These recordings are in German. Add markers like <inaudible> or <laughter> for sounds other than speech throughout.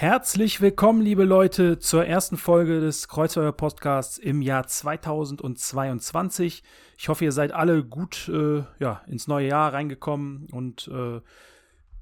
Herzlich willkommen, liebe Leute, zur ersten Folge des Kreuzfeuer Podcasts im Jahr 2022. Ich hoffe, ihr seid alle gut äh, ja, ins neue Jahr reingekommen und äh,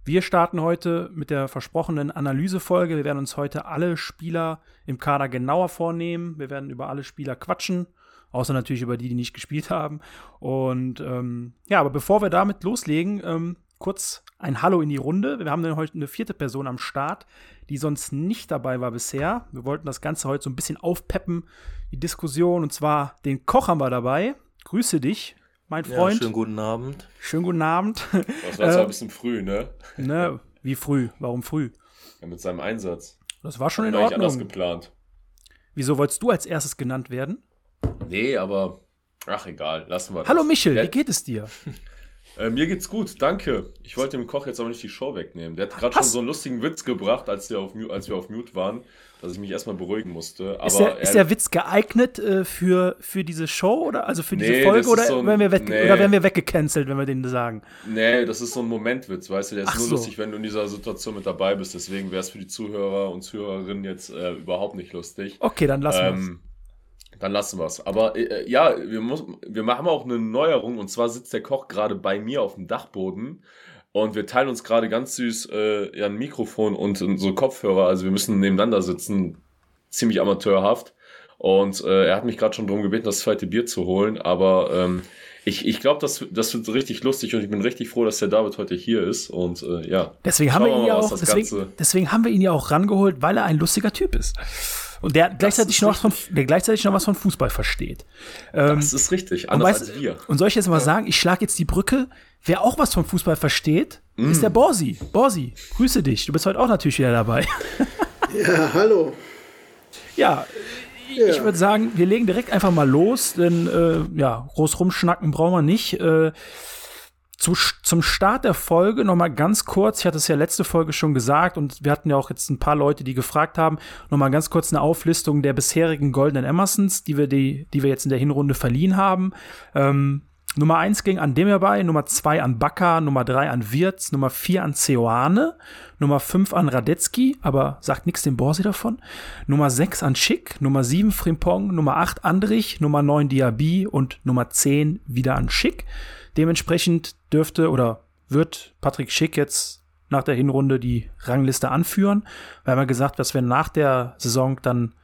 wir starten heute mit der versprochenen Analysefolge. Wir werden uns heute alle Spieler im Kader genauer vornehmen. Wir werden über alle Spieler quatschen, außer natürlich über die, die nicht gespielt haben. Und ähm, ja, aber bevor wir damit loslegen, ähm, kurz ein Hallo in die Runde. Wir haben heute eine vierte Person am Start, die sonst nicht dabei war bisher. Wir wollten das Ganze heute so ein bisschen aufpeppen, die Diskussion. Und zwar den Koch haben wir dabei. Grüße dich, mein Freund. Ja, schönen guten Abend. Schönen guten Abend. Das war zwar ein bisschen früh, ne? ne? Wie früh? Warum früh? Ja, mit seinem Einsatz. Das war schon in War nicht anders Ordnung. geplant. Wieso wolltest du als erstes genannt werden? Nee, aber ach egal, lassen wir das. Hallo Michel, wie geht es dir? <laughs> Äh, mir geht's gut, danke. Ich wollte dem Koch jetzt aber nicht die Show wegnehmen. Der hat gerade schon so einen lustigen Witz gebracht, als, der auf, als wir auf Mute waren, dass ich mich erstmal beruhigen musste. Ist der, ist er- der Witz geeignet äh, für, für diese Show oder also für diese Nee, Folge oder, so ein- werden wir nee. oder werden wir weggecancelt, wenn wir den sagen? Nee, das ist so ein Momentwitz, weißt du, der ist Ach nur so. lustig, wenn du in dieser Situation mit dabei bist. Deswegen wäre es für die Zuhörer und Zuhörerinnen jetzt äh, überhaupt nicht lustig. Okay, dann lassen wir Ähm, dann lassen wir es. Aber äh, ja, wir, muss, wir machen auch eine Neuerung und zwar sitzt der Koch gerade bei mir auf dem Dachboden und wir teilen uns gerade ganz süß äh, ja, ein Mikrofon und so Kopfhörer. Also wir müssen nebeneinander sitzen, ziemlich amateurhaft. Und äh, er hat mich gerade schon darum gebeten, das zweite Bier zu holen. Aber ähm, ich, ich glaube, das, das wird richtig lustig und ich bin richtig froh, dass der David heute hier ist. Und äh, ja, Deswegen haben, wir ihn ja auch, deswegen, deswegen haben wir ihn ja auch rangeholt, weil er ein lustiger Typ ist. Und der gleichzeitig, noch was von, der gleichzeitig noch was von Fußball versteht. Ähm, das ist richtig. und, Anders weißt, als wir. und soll ich jetzt mal sagen, ich schlage jetzt die Brücke. Wer auch was vom Fußball versteht, Mm. ist der Borsi. Borsi, grüße dich. Du bist heute auch natürlich wieder dabei. <laughs> Ja, hallo. Ja, ich würde sagen, wir legen direkt einfach mal los, denn äh, ja, groß rumschnacken brauchen wir nicht. Äh, zu, zum Start der Folge noch mal ganz kurz, ich hatte es ja letzte Folge schon gesagt und wir hatten ja auch jetzt ein paar Leute, die gefragt haben, noch mal ganz kurz eine Auflistung der bisherigen Goldenen Emersons, die wir, die, die wir jetzt in der Hinrunde verliehen haben. Ähm, Nummer eins ging an Demirbay, Nummer zwei an Bakker, Nummer drei an Wirtz, Nummer vier an Ceoane, Nummer fünf an Radetzky, aber sagt nichts dem Borsi davon. Nummer sechs an Schick, Nummer sieben Frimpong, Nummer acht Andrich, Nummer neun Diaby und Nummer zehn wieder an Schick. Dementsprechend dürfte oder wird Patrick Schick jetzt nach der Hinrunde die Rangliste anführen. Wir haben ja gesagt, dass wir nach der Saison dann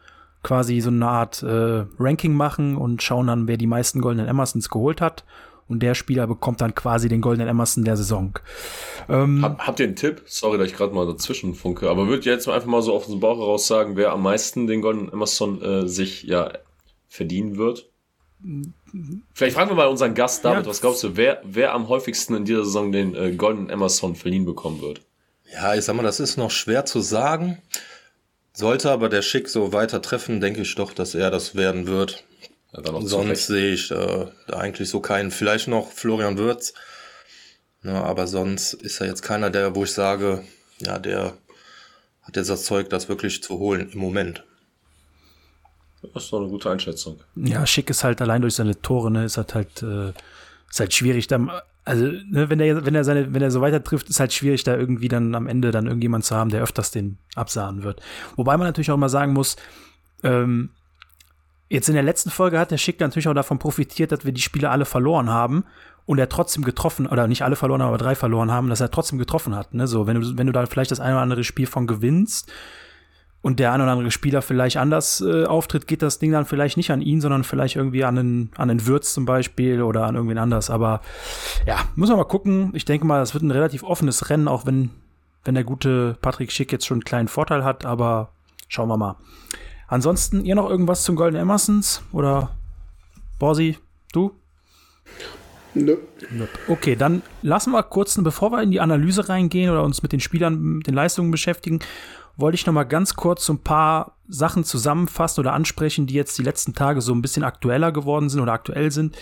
quasi so eine Art äh, Ranking machen und schauen dann, wer die meisten goldenen Emersons geholt hat. Und der Spieler bekommt dann quasi den goldenen Emerson der Saison. Ähm, Hab, habt ihr einen Tipp? Sorry, dass ich gerade mal dazwischen funke, aber würdet ihr jetzt einfach mal so auf den Bauch heraus sagen, wer am meisten den Golden Emerson äh, sich ja verdienen wird? Vielleicht fragen wir mal unseren Gast, David, Ja. was glaubst du, wer, wer am häufigsten in dieser Saison den äh, Golden Emerson verliehen bekommen wird? Ja, ich sag mal, das ist noch schwer zu sagen. Sollte aber der Schick so weiter treffen, denke ich doch, dass er das werden wird. Ja, Sonst sehe ich äh, da eigentlich so keinen. Vielleicht noch Florian Würz. Ja, aber sonst ist er jetzt keiner, der, wo ich sage, ja, der hat jetzt das Zeug, das wirklich zu holen im Moment. Das ist doch eine gute Einschätzung. Ja, Schick ist halt allein durch seine Tore, ne, ist halt halt, äh, ist halt schwierig, dann, also, ne, wenn er, wenn er seine, wenn er so weiter trifft, ist halt schwierig, da irgendwie dann am Ende dann irgendjemand zu haben, der öfters den absahen wird. Wobei man natürlich auch mal sagen muss, ähm, jetzt in der letzten Folge hat der Schick natürlich auch davon profitiert, dass wir die Spiele alle verloren haben und er trotzdem getroffen, oder nicht alle verloren haben, aber drei verloren haben, dass er trotzdem getroffen hat, ne, so, wenn du, wenn du da vielleicht das eine oder andere Spiel von gewinnst, und der ein oder andere Spieler vielleicht anders äh, auftritt, geht das Ding dann vielleicht nicht an ihn, sondern vielleicht irgendwie an den, an den Würz zum Beispiel oder an irgendwen anders. Aber ja, muss man mal gucken. Ich denke mal, es wird ein relativ offenes Rennen, auch wenn, wenn der gute Patrick Schick jetzt schon einen kleinen Vorteil hat, aber schauen wir mal. Ansonsten, ihr noch irgendwas zum Golden Emersons? Oder Borsi, du? Nö. Okay, dann lassen wir kurz, bevor wir in die Analyse reingehen oder uns mit den Spielern, mit den Leistungen beschäftigen, wollte ich noch mal ganz kurz so ein paar Sachen zusammenfassen oder ansprechen, die jetzt die letzten Tage so ein bisschen aktueller geworden sind oder aktuell sind.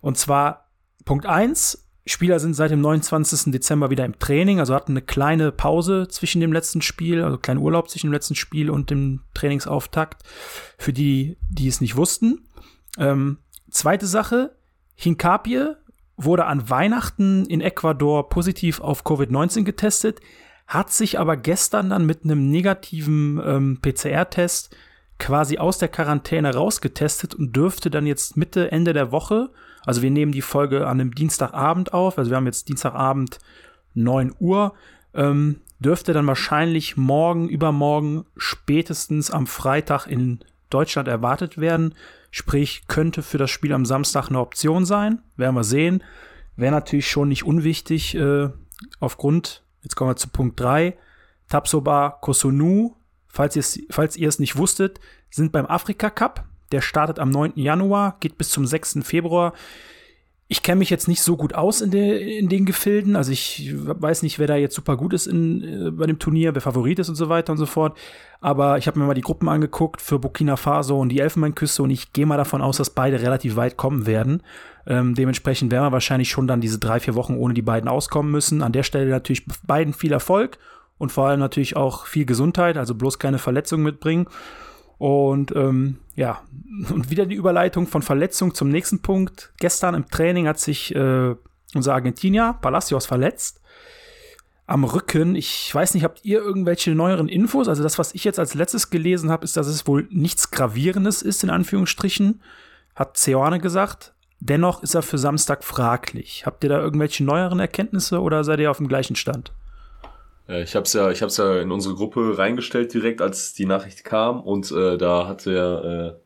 Und zwar Punkt 1, Spieler sind seit dem 29. Dezember wieder im Training, also hatten eine kleine Pause zwischen dem letzten Spiel, also kleinen Urlaub zwischen dem letzten Spiel und dem Trainingsauftakt. Für die, die es nicht wussten. Ähm, zweite Sache, Hinkapie wurde an Weihnachten in Ecuador positiv auf Covid-19 getestet, hat sich aber gestern dann mit einem negativen ähm, PCR-Test quasi aus der Quarantäne rausgetestet und dürfte dann jetzt Mitte, Ende der Woche, also wir nehmen die Folge an einem Dienstagabend auf, also wir haben jetzt Dienstagabend 9 Uhr, ähm, dürfte dann wahrscheinlich morgen, übermorgen, spätestens am Freitag in Deutschland erwartet werden. Sprich, könnte für das Spiel am Samstag eine Option sein. Werden wir sehen. Wäre natürlich schon nicht unwichtig, äh, aufgrund, jetzt kommen wir zu Punkt 3, Tapsoba Kosunu, falls, falls ihr es nicht wusstet, sind beim Afrika Cup. Der startet am 9. Januar, geht bis zum 6. Februar. Ich kenne mich jetzt nicht so gut aus in, de, in, den Gefilden. Also ich weiß nicht, wer da jetzt super gut ist in, äh, bei dem Turnier, wer Favorit ist und so weiter und so fort. Aber ich habe mir mal die Gruppen angeguckt für Burkina Faso und die Elfenbeinküste und ich gehe mal davon aus, dass beide relativ weit kommen werden. Ähm, dementsprechend werden wir wahrscheinlich schon dann diese drei, vier Wochen ohne die beiden auskommen müssen. An der Stelle natürlich beiden viel Erfolg und vor allem natürlich auch viel Gesundheit, also bloß keine Verletzungen mitbringen. Und ähm, ja, und wieder die Überleitung von Verletzung zum nächsten Punkt. Gestern im Training hat sich äh, unser Argentinier Palacios verletzt. Am Rücken. Ich weiß nicht, habt ihr irgendwelche neueren Infos? Also das, was ich jetzt als letztes gelesen habe, ist, dass es wohl nichts Gravierendes ist, in Anführungsstrichen. Hat Ceoane gesagt. Dennoch ist er für Samstag fraglich. Habt ihr da irgendwelche neueren Erkenntnisse oder seid ihr auf dem gleichen Stand? Ich habe es ja, ich hab's ja in unsere Gruppe reingestellt direkt, als die Nachricht kam und äh, da hat der äh,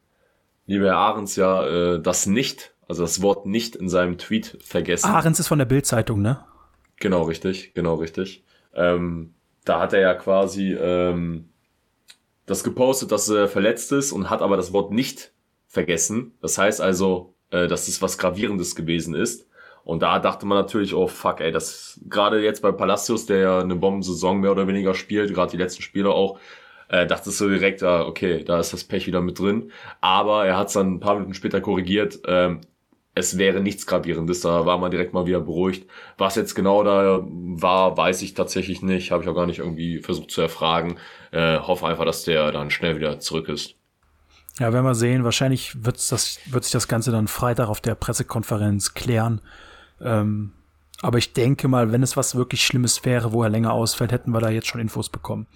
liebe Herr Ahrens ja äh, das nicht, also das Wort nicht in seinem Tweet vergessen. Ahrens ist von der Bildzeitung, ne? Genau richtig, genau richtig. Ähm, da hat er ja quasi ähm, das gepostet, dass er verletzt ist und hat aber das Wort nicht vergessen. Das heißt also, äh, dass es was gravierendes gewesen ist. Und da dachte man natürlich, oh fuck, ey, das gerade jetzt bei Palacios, der ja eine Bombensaison mehr oder weniger spielt, gerade die letzten Spiele auch, äh, dachtest du direkt, ah, okay, da ist das Pech wieder mit drin. Aber er hat es dann ein paar Minuten später korrigiert. Ähm, es wäre nichts Gravierendes, da war man direkt mal wieder beruhigt. Was jetzt genau da war, weiß ich tatsächlich nicht, habe ich auch gar nicht irgendwie versucht zu erfragen. Äh, hoffe einfach, dass der dann schnell wieder zurück ist. Ja, werden wir sehen. Wahrscheinlich wird's das, wird sich das Ganze dann Freitag auf der Pressekonferenz klären. Ähm, aber ich denke mal, wenn es was wirklich Schlimmes wäre, wo er länger ausfällt, hätten wir da jetzt schon Infos bekommen.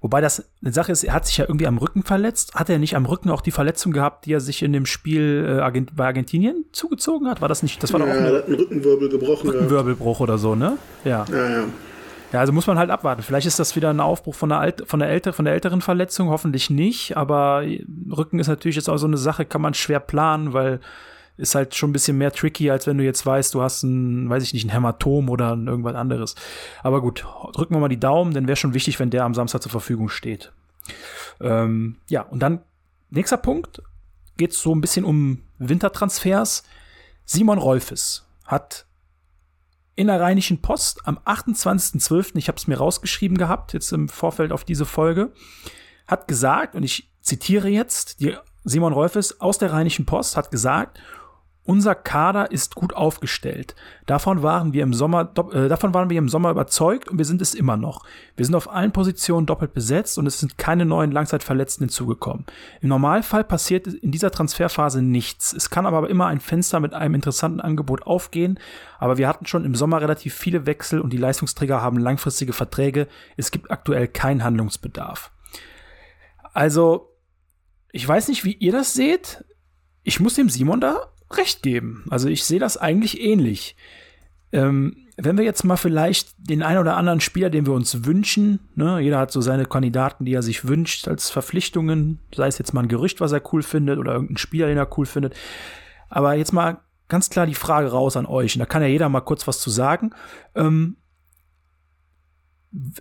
Wobei das eine Sache ist, er hat sich ja irgendwie am Rücken verletzt. Hat er nicht am Rücken auch die Verletzung gehabt, die er sich in dem Spiel äh, Argent bei Argentinien zugezogen hat? War das nicht? Das war ja, doch auch eine, ein Rückenwirbel gebrochen. Rückenwirbelbruch oder so, ne? Ja. Ja, ja. Ja, also muss man halt abwarten. Vielleicht ist das wieder ein Aufbruch von der, Alt von der, älter von der älteren Verletzung, hoffentlich nicht. Aber Rücken ist natürlich jetzt auch so eine Sache, kann man schwer planen, weil ist halt schon ein bisschen mehr tricky, als wenn du jetzt weißt, du hast ein, weiß ich nicht, ein Hämatom oder ein irgendwas anderes. Aber gut, drücken wir mal die Daumen, denn wäre schon wichtig, wenn der am Samstag zur Verfügung steht. Ähm, ja, und dann nächster Punkt geht es so ein bisschen um Wintertransfers. Simon Rolfes hat in der Rheinischen Post am 28.12., ich habe es mir rausgeschrieben gehabt, jetzt im Vorfeld auf diese Folge, hat gesagt, und ich zitiere jetzt, die Simon Rolfes aus der Rheinischen Post hat gesagt, unser Kader ist gut aufgestellt. Davon waren wir im Sommer, äh, davon waren wir im Sommer überzeugt und wir sind es immer noch. Wir sind auf allen Positionen doppelt besetzt und es sind keine neuen Langzeitverletzten hinzugekommen. Im Normalfall passiert in dieser Transferphase nichts. Es kann aber immer ein Fenster mit einem interessanten Angebot aufgehen. Aber wir hatten schon im Sommer relativ viele Wechsel und die Leistungsträger haben langfristige Verträge. Es gibt aktuell keinen Handlungsbedarf. Also, ich weiß nicht, wie ihr das seht. Ich muss dem Simon da recht geben. Also ich sehe das eigentlich ähnlich. Ähm, wenn wir jetzt mal vielleicht den einen oder anderen Spieler, den wir uns wünschen, ne, jeder hat so seine Kandidaten, die er sich wünscht als Verpflichtungen, sei es jetzt mal ein Gerücht, was er cool findet, oder irgendein Spieler, den er cool findet. Aber jetzt mal ganz klar die Frage raus an euch, und da kann ja jeder mal kurz was zu sagen. Ähm,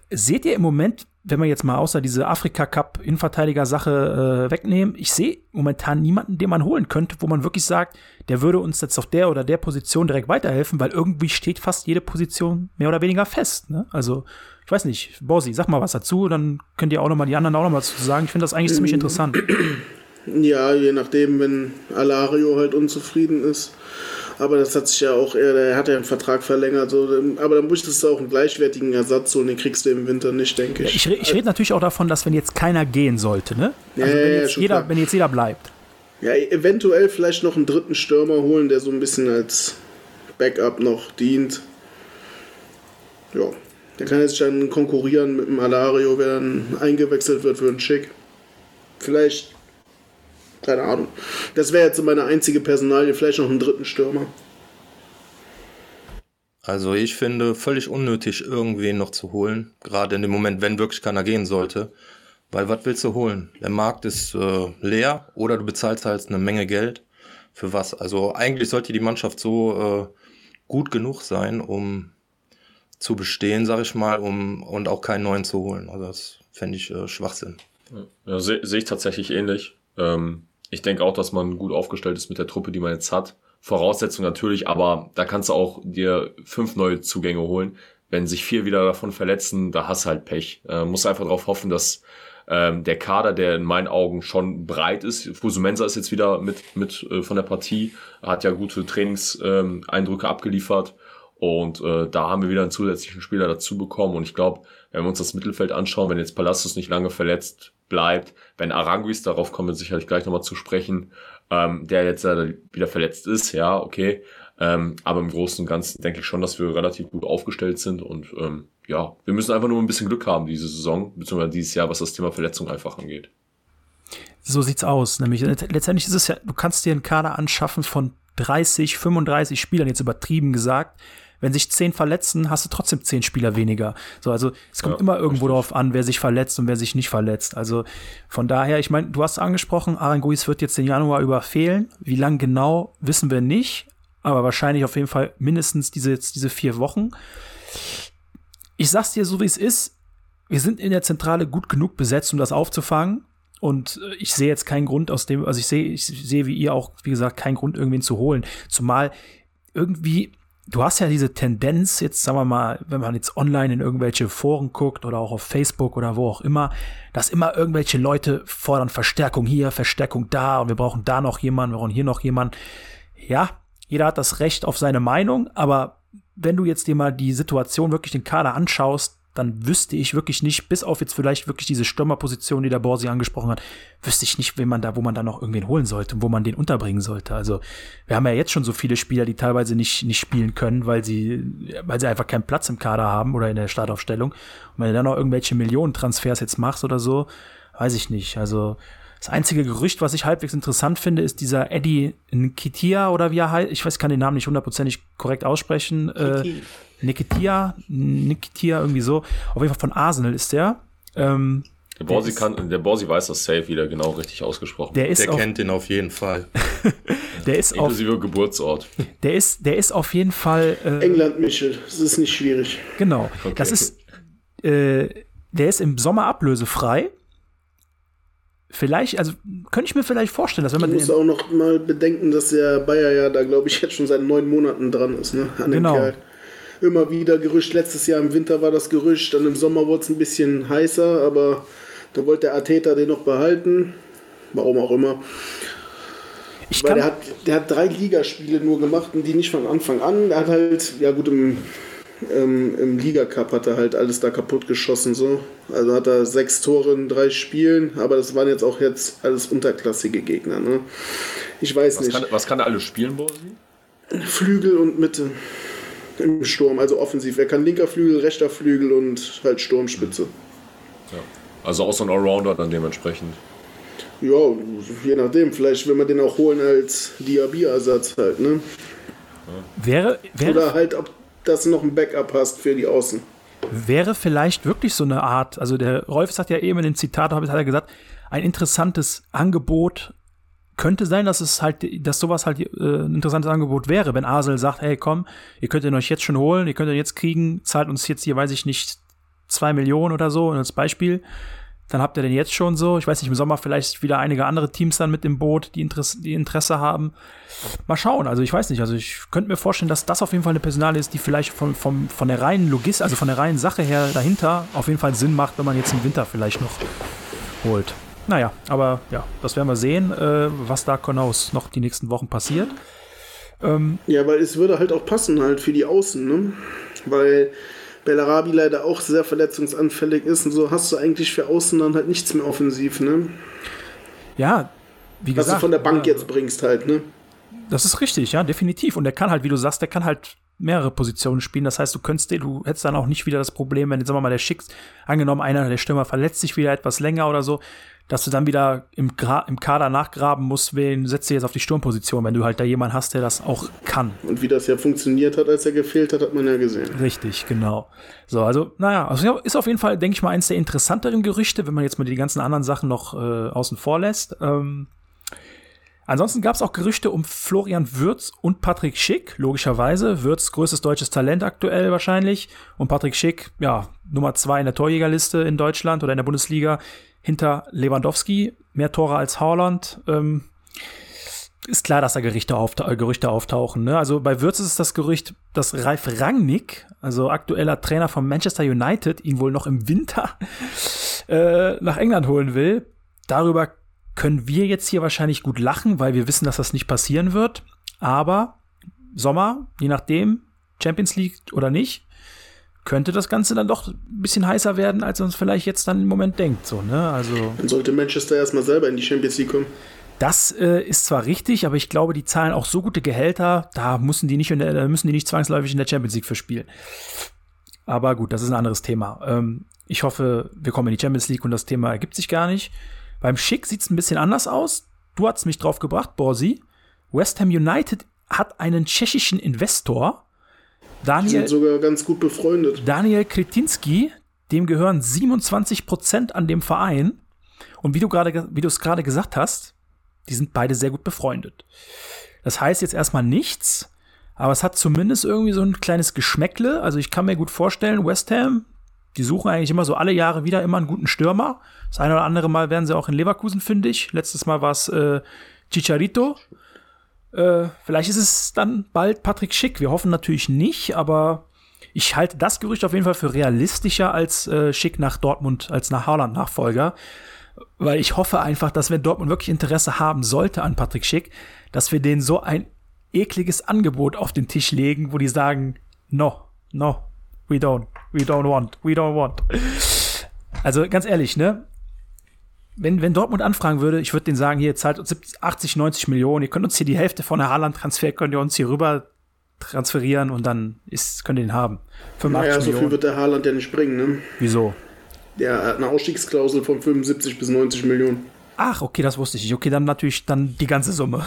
seht ihr im Moment wenn wir jetzt mal außer diese Afrika-Cup-Innenverteidiger-Sache äh, wegnehmen, ich sehe momentan niemanden, den man holen könnte, wo man wirklich sagt, der würde uns jetzt auf der oder der Position direkt weiterhelfen, weil irgendwie steht fast jede Position mehr oder weniger fest. Ne? Also, ich weiß nicht, Borsi, sag mal was dazu, dann könnt ihr auch noch mal die anderen auch noch mal zu sagen. Ich finde das eigentlich ziemlich <clears throat> interessant. Ja, je nachdem, wenn Alario halt unzufrieden ist. Aber das hat sich ja auch, er, hat ja einen Vertrag verlängert. So, aber dann möchtest du auch einen gleichwertigen Ersatz und den kriegst du im Winter nicht, denke ich. Ja, ich, ich rede natürlich auch davon, dass wenn jetzt keiner gehen sollte, ne? Also ja, wenn, ja, jetzt jeder, wenn jetzt jeder bleibt. Ja, eventuell vielleicht noch einen dritten Stürmer holen, der so ein bisschen als Backup noch dient. Ja, der kann jetzt dann konkurrieren mit dem Alario, wer dann eingewechselt wird für einen Schick. Vielleicht keine Ahnung. Das wäre jetzt so meine einzige Personalie, vielleicht noch einen dritten Stürmer. Also ich finde völlig unnötig, irgendwen noch zu holen. Gerade in dem Moment, wenn wirklich keiner gehen sollte. Weil was willst du holen? Der Markt ist äh, leer oder du bezahlst halt eine Menge Geld. Für was? Also eigentlich sollte die Mannschaft so äh, gut genug sein, um zu bestehen, sag ich mal, um und auch keinen neuen zu holen. Also das fände ich äh, Schwachsinn. Ja, sehe seh ich tatsächlich ähnlich. Ähm, ich denke auch, dass man gut aufgestellt ist mit der Truppe, die man jetzt hat. Voraussetzung natürlich, aber da kannst du auch dir fünf neue Zugänge holen. Wenn sich vier wieder davon verletzen, da hast du halt Pech. Äh, musst einfach darauf hoffen, dass ähm, der Kader, der in meinen Augen schon breit ist, Fusumensa ist jetzt wieder mit, mit äh, von der Partie, hat ja gute Trainingseindrücke ähm, abgeliefert und äh, da haben wir wieder einen zusätzlichen Spieler dazu bekommen und ich glaube, wenn wir uns das Mittelfeld anschauen, wenn jetzt Palastus nicht lange verletzt bleibt. Wenn Aranguis, darauf kommen wir sicherlich gleich nochmal zu sprechen, ähm, der jetzt äh, wieder verletzt ist, ja, okay. Ähm, aber im Großen und Ganzen denke ich schon, dass wir relativ gut aufgestellt sind und ähm, ja, wir müssen einfach nur ein bisschen Glück haben diese Saison, beziehungsweise dieses Jahr, was das Thema Verletzung einfach angeht. So sieht's aus. Nämlich letztendlich ist es ja, du kannst dir einen Kader anschaffen von 30, 35 Spielern, jetzt übertrieben gesagt, wenn sich zehn verletzen, hast du trotzdem zehn Spieler weniger. So, also es kommt ja, immer irgendwo darauf an, wer sich verletzt und wer sich nicht verletzt. Also von daher, ich meine, du hast angesprochen, Aranguis wird jetzt den Januar über fehlen. Wie lang genau, wissen wir nicht. Aber wahrscheinlich auf jeden Fall mindestens diese, diese vier Wochen. Ich sag's dir so, wie es ist. Wir sind in der Zentrale gut genug besetzt, um das aufzufangen. Und äh, ich sehe jetzt keinen Grund aus dem, also ich sehe, ich sehe wie ihr auch, wie gesagt, keinen Grund, irgendwen zu holen. Zumal irgendwie du hast ja diese Tendenz, jetzt sagen wir mal, wenn man jetzt online in irgendwelche Foren guckt oder auch auf Facebook oder wo auch immer, dass immer irgendwelche Leute fordern Verstärkung hier, Verstärkung da und wir brauchen da noch jemanden, wir brauchen hier noch jemanden. Ja, jeder hat das Recht auf seine Meinung, aber wenn du jetzt dir mal die Situation wirklich den Kader anschaust, dann wüsste ich wirklich nicht, bis auf jetzt vielleicht wirklich diese Stürmerposition, die der Borsi angesprochen hat, wüsste ich nicht, wen man da, wo man da noch irgendwen holen sollte und wo man den unterbringen sollte. Also wir haben ja jetzt schon so viele Spieler, die teilweise nicht, nicht spielen können, weil sie, weil sie einfach keinen Platz im Kader haben oder in der Startaufstellung. Und wenn du dann noch irgendwelche Millionentransfers jetzt machst oder so, weiß ich nicht. Also das einzige Gerücht, was ich halbwegs interessant finde, ist dieser Eddie Nkitia oder wie er heißt. Ich weiß, kann den Namen nicht hundertprozentig korrekt aussprechen. Äh, Nikitia, Nikitia, irgendwie so. Auf jeden Fall von Arsenal ist der. Ähm, der Borsi, kann, der Borsi weiß das safe wieder genau richtig ausgesprochen. Der, ist der kennt den auf jeden Fall. <laughs> der ist Inklusive auf, Geburtsort. Der ist, der ist auf jeden Fall. Äh, England, Michel. Das ist nicht schwierig. Genau. Okay. Das ist. Äh, der ist im Sommer ablösefrei. Vielleicht, also könnte ich mir vielleicht vorstellen, dass wenn man. Ich muss auch noch mal bedenken, dass der Bayer ja da, glaube ich, jetzt schon seit neun Monaten dran ist, ne? An genau immer wieder Gerücht. Letztes Jahr im Winter war das Gerücht, dann im Sommer wurde es ein bisschen heißer, aber da wollte der Atheter den noch behalten. Warum auch immer. Ich Weil der hat, der hat drei Ligaspiele nur gemacht und die nicht von Anfang an. Er hat halt, ja gut, im, ähm, im Liga-Cup hat er halt alles da kaputt geschossen. So. Also hat er sechs Tore in drei Spielen, aber das waren jetzt auch jetzt alles unterklassige Gegner. Ne? Ich weiß was nicht. Kann, was kann er alles spielen, Borsi? Flügel und Mitte im Sturm, also offensiv. Er kann linker Flügel, rechter Flügel und halt Sturmspitze. Ja. Also auch so ein Allrounder dann dementsprechend. Ja, je nachdem. Vielleicht will man den auch holen als Diaby-Ersatz halt, ne? Ja. Wäre, wäre, Oder halt, ob das noch ein Backup hast für die Außen. Wäre vielleicht wirklich so eine Art, also der Rolf hat ja eben in dem Zitat, hat er gesagt, ein interessantes Angebot könnte sein, dass es halt, dass sowas halt äh, ein interessantes Angebot wäre, wenn Asel sagt, hey komm, ihr könnt ihn euch jetzt schon holen, ihr könnt ihn jetzt kriegen, zahlt uns jetzt hier, weiß ich nicht, zwei Millionen oder so als Beispiel, dann habt ihr den jetzt schon so. Ich weiß nicht, im Sommer vielleicht wieder einige andere Teams dann mit dem Boot, die Interesse, die Interesse haben. Mal schauen. Also ich weiß nicht. Also ich könnte mir vorstellen, dass das auf jeden Fall eine Personale ist, die vielleicht von, von, von der reinen Logis, also von der reinen Sache her dahinter auf jeden Fall Sinn macht, wenn man jetzt im Winter vielleicht noch holt. Naja, aber ja, das werden wir sehen, äh, was da genau noch die nächsten Wochen passiert. Ähm, ja, weil es würde halt auch passen halt für die Außen, ne? Weil Bellarabi leider auch sehr verletzungsanfällig ist und so hast du eigentlich für Außen dann halt nichts mehr offensiv, ne? Ja, wie gesagt. Was du von der Bank ja, jetzt bringst halt, ne? Das ist richtig, ja, definitiv. Und der kann halt, wie du sagst, der kann halt mehrere Positionen spielen. Das heißt, du könntest, du hättest dann auch nicht wieder das Problem, wenn jetzt sagen wir mal der Schicks, angenommen einer der Stürmer verletzt sich wieder etwas länger oder so, dass du dann wieder im, Gra im Kader nachgraben musst, wen setzt du jetzt auf die Sturmposition, wenn du halt da jemanden hast, der das auch kann. Und wie das ja funktioniert hat, als er gefehlt hat, hat man ja gesehen. Richtig, genau. So, also, naja, also ist auf jeden Fall, denke ich mal, eines der interessanteren Gerüchte, wenn man jetzt mal die ganzen anderen Sachen noch äh, außen vor lässt. Ähm, Ansonsten gab es auch Gerüchte um Florian Würz und Patrick Schick, logischerweise. Würz größtes deutsches Talent aktuell wahrscheinlich. Und Patrick Schick, ja, Nummer zwei in der Torjägerliste in Deutschland oder in der Bundesliga hinter Lewandowski, mehr Tore als Haaland. Ähm, ist klar, dass da Gerichte auftau äh, Gerüchte auftauchen. Ne? Also bei Würz ist es das Gerücht, dass Ralf Rangnick, also aktueller Trainer von Manchester United, ihn wohl noch im Winter <laughs> äh, nach England holen will. Darüber können wir jetzt hier wahrscheinlich gut lachen, weil wir wissen, dass das nicht passieren wird. Aber Sommer, je nachdem, Champions League oder nicht, könnte das Ganze dann doch ein bisschen heißer werden, als man es vielleicht jetzt dann im Moment denkt. So, ne? also, dann sollte Manchester erstmal selber in die Champions League kommen. Das äh, ist zwar richtig, aber ich glaube, die zahlen auch so gute Gehälter, da müssen die nicht, der, müssen die nicht zwangsläufig in der Champions League verspielen. Aber gut, das ist ein anderes Thema. Ähm, ich hoffe, wir kommen in die Champions League und das Thema ergibt sich gar nicht. Beim Schick sieht es ein bisschen anders aus. Du hast mich drauf gebracht, Borsi. West Ham United hat einen tschechischen Investor, Daniel, die sind sogar ganz gut befreundet. Daniel Kretinski, dem gehören 27 Prozent an dem Verein. Und wie du gerade, wie du es gerade gesagt hast, die sind beide sehr gut befreundet. Das heißt jetzt erstmal nichts, aber es hat zumindest irgendwie so ein kleines Geschmäckle. Also ich kann mir gut vorstellen, West Ham, die suchen eigentlich immer so alle Jahre wieder immer einen guten Stürmer. Das eine oder andere Mal werden sie auch in Leverkusen fündig. Letztes Mal war es äh, Chicharito. Äh, vielleicht ist es dann bald Patrick Schick. Wir hoffen natürlich nicht, aber ich halte das Gerücht auf jeden Fall für realistischer als äh, Schick nach Dortmund, als nach Haaland-Nachfolger. Weil ich hoffe einfach, dass wenn Dortmund wirklich Interesse haben sollte an Patrick Schick, dass wir denen so ein ekliges Angebot auf den Tisch legen, wo die sagen, no, no, we don't, we don't want, we don't want. Also ganz ehrlich, ne? Wenn, wenn Dortmund anfragen würde, ich würde denen sagen, hier zahlt uns 80, 90 Millionen, ihr könnt uns hier die Hälfte von der Haaland-Transfer, könnt ihr uns hier rüber transferieren und dann ist, könnt ihr den haben. 85 naja, so viel wird der Haaland ja nicht bringen, ne? Wieso? Der hat eine Ausstiegsklausel von 75 bis 90 Millionen. Ach, okay, das wusste ich nicht. Okay, dann natürlich dann die ganze Summe.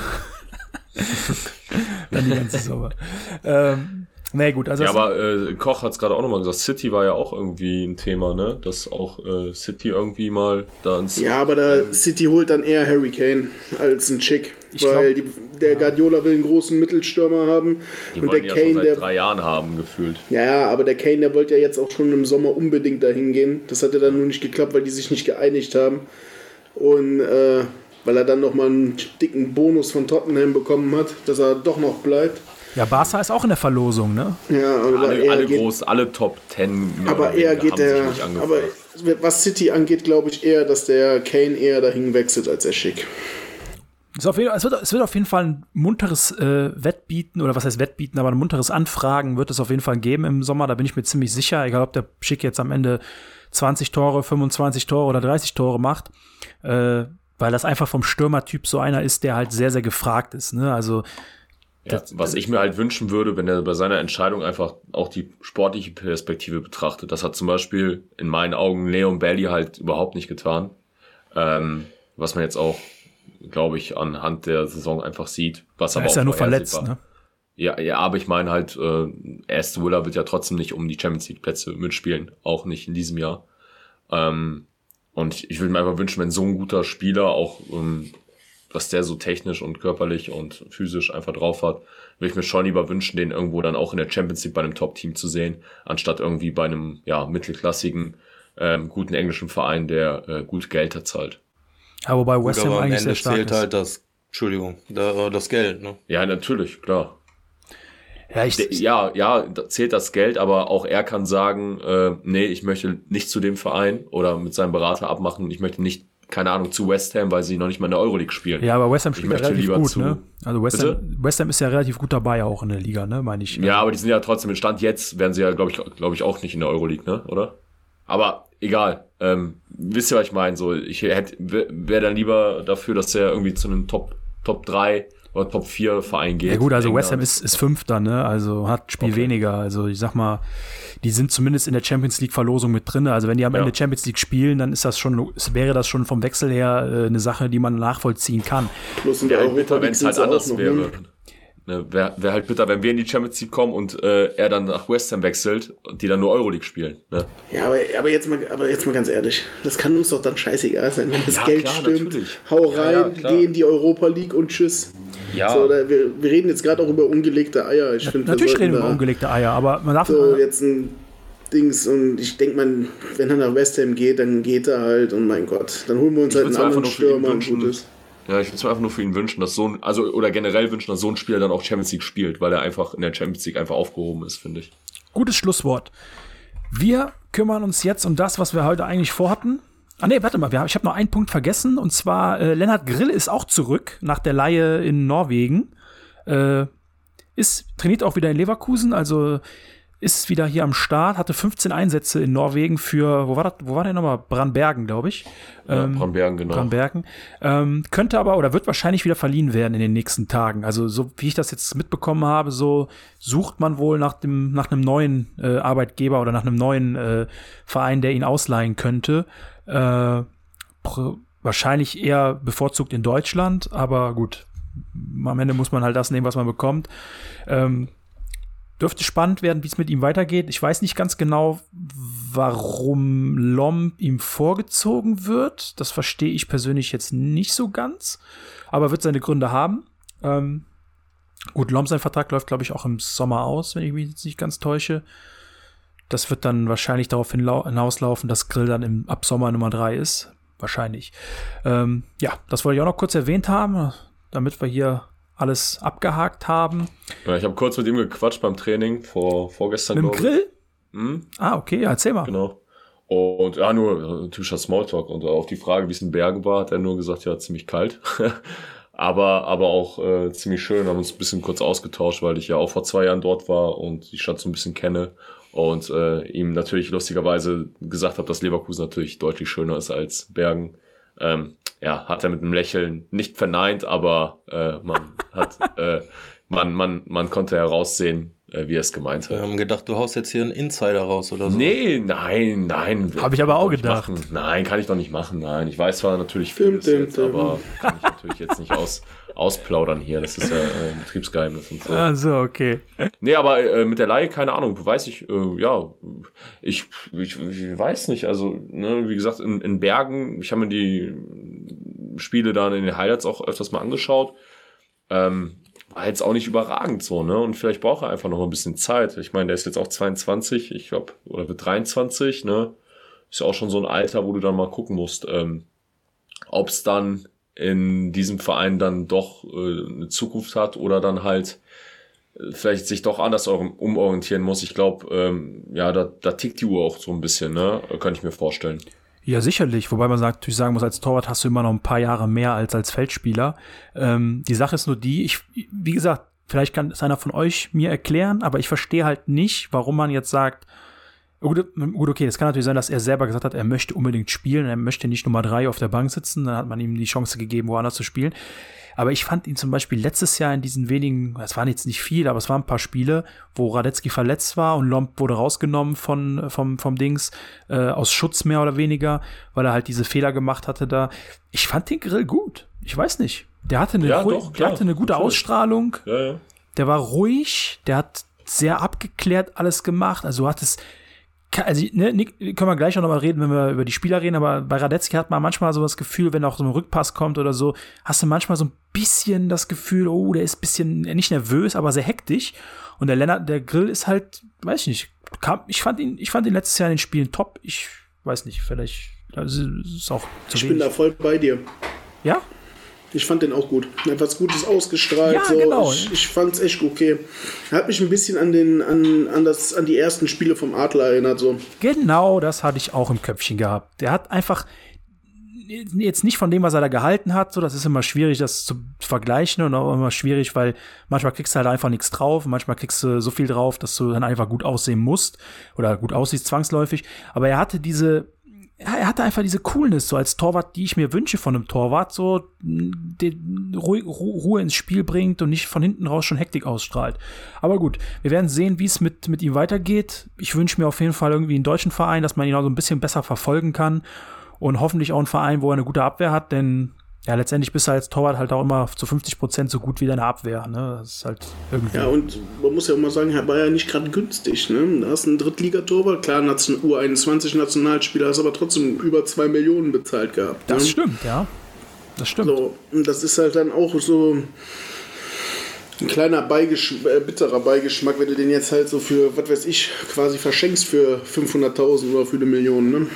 <laughs> dann die ganze Summe. <laughs> ähm, Nee, gut. Also ja, aber äh, Koch hat es gerade auch nochmal gesagt, City war ja auch irgendwie ein Thema, ne? Dass auch äh, City irgendwie mal da ins. Ja, aber da ähm, City holt dann eher Harry Kane als ein Chick. weil glaub, die, der ja. Guardiola will einen großen Mittelstürmer haben. Die und der ja Kane, schon seit der, drei Jahren haben, gefühlt. Ja, aber der Kane, der wollte ja jetzt auch schon im Sommer unbedingt dahin gehen. Das hat ja dann nur nicht geklappt, weil die sich nicht geeinigt haben. Und äh, weil er dann nochmal einen dicken Bonus von Tottenham bekommen hat, dass er doch noch bleibt. Ja, Barca ist auch in der Verlosung, ne? Ja, aber alle, alle geht, groß, alle Top Ten. Aber eher geht der. Aber was City angeht, glaube ich eher, dass der Kane eher dahin wechselt als der Schick. Es, wird, es wird auf jeden Fall ein munteres äh, Wettbieten, oder was heißt Wettbieten, aber ein munteres Anfragen wird es auf jeden Fall geben im Sommer, da bin ich mir ziemlich sicher, egal ob der Schick jetzt am Ende 20 Tore, 25 Tore oder 30 Tore macht, äh, weil das einfach vom Stürmertyp so einer ist, der halt sehr, sehr gefragt ist. Ne? Also ja, was ich mir halt wünschen würde, wenn er bei seiner Entscheidung einfach auch die sportliche Perspektive betrachtet. Das hat zum Beispiel in meinen Augen Leon Bailey halt überhaupt nicht getan. Ähm, was man jetzt auch, glaube ich, anhand der Saison einfach sieht. Was er aber ist auch ja nur verletzt, ne? Ja, ja, aber ich meine halt, äh, Aston Villa wird ja trotzdem nicht um die Champions League Plätze mitspielen, auch nicht in diesem Jahr. Ähm, und ich würde mir einfach wünschen, wenn so ein guter Spieler auch ähm, was der so technisch und körperlich und physisch einfach drauf hat, würde ich mir schon lieber wünschen, den irgendwo dann auch in der Champions League bei einem Top-Team zu sehen, anstatt irgendwie bei einem ja mittelklassigen, ähm, guten englischen Verein, der äh, gut Geld hat zahlt. Ja, wobei West Ham eigentlich Ende sehr stark zählt ist. halt das, Entschuldigung, da, das Geld, ne? Ja, natürlich, klar. ja, ich, Ja, ja, zählt das Geld, aber auch er kann sagen, äh, nee, ich möchte nicht zu dem Verein oder mit seinem Berater abmachen, ich möchte nicht, keine Ahnung, zu West Ham, weil sie noch nicht mal in der Euroleague spielen. ja, aber West Ham spielt ja möchte relativ lieber gut, zu- ne? Also West? Ham, West Ham ist ja relativ gut dabei auch in der Liga, ne? Meine ich. Ja, aber die sind ja trotzdem im Stand jetzt, werden sie ja, glaube ich, glaube ich, auch nicht in der Euroleague, ne? Oder? Aber egal. Ähm, wisst ihr, was ich meine? So, ich hätte, wäre dann lieber dafür, dass er irgendwie zu einem Top, Top 3 oder Top 4 Verein geht. Ja gut, also England. West Ham ist, ist Fünfter, ne? Also hat Spiel Okay. weniger. Also ich sag mal, die sind zumindest in der Champions League Verlosung mit drin. Also wenn die am Ja. Ende Champions League spielen, dann ist das schon, es wäre das schon vom Wechsel her äh, eine Sache, die man nachvollziehen kann. Plus in der Europa wenn League halt anders wäre. ne? Ne, Wäre wär halt bitter, wenn wir in die Champions League kommen und äh, er dann nach West Ham wechselt und die dann nur Euroleague spielen. Ne? Ja, aber, aber, jetzt mal, aber jetzt mal ganz ehrlich, das kann uns doch dann scheißegal sein, wenn das Ja, Geld klar, stimmt. natürlich. Hau Ja, rein, ja, klar. geh in die Europa League und tschüss. Ja, So, da, wir, wir reden jetzt gerade auch über ungelegte Eier. Ich wir Natürlich reden wir über ungelegte Eier, aber man darf so jetzt ein Dings und ich denke mal, wenn er nach West Ham geht, dann geht er halt und mein Gott, dann holen wir uns Ich halt einen anderen Stürmer und wünschen. Ja, ich würde mir einfach nur für ihn wünschen, dass so ein, also oder generell wünschen, dass so ein Spieler dann auch Champions League spielt, weil er einfach in der Champions League einfach aufgehoben ist, finde ich. Gutes Schlusswort. Wir kümmern uns jetzt um das, was wir heute eigentlich vorhatten. Ah nee, warte mal, wir ich habe noch einen Punkt vergessen und zwar äh, Lennart Grill ist auch zurück nach der Leihe in Norwegen. Äh, ist trainiert auch wieder in Leverkusen, also ist wieder hier am Start, hatte 15 Einsätze in Norwegen für, wo war das, wo war der nochmal? Brandbergen, glaube ich. Ja, Brambergen, genau. Brambergen. Ähm, könnte aber oder wird wahrscheinlich wieder verliehen werden in den nächsten Tagen. Also so wie ich das jetzt mitbekommen habe, so sucht man wohl nach dem nach einem neuen äh, Arbeitgeber oder nach einem neuen äh, Verein, der ihn ausleihen könnte. Äh, wahrscheinlich eher bevorzugt in Deutschland, aber gut. Am Ende muss man halt das nehmen, was man bekommt. Ähm, dürfte spannend werden, wie es mit ihm weitergeht. Ich weiß nicht ganz genau, warum Lomb ihm vorgezogen wird. Das verstehe ich persönlich jetzt nicht so ganz, aber wird seine Gründe haben. Ähm, gut, Lomb sein Vertrag läuft, glaube ich, auch im Sommer aus, wenn ich mich jetzt nicht ganz täusche. Das wird dann wahrscheinlich darauf hinauslaufen, dass Grill dann im, ab Sommer Nummer 3 ist. Wahrscheinlich. Ähm, ja, das wollte ich auch noch kurz erwähnt haben, damit wir hier alles abgehakt haben. Ja, ich habe kurz mit ihm gequatscht beim Training vor vorgestern. Mit dem. Grill? Hm, Ah, okay, ja, erzähl mal. genau. Und ja, nur äh, typischer Smalltalk. Und auf die Frage, wie es in Bergen war, hat er nur gesagt, ja, ziemlich kalt. <laughs> aber, aber auch äh, ziemlich schön. Haben uns ein bisschen kurz ausgetauscht, weil ich ja auch vor zwei Jahren dort war und die Stadt so ein bisschen kenne. Und äh, ihm natürlich lustigerweise gesagt habe, dass Leverkusen natürlich deutlich schöner ist als Bergen. Ähm, ja, hat er mit einem Lächeln nicht verneint, aber äh, man hat, <laughs> äh, man, man, man konnte heraussehen, äh, wie er es gemeint Wir hat. haben gedacht, du haust jetzt hier einen Insider raus oder so. Nee, nein, nein. Hab ich aber auch gedacht. Machen. Nein, kann ich doch nicht machen. Nein, ich weiß zwar natürlich Dim, vieles dim, jetzt, dim. aber kann ich natürlich jetzt nicht aus, ausplaudern hier. Das ist ja äh, ein Betriebsgeheimnis und so. Also, okay. Nee, aber äh, mit der Laie, keine Ahnung, weiß ich, äh, ja, ich, ich, ich weiß nicht, also, ne, wie gesagt, in, in Bergen, ich habe mir die Spiele dann in den Highlights auch öfters mal angeschaut, ähm, war jetzt auch nicht überragend so, ne, und vielleicht braucht er einfach noch ein bisschen Zeit. Ich meine, der ist jetzt auch 22, ich glaube, oder wird 23, ne, ist ja auch schon so ein Alter, wo du dann mal gucken musst, ähm, ob es dann in diesem Verein dann doch äh, eine Zukunft hat oder dann halt vielleicht sich doch anders um- umorientieren muss. Ich glaube, ähm, ja, da, da tickt die Uhr auch so ein bisschen, ne? Kann ich mir vorstellen. Ja, sicherlich. Wobei man sagt, natürlich sagen muss, als Torwart hast du immer noch ein paar Jahre mehr als als Feldspieler. Ähm, die Sache ist nur die, ich, wie gesagt, vielleicht kann es einer von euch mir erklären, aber ich verstehe halt nicht, warum man jetzt sagt, gut, gut, okay, es kann natürlich sein, dass er selber gesagt hat, er möchte unbedingt spielen, er möchte nicht Nummer drei auf der Bank sitzen, dann hat man ihm die Chance gegeben, woanders zu spielen. Aber ich fand ihn zum Beispiel letztes Jahr in diesen wenigen, es waren jetzt nicht viel, aber es waren ein paar Spiele, wo Radetzky verletzt war und Lomb wurde rausgenommen von, vom, vom Dings, äh, aus Schutz mehr oder weniger, weil er halt diese Fehler gemacht hatte da. Ich fand den Grill gut. Ich weiß nicht. Der hatte eine, Ja, doch, der hatte eine gute natürlich. Ausstrahlung. Ja, ja. Der war ruhig, der hat sehr abgeklärt alles gemacht. Also du hattest also, ne, Nick, können wir gleich auch nochmal reden, wenn wir über die Spieler reden, aber bei Radetzky hat man manchmal so das Gefühl, wenn auch so ein Rückpass kommt oder so, hast du manchmal so ein bisschen das Gefühl, oh, der ist ein bisschen nicht nervös, aber sehr hektisch. Und der Lennart, der Grill ist halt, weiß ich nicht, kam, ich fand ihn, ich fand ihn letztes Jahr in den Spielen top. Ich weiß nicht, vielleicht also, ist auch zu Ich wenig. bin da voll bei dir. Ja? Ich fand den auch gut. Etwas Gutes ausgestrahlt. Ja, so. genau. Ich, ich fand es echt okay. Hat mich ein bisschen an, den, an, an, das, an die ersten Spiele vom Adler erinnert. So. Genau, das hatte ich auch im Köpfchen gehabt. Der hat einfach jetzt nicht von dem, was er da gehalten hat, so, das ist immer schwierig, das zu vergleichen und auch immer schwierig, weil manchmal kriegst du halt einfach nichts drauf, manchmal kriegst du so viel drauf, dass du dann einfach gut aussehen musst oder gut aussiehst zwangsläufig. Aber er hatte diese, er hatte einfach diese Coolness, so als Torwart, die ich mir wünsche von einem Torwart, so den Ruhe, Ruhe ins Spiel bringt und nicht von hinten raus schon Hektik ausstrahlt. Aber gut, wir werden sehen, wie es mit, mit ihm weitergeht. Ich wünsche mir auf jeden Fall irgendwie einen deutschen Verein, dass man ihn auch so ein bisschen besser verfolgen kann und hoffentlich auch einen Verein, wo er eine gute Abwehr hat, denn ja, letztendlich bist du als Torwart halt auch immer zu 50 Prozent so gut wie deine Abwehr. Ne? Das ist halt irgendwie. Ja, und man muss ja auch mal sagen, er war ja nicht gerade günstig. Ne? Da hast du einen Drittligatorwart, klar, einen U21-Nationalspieler, hast aber trotzdem über 2 Millionen bezahlt gehabt. Das ne? stimmt, ja. Das stimmt. So, und das ist halt dann auch so ein kleiner Beigeschmack, äh, bitterer Beigeschmack, wenn du den jetzt halt so für, was weiß ich, quasi verschenkst für 500.000 oder für eine Million. Ne?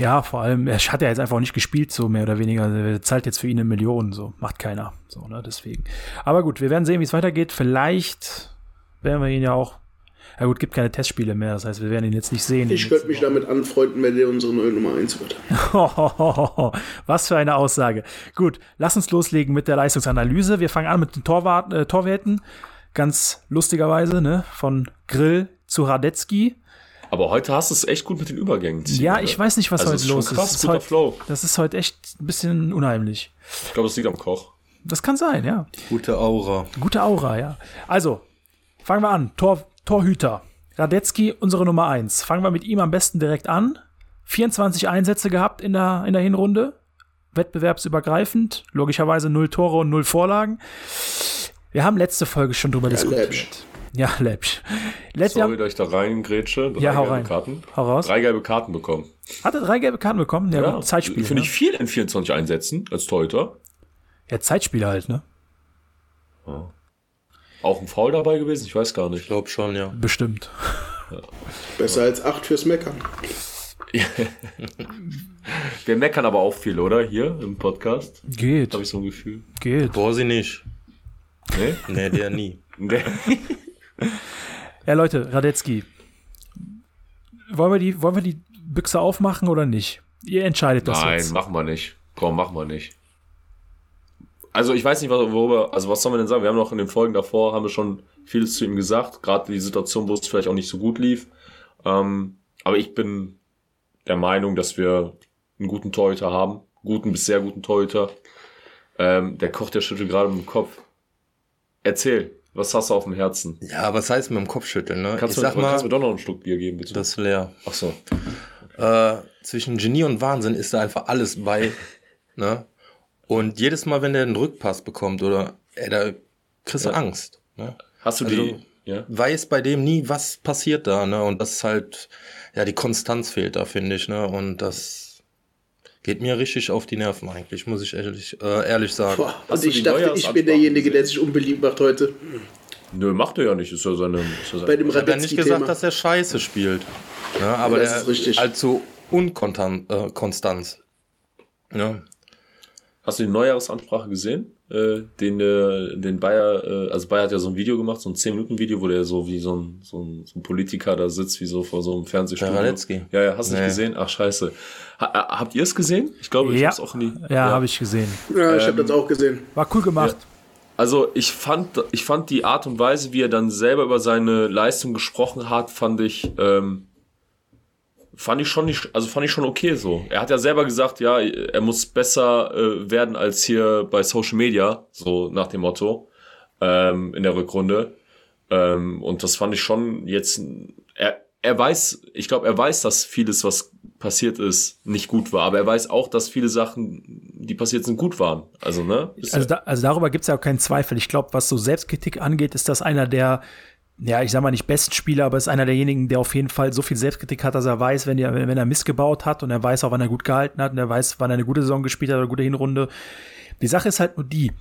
Ja, vor allem, er hat ja jetzt einfach auch nicht gespielt, so mehr oder weniger. Er zahlt jetzt für ihn eine Million, so. Macht keiner. So, ne, deswegen. Aber gut, wir werden sehen, wie es weitergeht. Vielleicht werden wir ihn ja auch. Ja gut, gibt keine Testspiele mehr, das heißt, wir werden ihn jetzt nicht sehen. Ich könnte mich damit anfreunden, wenn der unsere neue Nummer 1 wird. <laughs> Was für eine Aussage. Gut, lass uns loslegen mit der Leistungsanalyse. Wir fangen an mit den Torwart, äh, Torwerten. Ganz lustigerweise, ne? Von Grill zu Radetzky. Aber heute hast du es echt gut mit den Übergängen. Ziehen, ja, ich weiß nicht, was also heute ist los krass, ist. Guter heute, Flow. Das ist heute echt ein bisschen unheimlich. Ich glaube, das liegt am Koch. Das kann sein, ja. Gute Aura. Gute Aura, ja. Also, fangen wir an. Tor, Torhüter. Radetzky, unsere Nummer 1. Fangen wir mit ihm am besten direkt an. 24 Einsätze gehabt in der, in der Hinrunde. Wettbewerbsübergreifend. Logischerweise null Tore und null Vorlagen. Wir haben letzte Folge schon drüber ja, diskutiert. Läppsch. Ja, läppsch. Letztes Sorry, dass ich da rein grätsche. Drei ja, hau rein. Karten. Hau raus. Drei gelbe Karten bekommen. Hat er drei gelbe Karten bekommen? Ja, ja Zeitspiel. Finde ne? ich viel in 24 Einsätzen als Torhüter. Ja, Zeitspieler halt, ne? Ja. Auch ein Foul dabei gewesen? Ich weiß gar nicht. Ich glaube schon, ja. Bestimmt. Ja. Besser als acht fürs Meckern. <laughs> Wir meckern aber auch viel, oder? Hier im Podcast. Geht. Habe ich so ein Gefühl. Geht. Boah, sie nicht. Nee? Nee, der nie. Nee. Ja, Leute, Radetzky. Wollen wir, die, wollen wir die Büchse aufmachen oder nicht? Ihr entscheidet das Nein, jetzt. Nein, machen wir nicht. Komm, machen wir nicht. Also ich weiß nicht, worüber, also was soll man denn sagen? Wir haben noch in den Folgen davor, haben wir schon vieles zu ihm gesagt, gerade die Situation, wo es vielleicht auch nicht so gut lief. Ähm, aber ich bin der Meinung, dass wir einen guten Torhüter haben, guten bis sehr guten Torhüter. Ähm, der kocht der schüttelt gerade dem Kopf. Erzähl, was hast du auf dem Herzen? Ja, was heißt mit dem Kopfschütteln, ne? Kannst, ich du, sag mal, kannst mir doch noch einen Schluck Bier geben, bitte? Das ist leer. Ach so. Äh, zwischen Genie und Wahnsinn ist da einfach alles bei, <laughs> ne? Und jedes Mal, wenn der einen Rückpass bekommt oder, ey, da kriegst du ja. Angst, ne? Hast du also, die, ja? Weiß bei dem nie, was passiert da, ne? Und das ist halt, ja, die Konstanz fehlt da, finde ich, ne? Und das geht mir richtig auf die Nerven eigentlich, muss ich ehrlich, äh, ehrlich sagen. Boah, also ich dachte, ich bin derjenige, der sich unbeliebt macht heute. Nö, macht er ja nicht. Ist ja seine. Ist ja seine Bei dem ich habe ja nicht gesagt, dass er Scheiße spielt. Ja, aber ja, das ist richtig. allzu unkonstant. Äh, ja. Hast du die Neujahrsansprache gesehen? Äh, den, äh, den Bayer, äh, also Bayer hat ja so ein Video gemacht, so ein 10-Minuten-Video, wo der so wie so ein, so, ein, so ein Politiker da sitzt, wie so vor so einem Fernsehstudio. Ja, ja, hast du nee. nicht gesehen? Ach, scheiße. Ha, äh, habt ihr es gesehen? Ich glaube, ich ja. hab's auch nie. Ja, ja. habe ich gesehen. Ja, ich ähm, habe das auch gesehen. War cool gemacht. Ja. Also ich fand, ich fand die Art und Weise, wie er dann selber über seine Leistung gesprochen hat, fand ich, ähm, fand ich schon nicht, also fand ich schon okay so. Er hat ja selber gesagt, ja, er muss besser äh, werden als hier bei Social Media, so nach dem Motto ähm, in der Rückrunde. Ähm, und das fand ich schon jetzt. Er, er weiß, ich glaube, er weiß, dass vieles, was passiert ist, nicht gut war. Aber er weiß auch, dass viele Sachen, die passiert sind, gut waren. Also, ne? also, da, also darüber gibt es ja auch keinen Zweifel. Ich glaube, was so Selbstkritik angeht, ist das einer der ja, ich sag mal nicht besten Spieler, aber ist einer derjenigen, der auf jeden Fall so viel Selbstkritik hat, dass er weiß, wenn er, wenn er missgebaut hat und er weiß auch, wann er gut gehalten hat und er weiß, wann er eine gute Saison gespielt hat oder eine gute Hinrunde. Die Sache ist halt nur die,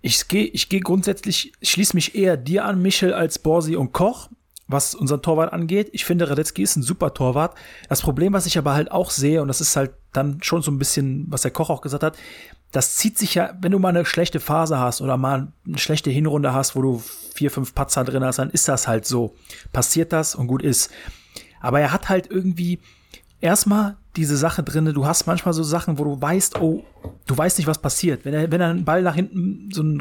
ich gehe ich geh grundsätzlich, schließe mich eher dir an, Michel, als Borsi und Koch, was unseren Torwart angeht. Ich finde, Radetzky ist ein super Torwart. Das Problem, was ich aber halt auch sehe, und das ist halt dann schon so ein bisschen, was der Koch auch gesagt hat, das zieht sich ja, wenn du mal eine schlechte Phase hast oder mal eine schlechte Hinrunde hast, wo du vier, fünf Patzer drin hast, dann ist das halt so. Passiert das und gut ist. Aber er hat halt irgendwie erstmal diese Sache drin, du hast manchmal so Sachen, wo du weißt, oh, du weißt nicht, was passiert. Wenn er, wenn er einen Ball nach hinten, so ein,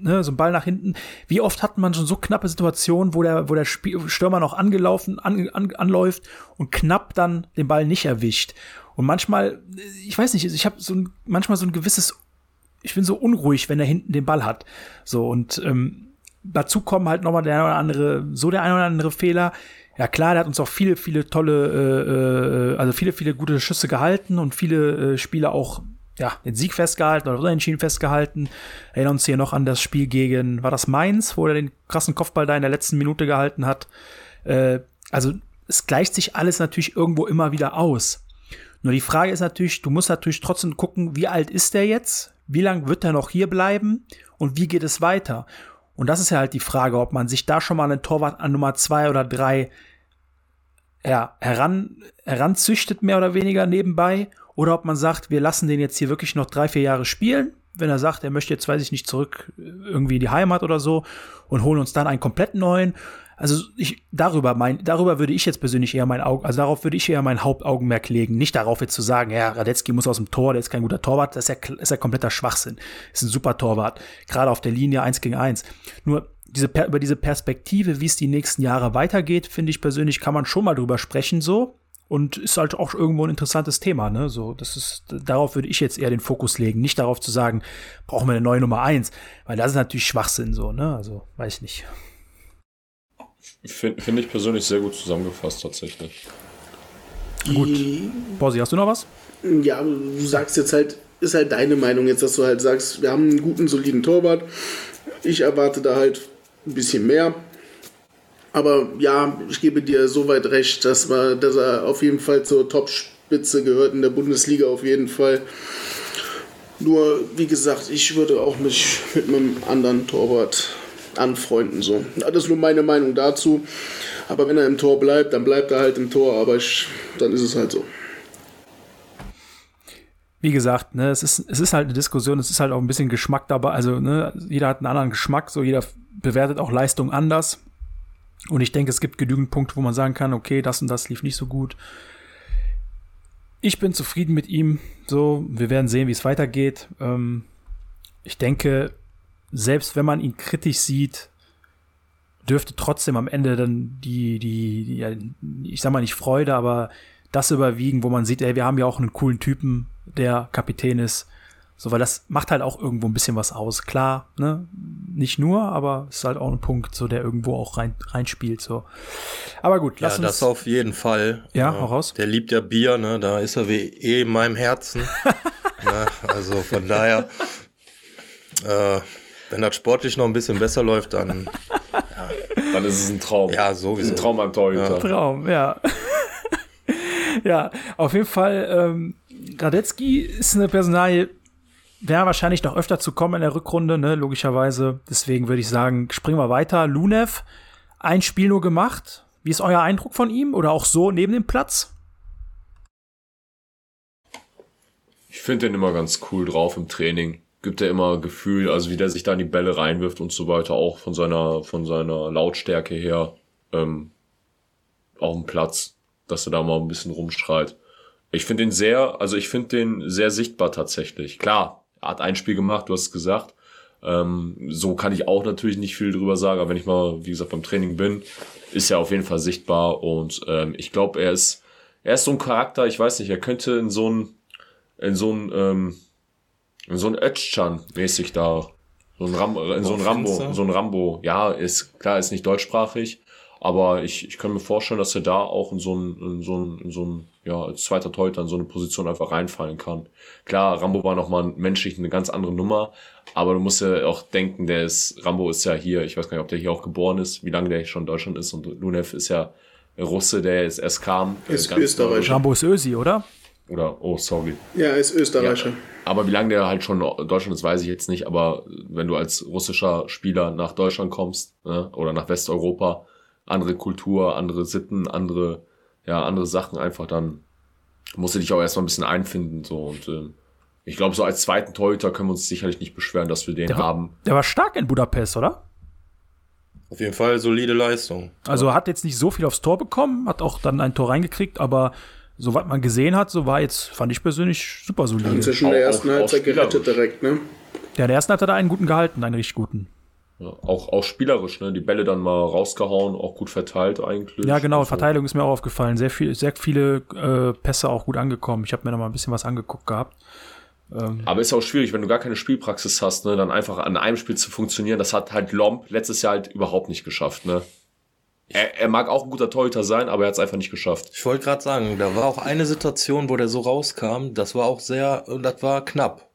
ne, so ein Ball nach hinten, wie oft hat man schon so knappe Situationen, wo der, wo der Stürmer noch angelaufen, an, an, anläuft und knapp dann den Ball nicht erwischt. Und manchmal, ich weiß nicht, ich habe so ein, manchmal so ein gewisses, ich bin so unruhig, wenn er hinten den Ball hat. So und ähm, dazu kommen halt nochmal der eine oder andere, so der eine oder andere Fehler. Ja klar, der hat uns auch viele, viele tolle, äh, äh, also viele, viele gute Schüsse gehalten und viele äh, Spieler auch ja, den Sieg festgehalten oder Unentschieden festgehalten. Erinnern uns hier noch an das Spiel gegen, war das Mainz, wo er den krassen Kopfball da in der letzten Minute gehalten hat. Äh, also es gleicht sich alles natürlich irgendwo immer wieder aus. Nur die Frage ist natürlich, du musst natürlich trotzdem gucken, wie alt ist der jetzt? Wie lange wird er noch hier bleiben? Und wie geht es weiter? Und das ist ja halt die Frage, ob man sich da schon mal einen Torwart an Nummer zwei oder drei ja, heran, heranzüchtet, mehr oder weniger nebenbei, oder ob man sagt, wir lassen den jetzt hier wirklich noch drei, vier Jahre spielen. Wenn er sagt, er möchte jetzt, weiß ich nicht, zurück irgendwie in die Heimat oder so und holen uns dann einen komplett neuen. Also ich darüber mein, darüber würde ich jetzt persönlich eher mein Auge, also darauf würde ich eher mein Hauptaugenmerk legen. Nicht darauf jetzt zu sagen, ja, Radetzky muss aus dem Tor, der ist kein guter Torwart, das ist ja, ist ja kompletter Schwachsinn. Ist ein super Torwart, gerade auf der Linie eins gegen eins. Nur diese, über diese Perspektive, wie es die nächsten Jahre weitergeht, finde ich persönlich, kann man schon mal drüber sprechen, so. Und ist halt auch irgendwo ein interessantes Thema, ne? So, das ist, darauf würde ich jetzt eher den Fokus legen, nicht darauf zu sagen, brauchen wir eine neue Nummer eins, weil das ist natürlich Schwachsinn, so, ne? Also, weiß ich nicht. Finde find ich persönlich sehr gut zusammengefasst, tatsächlich. Gut. Borsi, hast du noch was? Ja, du sagst jetzt halt, ist halt deine Meinung jetzt, dass du halt sagst, wir haben einen guten, soliden Torwart. Ich erwarte da halt ein bisschen mehr. Aber ja, ich gebe dir soweit recht, dass, man, dass er auf jeden Fall zur Topspitze gehört in der Bundesliga auf jeden Fall. Nur, wie gesagt, ich würde auch mich mit einem anderen Torwart anfreunden. So. Das ist nur meine Meinung dazu. Aber wenn er im Tor bleibt, dann bleibt er halt im Tor, aber ich, dann ist es halt so. Wie gesagt, ne, es, ist, es ist halt eine Diskussion, es ist halt auch ein bisschen Geschmack dabei. Also, ne, jeder hat einen anderen Geschmack, so jeder bewertet auch Leistung anders. Und ich denke, es gibt genügend Punkte, wo man sagen kann, okay, das und das lief nicht so gut. Ich bin zufrieden mit ihm. So, wir werden sehen, wie es weitergeht. Ähm, ich denke, selbst wenn man ihn kritisch sieht, dürfte trotzdem am Ende dann die, die, die, ich sag mal nicht Freude, aber das überwiegen, wo man sieht, ey, wir haben ja auch einen coolen Typen, der Kapitän ist. So, weil das macht halt auch irgendwo ein bisschen was aus. Klar, ne? Nicht nur, aber es ist halt auch ein Punkt, so der irgendwo auch rein, reinspielt. So. Aber gut, lass ja, uns. das auf jeden Fall. Ja, auch raus. Der liebt ja Bier, ne? Da ist er wie eh in meinem Herzen. <laughs> ne? Also von daher. Äh, wenn das sportlich noch ein bisschen besser läuft, dann. ja. <laughs> Dann ist es ein Traum. Ja, sowieso. Ein Traum am Torhüter. Ja. Traum, ja. <laughs> ja, auf jeden Fall. Ähm, Radetzky ist eine Personalie, wäre wahrscheinlich noch öfter zu kommen in der Rückrunde, ne, logischerweise. Deswegen würde ich sagen, springen wir weiter. Lunev, ein Spiel nur gemacht. Wie ist euer Eindruck von ihm? Oder auch so neben dem Platz? Ich finde den immer ganz cool drauf im Training gibt er immer Gefühl, also wie der sich da in die Bälle reinwirft und so weiter, auch von seiner, von seiner Lautstärke her, ähm, auf dem Platz, dass er da mal ein bisschen rumstrahlt. Ich finde den sehr, also ich finde den sehr sichtbar tatsächlich. Klar, er hat ein Spiel gemacht, du hast es gesagt. Ähm, so kann ich auch natürlich nicht viel drüber sagen, aber wenn ich mal, wie gesagt, beim Training bin, ist er auf jeden Fall sichtbar und ähm, ich glaube, er ist, er ist so ein Charakter, ich weiß nicht, er könnte in so ein, in so ein, ähm, so ein Ötschan-mäßig da. So ein, Ram so ein Rambo, so ein Rambo. Ja, ist klar, ist nicht deutschsprachig, Aber ich, ich kann mir vorstellen, dass er da auch in so ein, in so ein, in so ein, ja, als zweiter Torhüter in so eine Position einfach reinfallen kann. Klar, Rambo war nochmal menschlich eine ganz andere Nummer, aber du musst ja auch denken, der ist, Rambo ist ja hier, ich weiß gar nicht, ob der hier auch geboren ist, wie lange der schon in Deutschland ist und Lunev ist ja Russe, der jetzt erst kam. Ist ganz Österreicher. Rambo ist Ösi, oder? Oder, oh, sorry. Ja, er ist Österreicher. Ja, aber wie lange der halt schon in Deutschland ist, weiß ich jetzt nicht. Aber wenn du als russischer Spieler nach Deutschland kommst ne, oder nach Westeuropa, andere Kultur, andere Sitten, andere, ja, andere Sachen einfach, dann musst du dich auch erstmal ein bisschen einfinden. So. Und ähm, ich glaube, so als zweiten Torhüter können wir uns sicherlich nicht beschweren, dass wir den Der war, haben. der war stark in Budapest, oder? Auf jeden Fall solide Leistung. Also hat jetzt nicht so viel aufs Tor bekommen, hat auch dann ein Tor reingekriegt, aber soweit man gesehen hat, so war jetzt, fand ich persönlich super Haben sie solide. schon in der ersten Halbzeit gerettet direkt, ne? Ja, in der ersten hat er da einen guten gehalten, einen richtig guten. Ja, auch, auch spielerisch, ne? Die Bälle dann mal rausgehauen, auch gut verteilt eigentlich. Ja, genau, Also, Verteidigung ist mir auch aufgefallen. Sehr, viel, sehr viele äh, Pässe auch gut angekommen. Ich habe mir noch mal ein bisschen was angeguckt gehabt. Aber ist auch schwierig, wenn du gar keine Spielpraxis hast, ne, dann einfach an einem Spiel zu funktionieren. Das hat halt Lomb letztes Jahr halt überhaupt nicht geschafft, ne. Er, er mag auch ein guter Torhüter sein, aber er hat es einfach nicht geschafft. Ich wollte gerade sagen, da war auch eine Situation, wo der so rauskam, das war auch sehr, das war knapp.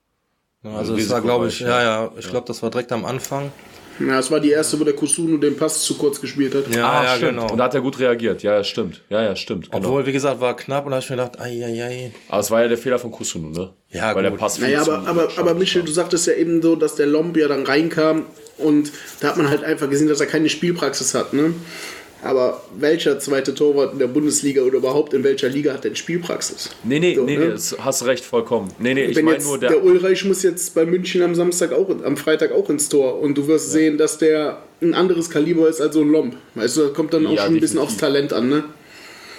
Ja, Also das war, glaube ich, ja, ja, ich glaube, das war direkt am Anfang. Ja, es war die erste, wo der Kusunu den Pass zu kurz gespielt hat. Ja, ja, stimmt. genau. Und da hat er gut reagiert. Ja, ja, stimmt. Ja, ja, stimmt. Genau. Obwohl, wie gesagt, war knapp und da habe ich mir gedacht, ai, ai, ai. aber es war ja der Fehler von Kusunu, ne? Ja, Weil der gut. Pass viel Naja, aber, aber, aber Michel, du sagtest ja eben so, dass der Lomb ja dann reinkam und da hat man halt einfach gesehen, dass er keine Spielpraxis hat, ne? Aber welcher zweite Torwart in der Bundesliga oder überhaupt in welcher Liga hat denn Spielpraxis? Nee, nee, So, nee, ne? nee, das hast recht, vollkommen. Nee, nee, ich meine nur der, der. Ulreich muss jetzt bei München am Samstag auch, am Freitag auch ins Tor und du wirst sehen, dass der ein anderes Kaliber ist als so ein Lomb. Weißt du, da kommt dann auch Ja, schon ein bisschen definitiv. aufs Talent an, ne?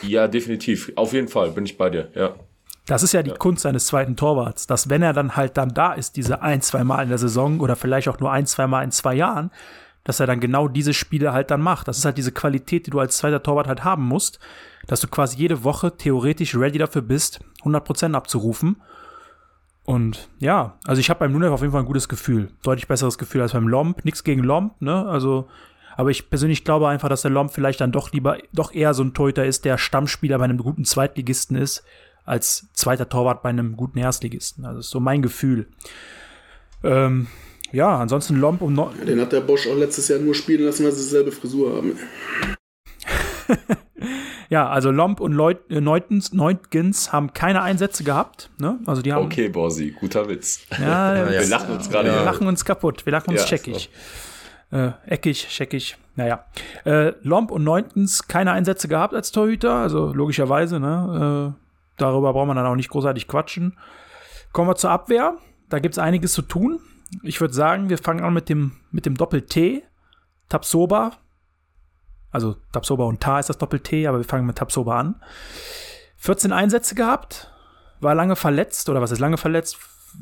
Ja, definitiv. Auf jeden Fall bin ich bei dir, ja. Das ist ja die Kunst seines zweiten Torwarts, dass wenn er dann halt dann da ist, diese ein, zwei Mal in der Saison oder vielleicht auch nur ein, zwei Mal in zwei Jahren, dass er dann genau diese Spiele halt dann macht. Das ist halt diese Qualität, die du als zweiter Torwart halt haben musst, dass du quasi jede Woche theoretisch ready dafür bist, 100% abzurufen. Und ja, also ich habe beim Nunev auf jeden Fall ein gutes Gefühl. Deutlich besseres Gefühl als beim Lomb. Nichts gegen Lomb, ne? Also, aber ich persönlich glaube einfach, dass der Lomb vielleicht dann doch lieber, doch eher so ein Torhüter ist, der Stammspieler bei einem guten Zweitligisten ist, als zweiter Torwart bei einem guten Erstligisten. Also, das ist so mein Gefühl. Ähm, ja, ansonsten Lomb um no Den hat der Bosch auch letztes Jahr nur spielen lassen, weil sie dieselbe Frisur haben. <laughs> ja, also Lomb und Leut äh, Neutens, Neutkens haben keine Einsätze gehabt. Ne? Also die haben Okay, Borsi, guter Witz. Ja, <laughs> Wir das- lachen uns gerade Wir hier. lachen uns kaputt, wir lachen uns Ja, checkig. Äh, eckig, checkig. Naja. Äh, Lomb und Neuntens keine Einsätze gehabt als Torhüter, also logischerweise, ne? Äh, darüber braucht man dann auch nicht großartig quatschen. Kommen wir zur Abwehr. Da gibt es einiges zu tun. Ich würde sagen, wir fangen an mit dem, mit dem Doppel-T. Tapsoba. Also Tapsoba und Ta ist das Doppel-T, aber wir fangen mit Tapsoba an. 14 Einsätze gehabt, war lange verletzt, oder was ist lange verletzt?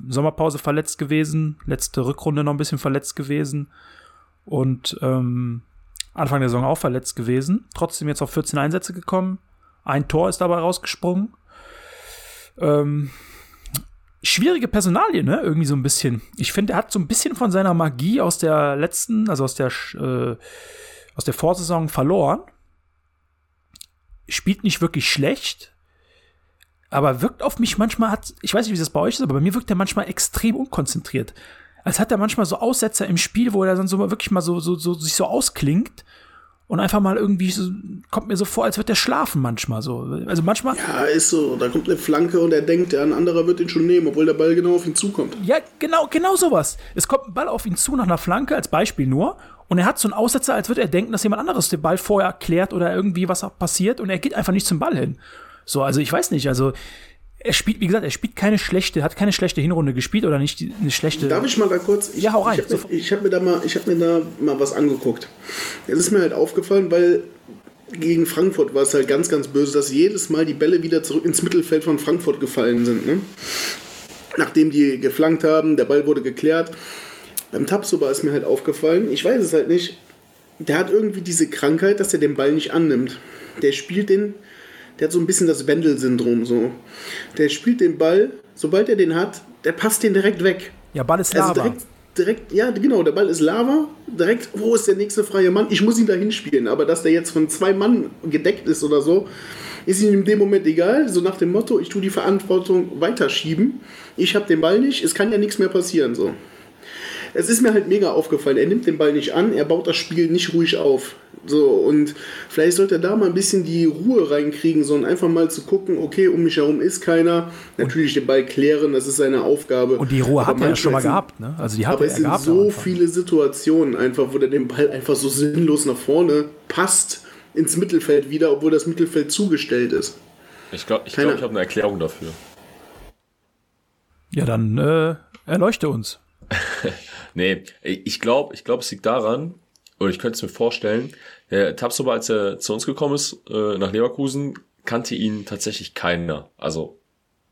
Sommerpause verletzt gewesen, letzte Rückrunde noch ein bisschen verletzt gewesen und ähm, Anfang der Saison auch verletzt gewesen. Trotzdem jetzt auf 14 Einsätze gekommen. Ein Tor ist dabei rausgesprungen. Ähm, schwierige Personalie, ne? Irgendwie so ein bisschen. Ich finde, er hat so ein bisschen von seiner Magie aus der letzten, also aus der, äh, aus der Vorsaison verloren. Spielt nicht wirklich schlecht, aber wirkt auf mich manchmal, hat, ich weiß nicht, wie das bei euch ist, aber bei mir wirkt er manchmal extrem unkonzentriert. Als hat er manchmal so Aussetzer im Spiel, wo er dann so wirklich mal so, so, so sich so ausklingt und einfach mal irgendwie so, kommt mir so vor, als würde er schlafen manchmal so. Also manchmal, Ja, ist so. Da kommt eine Flanke und er denkt, ja, ein anderer wird ihn schon nehmen, obwohl der Ball genau auf ihn zukommt. Ja, genau, genau sowas. Es kommt ein Ball auf ihn zu nach einer Flanke, als Beispiel nur. Und er hat so einen Aussetzer, als würde er denken, dass jemand anderes den Ball vorher erklärt oder irgendwie was passiert und er geht einfach nicht zum Ball hin. So, also ich weiß nicht, also er spielt, wie gesagt, er spielt keine schlechte, hat keine schlechte Hinrunde gespielt oder nicht die- eine schlechte. Darf ich mal da kurz? Ich, Ja, hau rein. Ich habe mir, hab mir da mal, ich habe mir da mal was angeguckt. Es ist mir halt aufgefallen, weil gegen Frankfurt war es halt ganz, ganz böse, dass jedes Mal die Bälle wieder zurück ins Mittelfeld von Frankfurt gefallen sind. Ne? Nachdem die geflankt haben, der Ball wurde geklärt. Beim Tapsoba ist mir halt aufgefallen, ich weiß es halt nicht, der hat irgendwie diese Krankheit, dass er den Ball nicht annimmt. Der spielt den, der hat so ein bisschen das Wendel-Syndrom so. Der spielt den Ball, sobald er den hat, der passt den direkt weg. ja, Ball ist Also Lava. direkt, direkt, ja, genau, der Ball ist Lava, direkt, wo ist der nächste freie Mann? Ich muss ihn da hinspielen, aber dass der jetzt von zwei Mann gedeckt ist oder so, ist ihm in dem Moment egal, so nach dem Motto, ich tue die Verantwortung weiterschieben, ich habe den Ball nicht, es kann ja nichts mehr passieren, so. Es ist mir halt mega aufgefallen, er nimmt den Ball nicht an, er baut das Spiel nicht ruhig auf. So, und vielleicht sollte er da mal ein bisschen die Ruhe reinkriegen, sondern einfach mal zu gucken, okay, um mich herum ist keiner. Natürlich den Ball klären, das ist seine Aufgabe. Und die Ruhe Aber hat er ja schon mal gehabt, ne? Also die hat aber er es sind so viele Situationen einfach, wo der den Ball einfach so sinnlos nach vorne passt ins Mittelfeld wieder, obwohl das Mittelfeld zugestellt ist. Ich glaube, ich, glaub, ich habe eine Erklärung dafür. Ja, dann äh, erleuchte uns. <laughs> Nee, ich glaube, ich glaube, es liegt daran, oder ich könnte es mir vorstellen, der Tabsoba, als er zu uns gekommen ist, äh, nach Leverkusen, kannte ihn tatsächlich keiner. Also,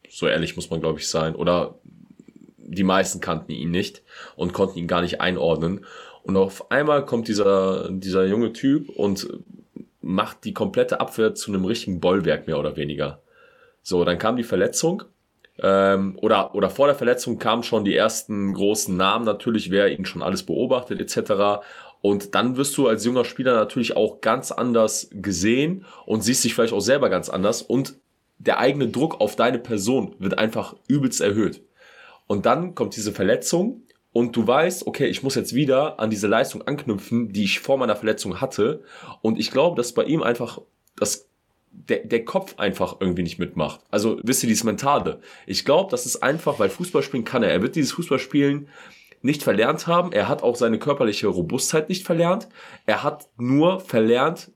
so ehrlich muss man, glaube ich, sein. Oder die meisten kannten ihn nicht und konnten ihn gar nicht einordnen. Und auf einmal kommt dieser, dieser junge Typ und macht die komplette Abwehr zu einem richtigen Bollwerk, mehr oder weniger. So, dann kam die Verletzung. Ähm, oder, oder vor der Verletzung kamen schon die ersten großen Namen natürlich, wer ihn schon alles beobachtet, etc. Und dann wirst du als junger Spieler natürlich auch ganz anders gesehen und siehst dich vielleicht auch selber ganz anders und der eigene Druck auf deine Person wird einfach übelst erhöht. Und dann kommt diese Verletzung und du weißt, okay, ich muss jetzt wieder an diese Leistung anknüpfen, die ich vor meiner Verletzung hatte. Und ich glaube, dass bei ihm einfach das der, der Kopf einfach irgendwie nicht mitmacht. Also wisst ihr, dieses Mentale. Ich glaube, das ist einfach, weil Fußball spielen kann er. Er wird dieses Fußballspielen nicht verlernt haben. Er hat auch seine körperliche Robustheit nicht verlernt. Er hat nur verlernt,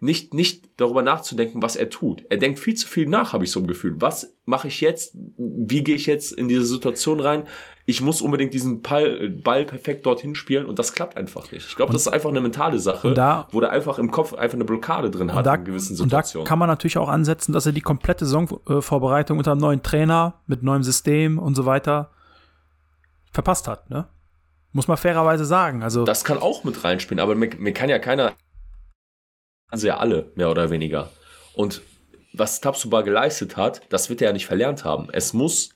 nicht, nicht darüber nachzudenken, was er tut. Er denkt viel zu viel nach, habe ich so ein Gefühl. Was mache ich jetzt? Wie gehe ich jetzt in diese Situation rein? Ich muss unbedingt diesen Ball, Ball perfekt dorthin spielen und das klappt einfach nicht. Ich glaube, das ist einfach eine mentale Sache, da- wo der einfach im Kopf einfach eine Blockade drin hat da, in gewissen und da Situationen. kann man natürlich auch ansetzen, dass er die komplette Saisonvorbereitung unter einem neuen Trainer, mit neuem System und so weiter verpasst hat. Ne? Muss man fairerweise sagen. Also Das kann auch mit reinspielen, aber mir, mir kann ja keiner. Also ja alle, mehr oder weniger. Und was Tabsuba geleistet hat, das wird er ja nicht verlernt haben. Es muss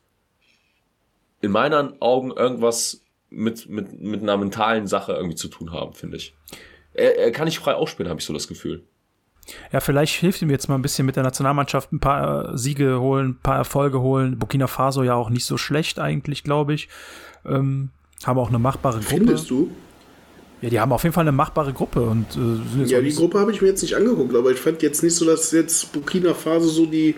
in meinen Augen irgendwas mit, mit, mit einer mentalen Sache irgendwie zu tun haben, finde ich. Er, er kann nicht frei ausspielen, habe ich so das Gefühl. Ja, vielleicht hilft ihm jetzt mal ein bisschen mit der Nationalmannschaft ein paar äh, Siege holen, ein paar Erfolge holen. Burkina Faso ja auch nicht so schlecht eigentlich, glaube ich. Ähm, haben auch eine machbare Gruppe. Findest du? Ja, die haben auf jeden Fall eine machbare Gruppe und äh, sind jetzt Ja, die Gruppe habe ich mir jetzt nicht angeguckt, aber ich fand jetzt nicht so, dass jetzt Burkina Faso so die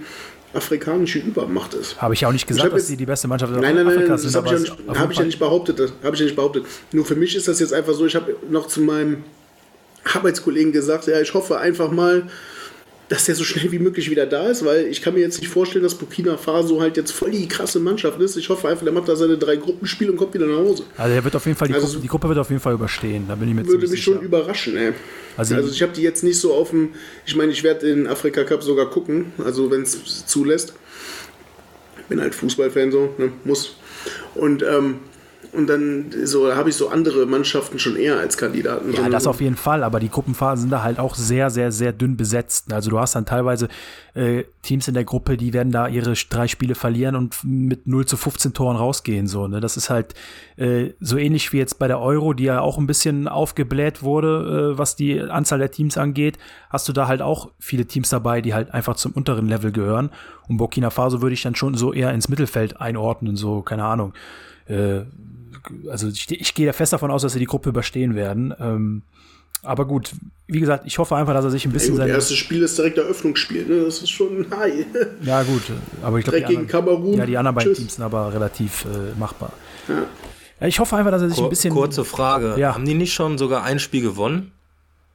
afrikanische Übermacht ist. habe ich ja auch nicht Ich gesagt, dass sie die beste Mannschaft Nein, nein, nein, Afrikas das sind. habe ich, ja es nicht- auf jeden hab ich ja nicht behauptet. Das habe ich ja nicht behauptet. Nur für mich ist das jetzt einfach so, ich habe noch zu meinem Arbeitskollegen gesagt, ja, ich hoffe einfach mal, dass der so schnell wie möglich wieder da ist, weil ich kann mir jetzt nicht vorstellen, dass Burkina Faso halt jetzt voll die krasse Mannschaft ist. Ich hoffe einfach, der macht da seine drei Gruppenspiele und kommt wieder nach Hause. Also er wird auf jeden Fall die, Also Gruppe, die Gruppe wird auf jeden Fall überstehen. Da bin ich mir Würde mich sicher. schon überraschen, ey. Also- Also, ich habe die jetzt nicht so auf dem. Ich meine, ich werde den Afrika Cup sogar gucken, also wenn es zulässt. Bin halt Fußballfan so, ne? muss. Und, ähm, und dann so habe ich so andere Mannschaften schon eher als Kandidaten. Ja, das auf jeden Fall, aber die Gruppenphasen sind da halt auch sehr, sehr, sehr dünn besetzt. Also du hast dann teilweise äh, Teams in der Gruppe, die werden da ihre drei Spiele verlieren und mit 0 zu 15 Toren rausgehen. So, ne? Das ist halt äh, so ähnlich wie jetzt bei der Euro, die ja auch ein bisschen aufgebläht wurde, äh, was die Anzahl der Teams angeht, hast du da halt auch viele Teams dabei, die halt einfach zum unteren Level gehören. Und Burkina Faso würde ich dann schon so eher ins Mittelfeld einordnen, so, keine Ahnung. Äh, also ich, ich gehe da fest davon aus, dass sie die Gruppe überstehen werden. Ähm, aber gut, wie gesagt, ich hoffe einfach, dass er sich ein Ja, bisschen gut, seine. erstes Spiel ist direkt Eröffnungsspiel, ne? Das ist schon hi. Ja, gut, aber ich glaube, Direkt gegen Kamerun. ja, die anderen beiden Tschüss. Teams sind aber relativ äh, machbar. Ja. ich hoffe einfach, dass er sich ein Kur bisschen. kurze Frage. Ja. Haben die nicht schon sogar ein Spiel gewonnen?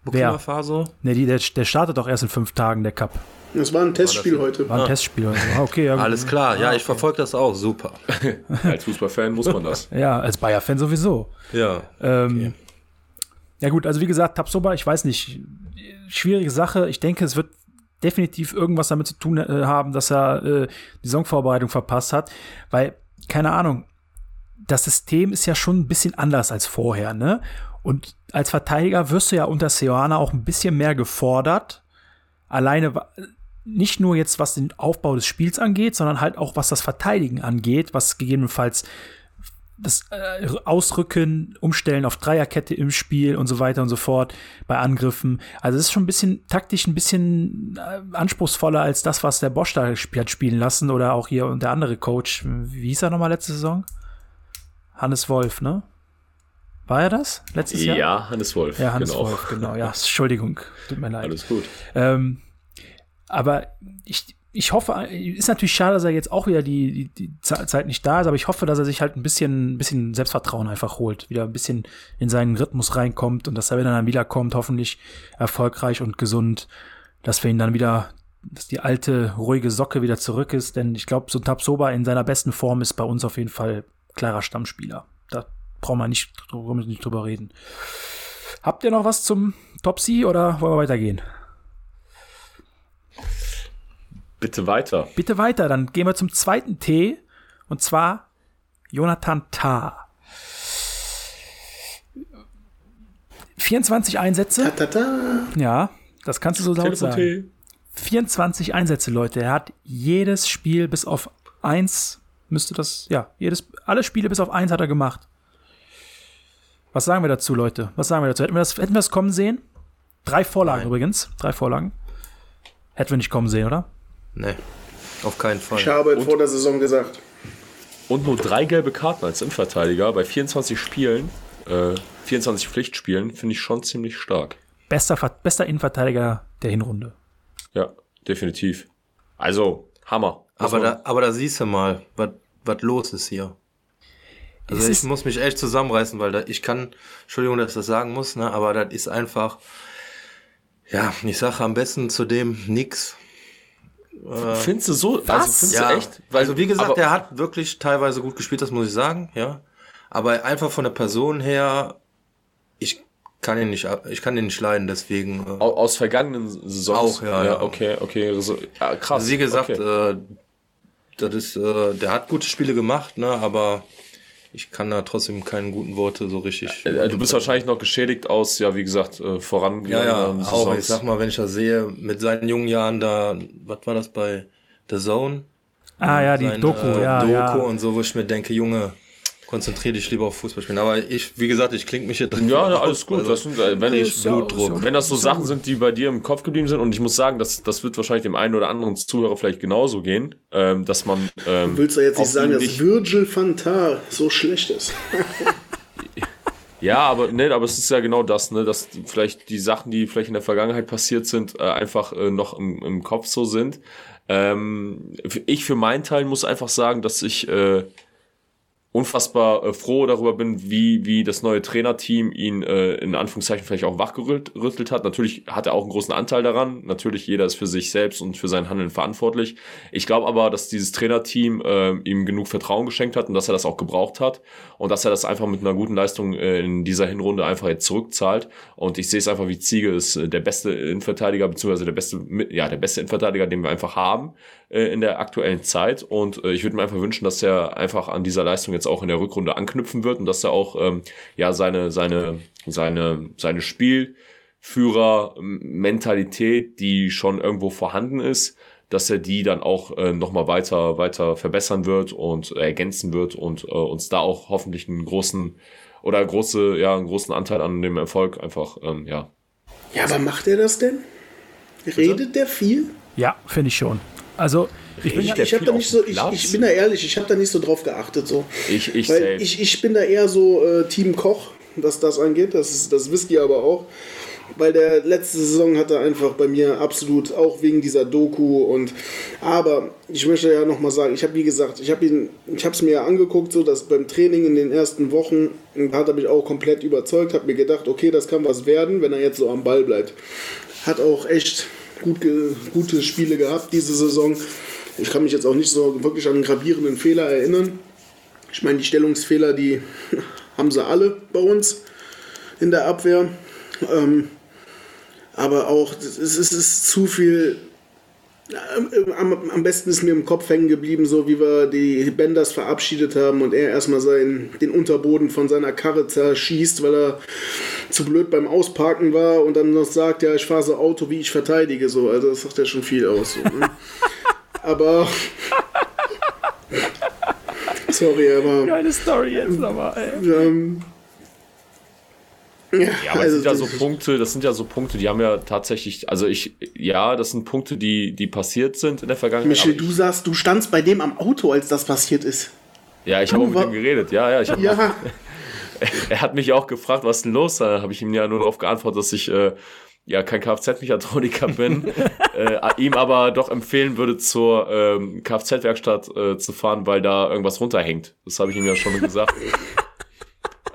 Burkina Wer? Faso? Ne, der, der startet doch erst in fünf Tagen, der Cup. Das war ein Testspiel heute. War ein Testspiel. oder so. Ah, okay, ja. Alles klar, ja, ich verfolge das auch, super. <laughs> Als Fußballfan muss man das. Ja, als Bayer-Fan sowieso. Ja. Ähm, Ja gut, also wie gesagt, Tabsoba, ich weiß nicht, schwierige Sache. Ich denke, es wird definitiv irgendwas damit zu tun äh, haben, dass er äh, die Saisonvorbereitung verpasst hat, weil, keine Ahnung, das System ist ja schon ein bisschen anders als vorher, ne? Und als Verteidiger wirst du ja unter Seoane auch ein bisschen mehr gefordert. Alleine nicht nur jetzt, was den Aufbau des Spiels angeht, sondern halt auch, was das Verteidigen angeht, was gegebenenfalls das äh, Ausrücken, Umstellen auf Dreierkette im Spiel und so weiter und so fort bei Angriffen. Also es ist schon ein bisschen taktisch ein bisschen äh, anspruchsvoller als das, was der Bosch da sp hat spielen lassen oder auch hier der andere Coach. Wie hieß er nochmal letzte Saison? Hannes Wolf, ne? War er das letztes Jahr? Ja, Hannes Wolf. Ja, Hannes genau. Wolf, genau. Ja, <laughs> Entschuldigung, tut mir leid. Alles gut. Ähm, aber ich, ich hoffe, ist natürlich schade, dass er jetzt auch wieder die, die, die Zeit nicht da ist, aber ich hoffe, dass er sich halt ein bisschen, ein bisschen Selbstvertrauen einfach holt, wieder ein bisschen in seinen Rhythmus reinkommt und dass er, wenn er dann wiederkommt, hoffentlich erfolgreich und gesund, dass wir ihn dann wieder, dass die alte, ruhige Socke wieder zurück ist, denn ich glaube, so Tabsoba in seiner besten Form ist bei uns auf jeden Fall klarer Stammspieler. Da brauchen wir nicht, nicht drüber reden. Habt ihr noch was zum Topsy oder wollen wir weitergehen? Bitte weiter. Bitte weiter, dann gehen wir zum zweiten T und zwar Jonathan Tah. 24 Einsätze. Ta, ta, ta. Ja, das kannst du so laut sagen. 24 Einsätze, Leute. Er hat jedes Spiel bis auf eins, müsste das, ja, jedes, alle Spiele bis auf eins hat er gemacht. Was sagen wir dazu, Leute? Was sagen wir dazu? Hätten wir das, hätten wir das kommen sehen? Drei Vorlagen Nein. übrigens. Drei Vorlagen. Hätten wir nicht kommen sehen, oder? Nee, auf keinen Fall. Ich habe vor der Saison gesagt. Und nur drei gelbe Karten als Innenverteidiger bei 24 Spielen, äh, 24 Pflichtspielen, finde ich schon ziemlich stark. Bester, bester Innenverteidiger der Hinrunde. Ja, definitiv. Also, Hammer. Aber da, aber da siehst du mal, was los ist hier. Also ich muss mich echt zusammenreißen, weil da, ich kann, Entschuldigung, dass ich das sagen muss, ne, aber das ist einfach, ja, ich sage am besten zu dem nix. Äh, findest du so? Also was? Also findest ja, du echt? Weil, also wie gesagt, er hat wirklich teilweise gut gespielt, das muss ich sagen, ja. Aber einfach von der Person her, ich kann ihn nicht, ich kann ihn nicht leiden, deswegen. Äh, Aus vergangenen Saisons? Auch, ja. ja, okay, okay. So, ja, krass. Also wie gesagt, okay. äh, das ist, äh, der hat gute Spiele gemacht, ne, aber ich kann da trotzdem keine guten Worte so richtig. Äh, du bist wahrscheinlich noch geschädigt aus, ja, wie gesagt, äh, voran. Ja, ja, auch. Ich sag mal, wenn ich das sehe, mit seinen jungen Jahren da, was war das bei The Zone? Ah ja, die Sein, Doku, äh, ja. Doku ja. und so, wo ich mir denke, Junge, konzentriere dich lieber auf Fußballspielen. Aber ich, wie gesagt, ich klinge mich hier drin. Ja, <laughs> alles gut. Also, das sind, äh, wenn, ich, Blutdruck. wenn das so Sachen sind, die bei dir im Kopf geblieben sind, und ich muss sagen, das, das wird wahrscheinlich dem einen oder anderen Zuhörer vielleicht genauso gehen, ähm, dass man. Ähm, du willst doch jetzt nicht sagen, dass Virgil van Taal so schlecht ist. <laughs> Ja, aber ne, aber es ist ja genau das, ne, dass die, vielleicht die Sachen, die vielleicht in der Vergangenheit passiert sind, äh, einfach äh, noch im, im Kopf so sind. Ähm, ich für meinen Teil muss einfach sagen, dass ich äh, unfassbar äh, froh darüber bin, wie, wie das neue Trainerteam ihn äh, in Anführungszeichen vielleicht auch wachgerüttelt hat. Natürlich hat er auch einen großen Anteil daran. Natürlich, jeder ist für sich selbst und für sein Handeln verantwortlich. Ich glaube aber, dass dieses Trainerteam äh, ihm genug Vertrauen geschenkt hat und dass er das auch gebraucht hat und dass er das einfach mit einer guten Leistung äh, in dieser Hinrunde einfach jetzt zurückzahlt. Und ich sehe es einfach wie Ziege ist äh, der beste Innenverteidiger, beziehungsweise der beste, ja, der beste Innenverteidiger, den wir einfach haben äh, in der aktuellen Zeit. Und äh, ich würde mir einfach wünschen, dass er einfach an dieser Leistung jetzt auch in der Rückrunde anknüpfen wird und dass er auch ähm, ja seine, seine, seine, seine Spielführer-Mentalität, die schon irgendwo vorhanden ist, dass er die dann auch äh, nochmal weiter, weiter verbessern wird und ergänzen wird und äh, uns da auch hoffentlich einen großen oder große, ja, einen großen Anteil an dem Erfolg einfach, ähm, ja. Ja, aber macht er das denn? Redet Bitte? der viel? Ja, finde ich schon. Also ich bin, ich, hab da nicht so, ich, ich, bin da ehrlich, ich habe da nicht so drauf geachtet. So. Ich, ich, Weil ich, ich bin da eher so äh, Team Koch, was das angeht. Das, ist, das wisst ihr aber auch. Weil der letzte Saison hatte einfach bei mir absolut, auch wegen dieser Doku und aber ich möchte ja nochmal sagen, ich habe wie gesagt, ich habe ihn, ich habe es mir angeguckt, so dass beim Training in den ersten Wochen hat er mich auch komplett überzeugt, habe mir gedacht, okay, das kann was werden, wenn er jetzt so am Ball bleibt. Hat auch echt gut, gute Spiele gehabt diese Saison. Ich kann mich jetzt auch nicht so wirklich an einen gravierenden Fehler erinnern. Ich meine, die Stellungsfehler, die <laughs> haben sie alle bei uns in der Abwehr. Ähm, aber auch, es ist, es ist zu viel. Am, am, besten ist mir im Kopf hängen geblieben, so wie wir die Benders verabschiedet haben und er erstmal seinen, den Unterboden von seiner Karre zerschießt, weil er zu blöd beim Ausparken war und dann noch sagt, ja, ich fahre so Auto, wie ich verteidige. So. Also das sagt ja schon viel aus. So, ne? <laughs> Aber <laughs> Sorry, aber. Geile Story jetzt nochmal, ey. Ähm, Ja, aber also das sind ja so Punkte, das sind ja so Punkte, die haben ja tatsächlich, also ich, ja, das sind Punkte, die, die passiert sind in der Vergangenheit. Michel, du sagst, du standst bei dem am Auto, als das passiert ist. ja, ich habe mit ihm geredet, ja, ja, ich hab, Ja, <laughs> er hat mich auch gefragt, was denn los? Da habe ich ihm ja nur darauf geantwortet, dass ich äh, ja kein Kfz-Mechatroniker <laughs> bin, äh, ihm aber doch empfehlen würde, zur ähm, Kfz-Werkstatt äh, zu fahren, weil da irgendwas runterhängt. Das habe ich ihm ja schon gesagt.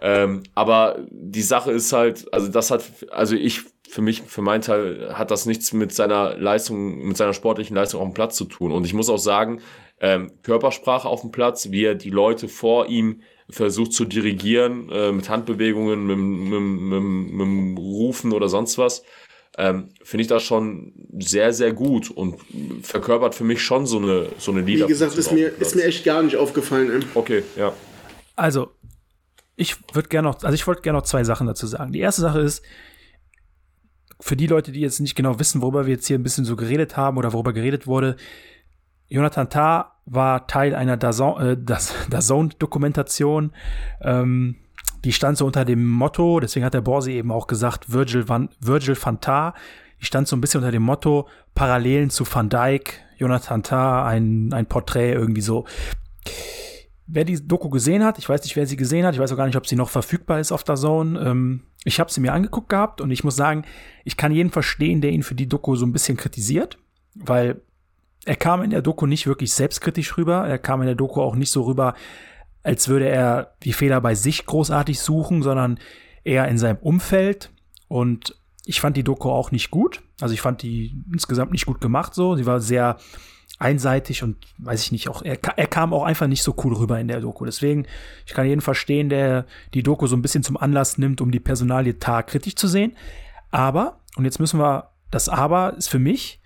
Ähm, aber die Sache ist halt, also das hat, also ich für mich, für meinen Teil, hat das nichts mit seiner Leistung, mit seiner sportlichen Leistung auf dem Platz zu tun. Und ich muss auch sagen, ähm, Körpersprache auf dem Platz, wie er die Leute vor ihm versucht zu dirigieren, äh, mit Handbewegungen, mit, mit, mit, mit dem Rufen oder sonst was, ähm, finde ich das schon sehr, sehr gut und verkörpert für mich schon so eine, so eine wie Leader. gesagt, ist mir, ist mir echt gar nicht aufgefallen. ey. Okay, ja. Also, ich würde gerne noch, also ich wollte gerne noch zwei Sachen dazu sagen. Die erste Sache ist, für die Leute, die jetzt nicht genau wissen, worüber wir jetzt hier ein bisschen so geredet haben oder worüber geredet wurde, Jonathan Tah war Teil einer äh, <laughs> DAZN-Dokumentation. Ähm, die stand so unter dem Motto, deswegen hat der Borsi eben auch gesagt, Virgil van, Virgil van Tah. Die stand so ein bisschen unter dem Motto, Parallelen zu Van Dyke, Jonathan Tah, ein, ein Porträt irgendwie so. Wer die Doku gesehen hat, ich weiß nicht, wer sie gesehen hat, ich weiß auch gar nicht, ob sie noch verfügbar ist auf der Zone. Ähm, ich habe sie mir angeguckt gehabt und ich muss sagen, ich kann jeden verstehen, der ihn für die Doku so ein bisschen kritisiert, weil er kam in der Doku nicht wirklich selbstkritisch rüber. Er kam in der Doku auch nicht so rüber, als würde er die Fehler bei sich großartig suchen, sondern eher in seinem Umfeld. Und ich fand die Doku auch nicht gut. Also ich fand die insgesamt nicht gut gemacht so. Sie war sehr einseitig und weiß ich nicht, auch er, er kam auch einfach nicht so cool rüber in der Doku. Deswegen, ich kann jeden verstehen, der die Doku so ein bisschen zum Anlass nimmt, um die Personalie Tar kritisch zu sehen. Aber, und jetzt müssen wir, das Aber ist für mich,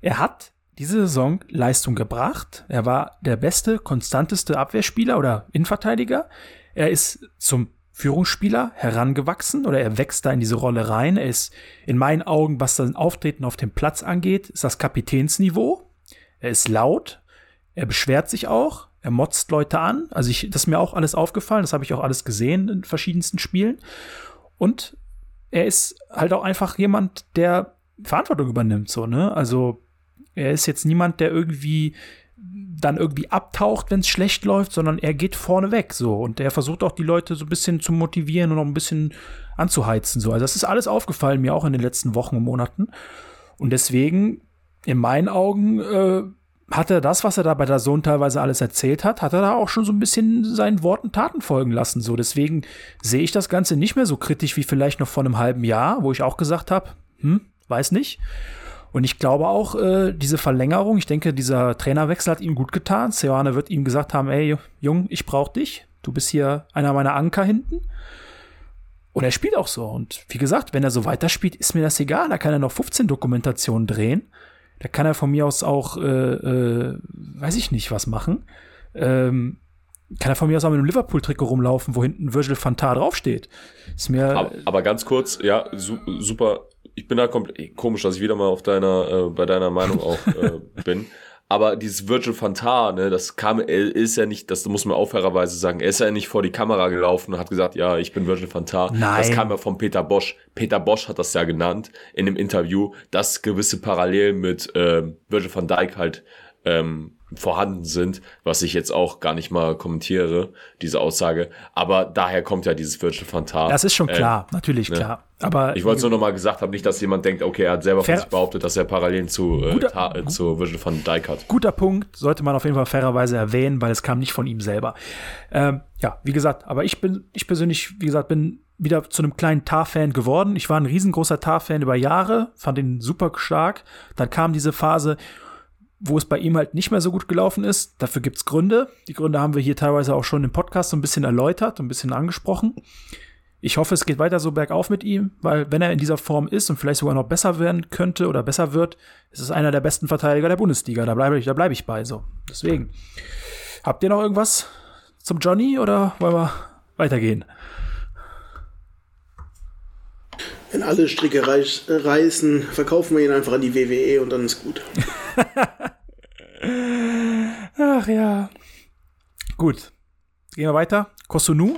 er hat diese Saison Leistung gebracht. Er war der beste, konstanteste Abwehrspieler oder Innenverteidiger. Er ist zum Führungsspieler herangewachsen oder er wächst da in diese Rolle rein. Er ist in meinen Augen, was sein Auftreten auf dem Platz angeht, ist das Kapitänsniveau. Er ist laut, er beschwert sich auch, er motzt Leute an. Also ich, das ist mir auch alles aufgefallen, das habe ich auch alles gesehen in verschiedensten Spielen. Und er ist halt auch einfach jemand, der Verantwortung übernimmt, so, ne? Also er ist jetzt niemand, der irgendwie dann irgendwie abtaucht, wenn es schlecht läuft, sondern er geht vorne weg so und er versucht auch die Leute so ein bisschen zu motivieren und noch ein bisschen anzuheizen so. Also das ist alles aufgefallen mir auch in den letzten Wochen und Monaten und deswegen in meinen Augen äh, hat er das, was er da bei der Sohn teilweise alles erzählt hat, hat er da auch schon so ein bisschen seinen Worten Taten folgen lassen. So, deswegen sehe ich das Ganze nicht mehr so kritisch wie vielleicht noch vor einem halben Jahr, wo ich auch gesagt habe, hm, weiß nicht. Und ich glaube auch, äh, diese Verlängerung, ich denke, dieser Trainerwechsel hat ihm gut getan. Seoane wird ihm gesagt haben, ey, Jung, ich brauche dich. Du bist hier einer meiner Anker hinten. Und er spielt auch so. Und wie gesagt, wenn er so weiterspielt, ist mir das egal. Da kann er noch 15 Dokumentationen drehen. Da kann er von mir aus auch, äh, äh, weiß ich nicht, was machen. Ähm, kann er von mir aus auch mit einem Liverpool-Trikot rumlaufen, wo hinten Virgil van Tar draufsteht. Ist mir. Aber, aber ganz kurz, ja, su super. Ich bin da komplett komisch, dass ich wieder mal auf deiner, äh, bei deiner Meinung auch äh, <laughs> bin. Aber dieses Virgil van Tar, ne, das kam, er ist ja nicht, das muss man auch fairerweise sagen, er ist ja nicht vor die Kamera gelaufen und hat gesagt, ja, ich bin Virgil van Tar. Nein. Das kam ja von Peter Bosch. Peter Bosch hat das ja genannt in dem Interview, dass gewisse Parallelen mit ähm, Virgil van Dijk halt ähm, vorhanden sind, was ich jetzt auch gar nicht mal kommentiere, diese Aussage. Aber daher kommt ja dieses Virgil van Tar. das ist schon Ähm, klar, natürlich ne. klar. Aber ich wollte es nur noch mal gesagt haben, nicht, dass jemand denkt, okay, er hat selber von sich behauptet, dass er Parallelen zu, äh, Guter- äh, zu Virgil van Dijk hat. guter Punkt, sollte man auf jeden Fall fairerweise erwähnen, weil es kam nicht von ihm selber. Ähm, ja, wie gesagt, aber ich bin, ich persönlich, wie gesagt, bin wieder zu einem kleinen Tar-Fan geworden. Ich war ein riesengroßer Tar-Fan über Jahre, fand ihn super stark. Dann kam diese Phase, wo es bei ihm halt nicht mehr so gut gelaufen ist. Dafür gibt's Gründe. Die Gründe haben wir hier teilweise auch schon im Podcast so ein bisschen erläutert, ein bisschen angesprochen. Ich hoffe, es geht weiter so bergauf mit ihm, weil wenn er in dieser Form ist und vielleicht sogar noch besser werden könnte oder besser wird, ist es einer der besten Verteidiger der Bundesliga. Da bleibe ich, da bleibe ich bei so. Deswegen. Habt ihr noch irgendwas zum Johnny oder wollen wir weitergehen? Wenn alle Stricke reißen, verkaufen wir ihn einfach an die WWE und dann ist gut. <laughs> Ach ja. Gut. Gehen wir weiter. Kosunu.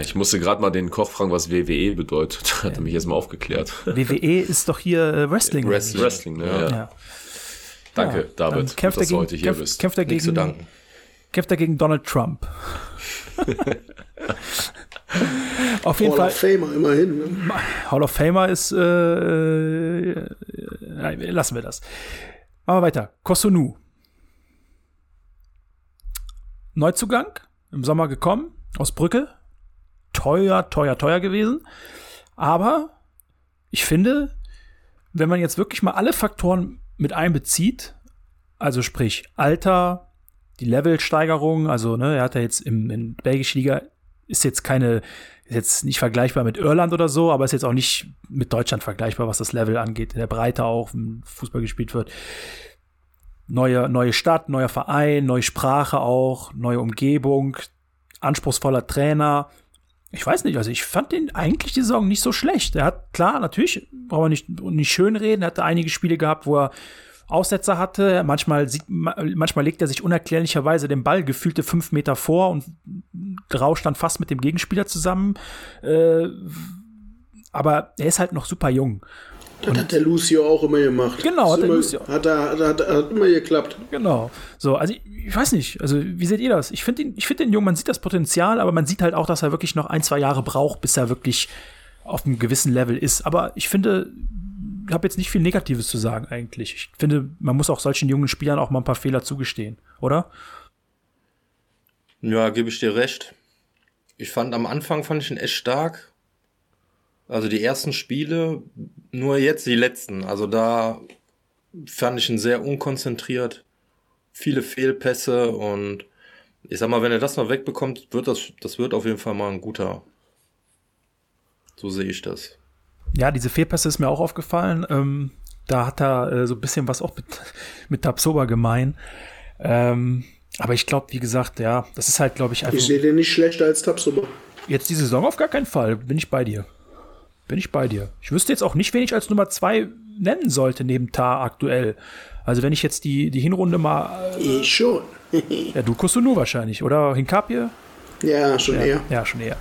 Ich musste gerade mal den Koch fragen, was WWE bedeutet. <laughs> Hat er mich jetzt mal aufgeklärt. WWE ist doch hier äh, Wrestling. Wrestling. Wrestling, ne? Ja. Ja. Danke, David, kämpft dass er du heute gegen- hier kämpft- bist. kämpft Nichts zu danken. kämpft er gegen Donald Trump. <laughs> Auf jeden Hall Fall. of Famer immerhin. Ne? Hall of Famer ist, äh, äh, nein, lassen wir das. Machen wir weiter. Kosunu. Neuzugang, im Sommer gekommen, aus Brücke. Teuer, teuer, teuer gewesen. Aber ich finde, wenn man jetzt wirklich mal alle Faktoren mit einbezieht, also sprich Alter, die Levelsteigerung, also ne, er hat ja jetzt im, in belgischen Liga, ist jetzt keine, ist jetzt nicht vergleichbar mit Irland oder so, aber ist jetzt auch nicht mit Deutschland vergleichbar, was das Level angeht, in der Breite auch, wenn Fußball gespielt wird. Neue, neue Stadt, neuer Verein, neue Sprache auch, neue Umgebung, anspruchsvoller Trainer. Ich weiß nicht, also ich fand den eigentlich die Saison nicht so schlecht. Er hat, klar, natürlich, brauchen wir nicht, nicht schön reden, er hatte einige Spiele gehabt, wo er Aussetzer hatte. Manchmal, sieht, ma- manchmal legt er sich unerklärlicherweise den Ball gefühlte fünf Meter vor und rauscht dann fast mit dem Gegenspieler zusammen. Äh, aber er ist halt noch super jung. Das hat der Lucio auch immer gemacht. Genau, hat immer. Hat, er, hat, er, hat, er, hat immer geklappt. Genau. So, also ich, ich weiß nicht, also wie seht ihr das? Ich finde ich find den Jungen, man sieht das Potenzial, aber man sieht halt auch, dass er wirklich noch ein, zwei Jahre braucht, bis er wirklich auf einem gewissen Level ist. Aber ich finde, habe jetzt nicht viel Negatives zu sagen eigentlich. Ich finde, man muss auch solchen jungen Spielern auch mal ein paar Fehler zugestehen, oder? Ja, gebe ich dir recht. Ich fand am Anfang fand ich ihn echt stark. Also die ersten Spiele, nur jetzt die letzten. Also da fand ich ihn sehr unkonzentriert. Viele Fehlpässe und ich sag mal, wenn er das noch wegbekommt, wird das, das wird auf jeden Fall mal ein guter. So sehe ich das. Ja, diese Fehlpässe ist mir auch aufgefallen. Ähm, da hat er äh, so ein bisschen was auch mit, <laughs> mit Tabsoba gemein. Ähm, aber ich glaube, wie gesagt, ja, das ist halt, glaube ich, einfach. Ich sehe den nicht schlechter als Tabsoba. Jetzt die Saison auf gar keinen Fall. Bin ich bei dir. Bin ich bei dir. Ich wüsste jetzt auch nicht, wen ich als Nummer zwei nennen sollte neben Tar aktuell. Also wenn ich jetzt die, die Hinrunde mal. Ich schon. Äh, <laughs> ja, du Kusunu wahrscheinlich. Oder Hinkapie? Ja, schon eher. Ja, schon eher.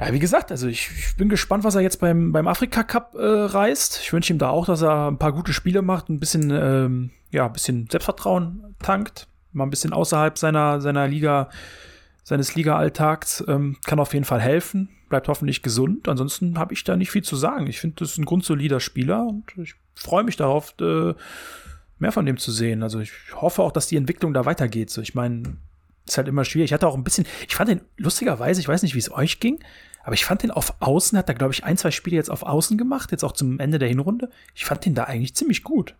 Ja, wie gesagt, also ich, ich bin gespannt, was er jetzt beim, beim Afrika Cup äh, reißt. Ich wünsche ihm da auch, dass er ein paar gute Spiele macht, ein bisschen, ähm, ja, ein bisschen Selbstvertrauen tankt, mal ein bisschen außerhalb seiner, seiner Liga, seines Liga-Alltags, ähm, kann auf jeden Fall helfen, bleibt hoffentlich gesund. Ansonsten habe ich da nicht viel zu sagen. Ich finde, das ist ein grundsolider Spieler und ich freue mich darauf, äh, mehr von dem zu sehen. Also ich hoffe auch, dass die Entwicklung da weitergeht. So, ich meine, ist halt immer schwierig. Ich hatte auch ein bisschen, ich fand den lustigerweise, ich weiß nicht, wie es euch ging, aber ich fand den auf Außen, hat er, glaube ich, ein, zwei Spiele jetzt auf Außen gemacht, jetzt auch zum Ende der Hinrunde. Ich fand den da eigentlich ziemlich gut.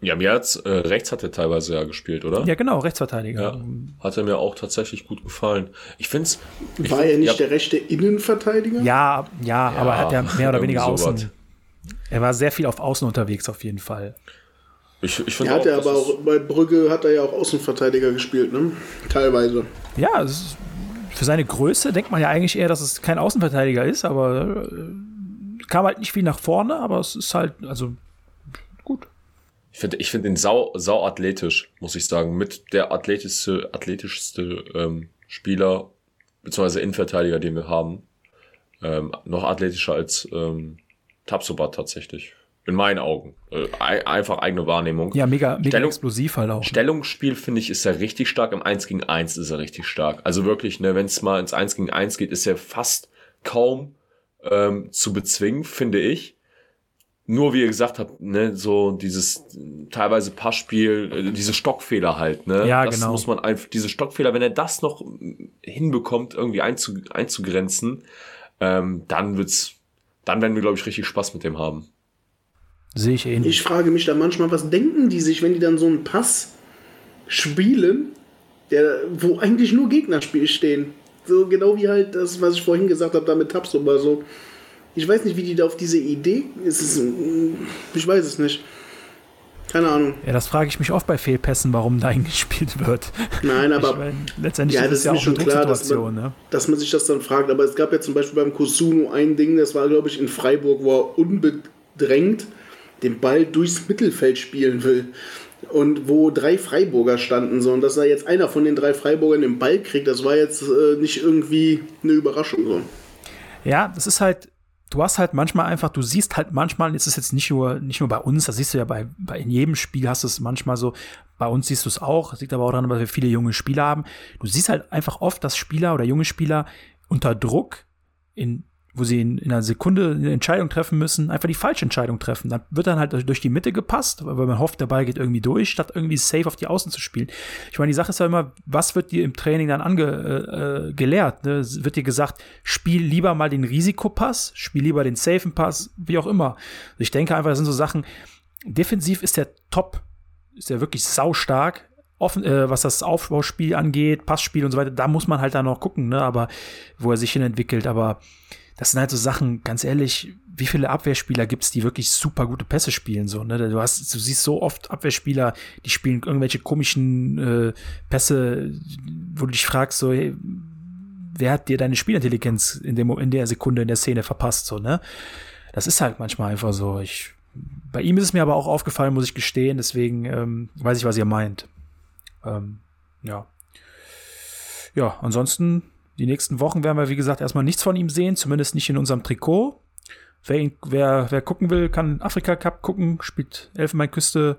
Ja, mir hat's, äh, rechts hat er teilweise ja gespielt, oder? Ja, genau, Rechtsverteidiger. Ja, hat er mir auch tatsächlich gut gefallen. Ich find's. Ich War find- er nicht ja, der rechte Innenverteidiger? Ja, ja, aber er hat ja mehr oder weniger. Außen. Er war sehr viel auf Außen unterwegs, auf jeden Fall. Ich, ich Er finde hat er das aber auch bei Brügge hat er ja auch Außenverteidiger gespielt, ne? Teilweise. Ja, es ist, für seine Größe denkt man ja eigentlich eher, dass es kein Außenverteidiger ist, aber äh, kam halt nicht viel nach vorne, aber es ist halt, also gut. Ich finde ich find den sau, sau athletisch, muss ich sagen. Mit der athletischste, athletischste ähm, Spieler, beziehungsweise Innenverteidiger, den wir haben. Ähm, noch athletischer als ähm, Tabsobat tatsächlich. In meinen Augen. Äh, ei- einfach eigene Wahrnehmung. Ja, mega, mega Stellung- explosiv halt auch. Stellungsspiel, finde ich, ist er richtig stark. Im 1 gegen 1 ist er richtig stark. Also wirklich, ne, wenn es mal ins 1 gegen 1 geht, ist er fast kaum ähm, zu bezwingen, finde ich. Nur wie ihr gesagt habt, ne, so dieses teilweise Passspiel, äh, diese Stockfehler halt, ne? Ja, das genau. muss man einfach, diese Stockfehler, wenn er das noch hinbekommt, irgendwie einzu, einzugrenzen, ähm, dann wird's, dann werden wir, glaube ich, richtig Spaß mit dem haben. Sehe ich ähnlich. Ich frage mich da manchmal, was denken die sich, wenn die dann so einen Pass spielen, der, wo eigentlich nur Gegner stehen. So genau wie halt das, was ich vorhin gesagt habe, da mit Tabs oder so. Ich weiß nicht, wie die da auf diese Idee. Es ist, ich weiß es nicht. Keine Ahnung. Ja, das frage ich mich oft bei Fehlpässen, warum da <laughs> eingespielt wird. Nein, aber ich mein, letztendlich Ja, ist das es ist ja auch eine schon klar, dass man, ne? dass man sich das dann fragt. Aber es gab ja zum Beispiel beim Kosunu ein Ding, das war, glaube ich, in Freiburg, wo er unbedrängt den Ball durchs Mittelfeld spielen will. und wo drei Freiburger standen. So. Und dass da jetzt einer von den drei Freiburgern den Ball kriegt, das war jetzt äh, nicht irgendwie eine Überraschung. So. Ja, das ist halt, du hast halt manchmal einfach, du siehst halt manchmal, es ist jetzt nicht nur, nicht nur bei uns, das siehst du ja bei, bei in jedem Spiel hast du es manchmal so, bei uns siehst du es auch, das liegt aber auch daran, weil wir viele junge Spieler haben. Du siehst halt einfach oft, dass Spieler oder junge Spieler unter Druck in wo sie in, in, einer Sekunde eine Entscheidung treffen müssen, einfach die falsche Entscheidung treffen. Dann wird dann halt durch die Mitte gepasst, weil man hofft, der Ball geht irgendwie durch, statt irgendwie safe auf die Außen zu spielen. Ich meine, die Sache ist ja immer, was wird dir im Training dann ange, äh, äh? Ne? Wird dir gesagt, spiel lieber mal den Risikopass, spiel lieber den safen Pass, wie auch immer. Ich denke einfach, das sind so Sachen, defensiv ist der top, ist der wirklich saustark. Offen, äh, was das Aufbauspiel angeht, Passspiel und so weiter, da muss man halt dann noch gucken, ne? aber wo er sich hin entwickelt, aber das sind halt so Sachen, ganz ehrlich, wie viele Abwehrspieler gibt es, die wirklich super gute Pässe spielen? So, ne? Du hast, du siehst so oft Abwehrspieler, die spielen irgendwelche komischen äh, Pässe, wo du dich fragst, so, hey, wer hat dir deine Spielintelligenz in, dem, in der Sekunde in der Szene verpasst? So, ne? Das ist halt manchmal einfach so. Ich, bei ihm ist es mir aber auch aufgefallen, muss ich gestehen, deswegen ähm, weiß ich, was ihr meint. Ähm, ja. Ja, ansonsten die nächsten Wochen werden wir, wie gesagt, erstmal nichts von ihm sehen, zumindest nicht in unserem Trikot. Wer, ihn, wer, wer gucken will, kann Afrika Cup gucken, spielt Elfenbeinküste.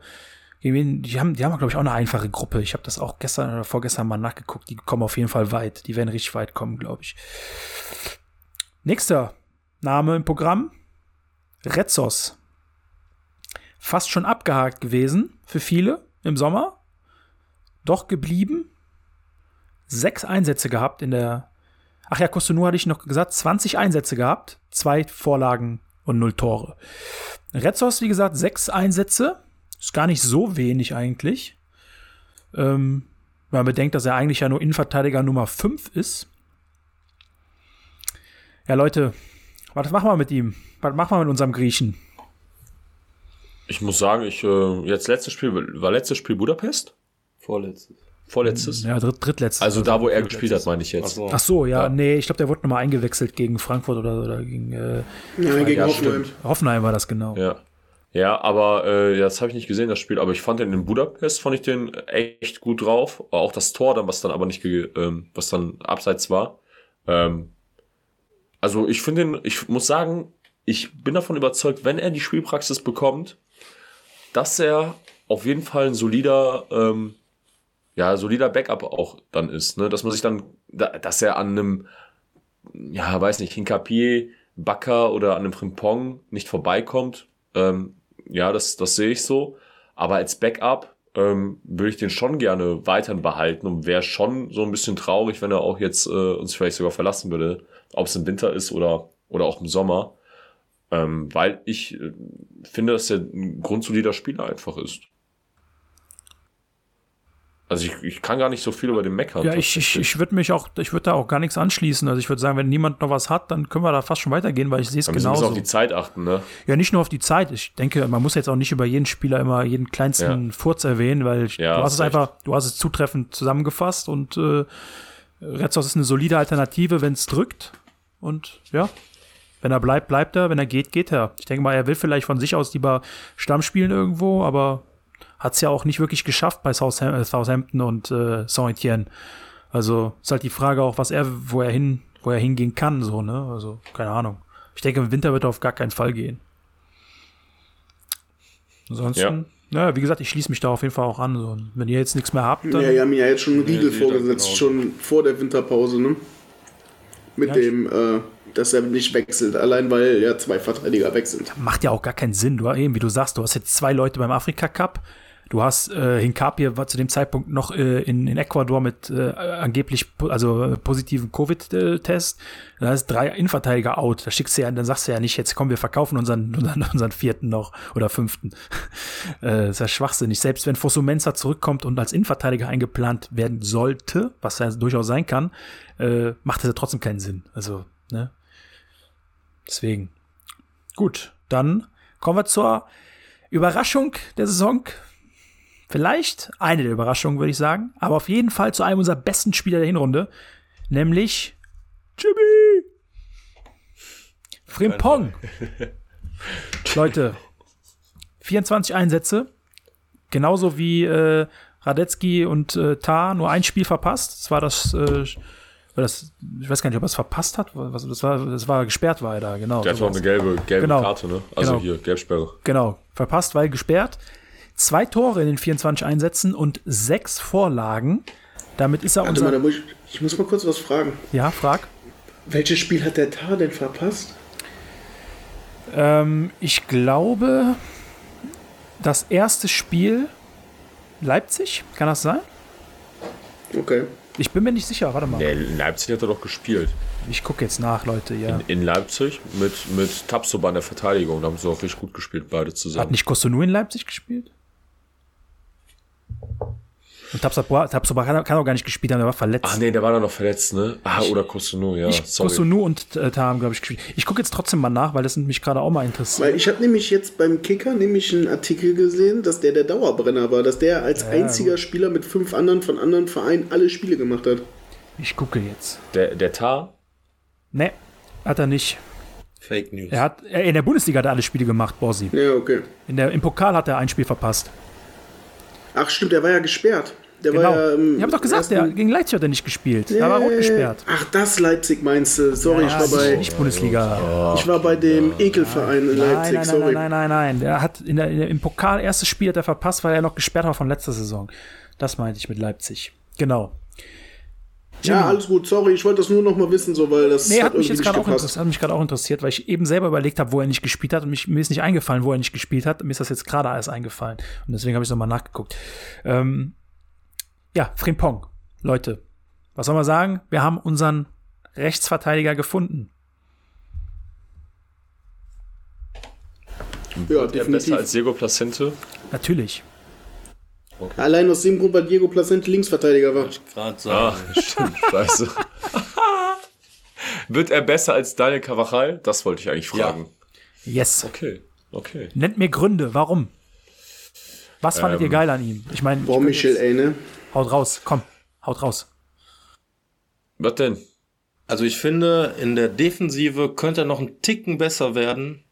Die haben, die haben, glaube ich, auch eine einfache Gruppe. Ich habe das auch gestern oder vorgestern mal nachgeguckt. Die kommen auf jeden Fall weit. Die werden richtig weit kommen, glaube ich. Nächster Name im Programm: Retzos. Fast schon abgehakt gewesen für viele im Sommer. Doch geblieben sechs Einsätze gehabt in der. Ach ja, Kostonu hatte ich noch gesagt, 20 Einsätze gehabt, zwei Vorlagen und null Tore. Retzos, wie gesagt, sechs Einsätze. Ist gar nicht so wenig eigentlich. Ähm, wenn man bedenkt, dass er eigentlich ja nur Innenverteidiger Nummer 5 ist. Ja, Leute, was machen wir mit ihm? Was machen wir mit unserem Griechen? Ich muss sagen, ich äh, jetzt letztes Spiel war letztes Spiel Budapest? Vorletztes. Vorletztes? Ja, dritt, drittletztes. Also da, wo er gespielt hat, meine ich jetzt. Ach so, Ach so ja, ja, nee, ich glaube, der wurde nochmal eingewechselt gegen Frankfurt oder, oder gegen, äh, ja, gegen ja, Hoffenheim. Stimmt. Hoffenheim war das genau. Ja. Ja, aber äh, das habe ich nicht gesehen, das Spiel. Aber ich fand den in Budapest, fand ich den echt gut drauf. Auch das Tor dann, was dann aber nicht, ähm, was dann abseits war. Ähm, also ich finde den, ich muss sagen, ich bin davon überzeugt, wenn er die Spielpraxis bekommt, dass er auf jeden Fall ein solider ähm, ja, solider Backup auch dann ist, ne? Dass man sich dann, dass er an einem, ja, weiß nicht, Hinkapier, Bakker oder an einem Frimpong nicht vorbeikommt, ähm, ja, das, das sehe ich so. Aber als Backup ähm, würde ich den schon gerne weiterhin behalten und wäre schon so ein bisschen traurig, wenn er auch jetzt äh, uns vielleicht sogar verlassen würde, ob es im Winter ist oder, oder auch im Sommer. Ähm, weil ich äh, finde, dass er ein grundsolider Spieler einfach ist. Also ich, ich kann gar nicht so viel über den meckern. Ja, ich, ich, ich würde mich auch, ich würde da auch gar nichts anschließen. Also ich würde sagen, wenn niemand noch was hat, dann können wir da fast schon weitergehen, weil ich sehe es genauso. Wir müssen auf die Zeit achten, ne? Ja, nicht nur auf die Zeit. Ich denke, man muss jetzt auch nicht über jeden Spieler immer jeden kleinsten ja. Furz erwähnen, weil ich, ja, du hast es einfach, du hast es zutreffend zusammengefasst und äh, Retzos ist eine solide Alternative, wenn es drückt. Und ja, wenn er bleibt, bleibt er. Wenn er geht, geht er. Ich denke mal, er will vielleicht von sich aus lieber Stamm spielen irgendwo, aber hat es ja auch nicht wirklich geschafft bei Southam Southampton und äh, Saint-Etienne. Also ist halt die Frage auch, was er, wo er hin, wo er hingehen kann, so, ne? Also, keine Ahnung. Ich denke, im Winter wird er auf gar keinen Fall gehen. Ansonsten, ja. ja, wie gesagt, ich schließe mich da auf jeden Fall auch an. So. Wenn ihr jetzt nichts mehr habt, dann. Ja, wir haben ja jetzt schon einen Riegel nee, vorgesetzt, genau. schon vor der Winterpause, ne? Mit ja, dem, äh, dass er nicht wechselt, allein weil ja zwei Verteidiger wechseln. Macht ja auch gar keinen Sinn. Du, eben, wie du sagst, du hast jetzt zwei Leute beim Afrika Cup Du hast äh, Hinkapie war zu dem Zeitpunkt noch äh, in, in Ecuador mit äh, angeblich also äh, positiven Covid-Test. Da ist drei Innenverteidiger out. Da schickst du ja, dann sagst du ja nicht, jetzt komm, wir verkaufen unseren, <laughs> unseren, unseren vierten noch oder fünften. <laughs> äh, das ist ja schwachsinnig. Selbst wenn Fosumensa zurückkommt und als Innenverteidiger eingeplant werden sollte, was ja durchaus sein kann, äh, macht das ja trotzdem keinen Sinn. Also, ne? Deswegen. Gut, dann kommen wir zur Überraschung der Saison Vielleicht eine der Überraschungen, würde ich sagen. Aber auf jeden Fall zu einem unserer besten Spieler der Hinrunde. Nämlich Jimmy Frimpong. <laughs> Leute, 24 Einsätze, genauso wie äh, Radetzky und äh, Tar nur ein Spiel verpasst. Das war das, äh, das, ich weiß gar nicht, ob er es verpasst hat. Was, das, war, das war gesperrt, war er da, genau. Der hat sowas. eine gelbe, gelbe Genau. Karte, ne? Also Genau. hier, Gelbsperre. Genau, verpasst, weil gesperrt. Zwei Tore in den 24 Einsätzen und sechs Vorlagen. Damit ist er Warte mal, unser. da muss ich, ich muss mal kurz was fragen. Ja, frag. Welches Spiel hat der Tar denn verpasst? Ähm, ich glaube, das erste Spiel Leipzig, kann das sein? Okay. Ich bin mir nicht sicher, warte mal. Nee, in Leipzig hat er doch gespielt. Ich gucke jetzt nach, Leute, ja. In Leipzig mit, mit Tapsoba in der Verteidigung. Da haben sie auch richtig gut gespielt, beide Hat zusammen. nicht Kosunu in Leipzig gespielt? Und Tapsoba, Tapsoba kann, kann auch gar nicht gespielt haben, der war verletzt. Ach nee, der war da noch verletzt, ne? Ah, oder Kosunu, ja. ich, sorry. Kosunu und äh, Tar haben, glaube ich, gespielt. Ich gucke jetzt trotzdem mal nach, weil das mich gerade auch mal interessiert. Weil ich habe nämlich jetzt beim Kicker nämlich einen Artikel gesehen, dass der der Dauerbrenner war, dass der als einziger Spieler mit fünf anderen von anderen Vereinen alle Spiele gemacht hat. Ich gucke jetzt. Der, der Tar? Ne, hat er nicht. Fake News. Er hat, er, in der Bundesliga hat er alle Spiele gemacht, Borsi. Ja, okay. In der, Im Pokal hat er ein Spiel verpasst. Ach stimmt, der war ja gesperrt. Der Genau. war ja, ähm, ich habe doch gesagt, der, gegen Leipzig hat er nicht gespielt. Da war rot gesperrt. Ach, das Leipzig meinst du? Sorry, Ja, ich war bei nicht Bundesliga. ich war bei dem Ekelverein in Leipzig, nein, nein, sorry. nein, nein, nein, nein. Der hat in der, in der, im Pokal erstes Spiel hat er verpasst, weil er noch gesperrt war von letzter Saison. Das meinte ich mit Leipzig. Genau. Ja, alles gut, sorry, ich wollte das nur noch mal wissen, so weil das Nee, hat mich irgendwie jetzt gerade auch, gepasst. interessiert- hat mich gerade auch interessiert, weil ich eben selber überlegt habe, wo er nicht gespielt hat und mich, mir ist nicht eingefallen, wo er nicht gespielt hat. Mir ist das jetzt gerade erst eingefallen. Und deswegen habe ich nochmal nachgeguckt. Ähm, ja, Frimpong. Leute, was soll man sagen? Wir haben unseren Rechtsverteidiger gefunden. Ja, Der definitiv. besser als Diego Placente? Natürlich. Allein aus dem Grund, weil Diego Placente Linksverteidiger war. Gerade Ah, sagen. stimmt, scheiße. <laughs> Wird er besser als Daniel Cavachal? Das wollte ich eigentlich fragen. Yes. Okay, okay. Nennt mir Gründe, warum? Was fandet Ähm, ihr geil an ihm? Ich meine, Boah, ich Michel, ey, ne? haut raus, komm, haut raus. Was denn? Also ich finde, in der Defensive könnte er noch einen Ticken besser werden.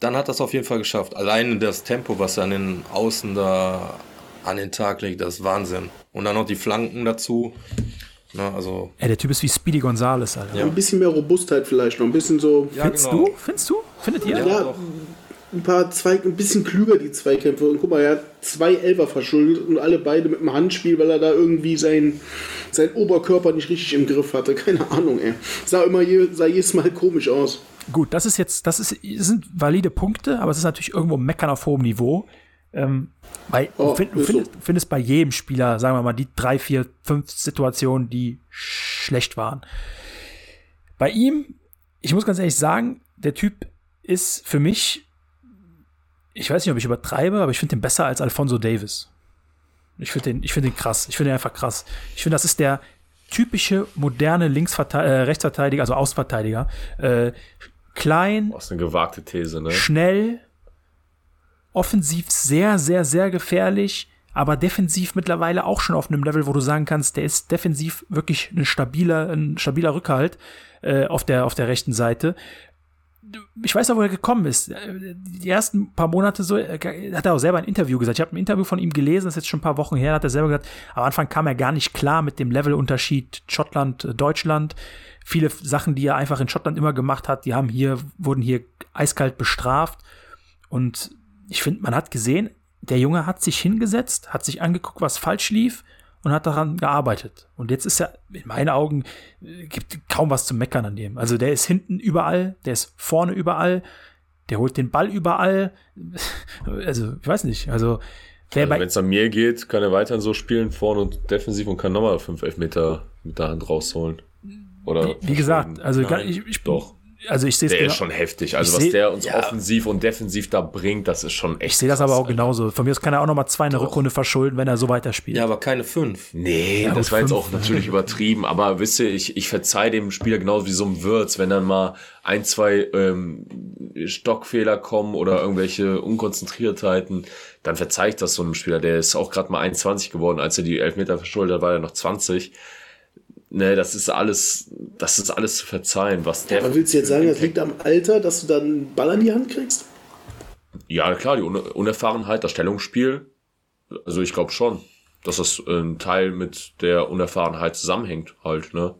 Dann hat er es auf jeden Fall geschafft. Allein das Tempo, was er an den Außen da an den Tag legt, das ist Wahnsinn. Und dann noch die Flanken dazu. Na, also, Ey, der Typ ist wie Speedy Gonzales, Alter. Ein bisschen mehr Robustheit vielleicht noch, ein bisschen so ja, Findest genau. du? Findest du? Findet ihr? Ja, doch. ein paar zwei, ein bisschen klüger die Zweikämpfe. Und guck mal, er hat zwei Elfer verschuldet und alle beide mit dem Handspiel, weil er da irgendwie sein, sein Oberkörper nicht richtig im Griff hatte. <laughs> Keine Ahnung, ey. Sah immer je, sah jedes Mal komisch aus. Gut, das ist jetzt, das ist, sind valide Punkte, aber es ist natürlich irgendwo Meckern auf hohem Niveau. Ähm, weil Oh, du, find, du so. findest, findest bei jedem Spieler, sagen wir mal, die drei, vier, fünf Situationen, die schlecht waren. Bei ihm, ich muss ganz ehrlich sagen, der Typ ist für mich, ich weiß nicht, ob ich übertreibe, aber ich finde den besser als Alfonso Davis. Ich finde den, ich finde den krass. Ich finde den einfach krass. Ich finde, das ist der typische moderne Linksverteidiger, äh, Rechtsverteidiger, also Außenverteidiger. Äh, klein, Das ist eine gewagte These, ne? schnell, offensiv sehr, sehr, sehr gefährlich, aber defensiv mittlerweile auch schon auf einem Level, wo du sagen kannst, der ist defensiv wirklich ein stabiler, ein stabiler Rückhalt äh, auf, der, auf der rechten Seite. Ich weiß auch, wo er gekommen ist. Die ersten paar Monate so, äh, hat er auch selber ein Interview gesagt. Ich habe ein Interview von ihm gelesen, das ist jetzt schon ein paar Wochen her, hat er selber gesagt, am Anfang kam er gar nicht klar mit dem Levelunterschied Schottland, äh, Deutschland. Viele Sachen, die er einfach in Schottland immer gemacht hat, die haben hier, wurden hier eiskalt bestraft. Und ich finde, man hat gesehen, der Junge hat sich hingesetzt, hat sich angeguckt, was falsch lief und hat daran gearbeitet. Und jetzt ist er, in meinen Augen, äh, gibt kaum was zu meckern an dem. Also der ist hinten überall, der ist vorne überall, der holt den Ball überall. <laughs> Also, ich weiß nicht. Also, Also, Wenn es an mir geht, kann er weiterhin so spielen, vorne und defensiv und kann nochmal 5 Elfmeter mit der Hand rausholen. Oder wie gesagt, also Nein, ich, ich doch. Also ich sehe es Der genau. ist schon heftig. Also Ich was seh- der uns ja. offensiv und defensiv da bringt, das ist schon echt. Ich sehe das aber auch genauso. Von mir aus kann er auch noch mal zwei in der Rückrunde verschulden, wenn er so weiterspielt. Ja, aber keine fünf. Nee, das gut, war jetzt fünf, auch natürlich übertrieben, aber wisst ihr, ich, ich verzeih dem Spieler genauso wie so ein Würz, wenn dann mal ein, zwei ähm, Stockfehler kommen oder irgendwelche Unkonzentriertheiten, dann verzeih ich das so einem Spieler. Der ist auch gerade mal 21 geworden, als er die Elfmeter verschuldet hat, war er noch 20. Ne, das ist alles, das ist alles zu verzeihen, was der. Aber willst du jetzt sagen, das liegt am Alter, dass du dann einen Ball an die Hand kriegst? Ja, klar, die Un Unerfahrenheit, das Stellungsspiel, Also ich glaube schon, dass das ein Teil mit der Unerfahrenheit zusammenhängt halt, ne?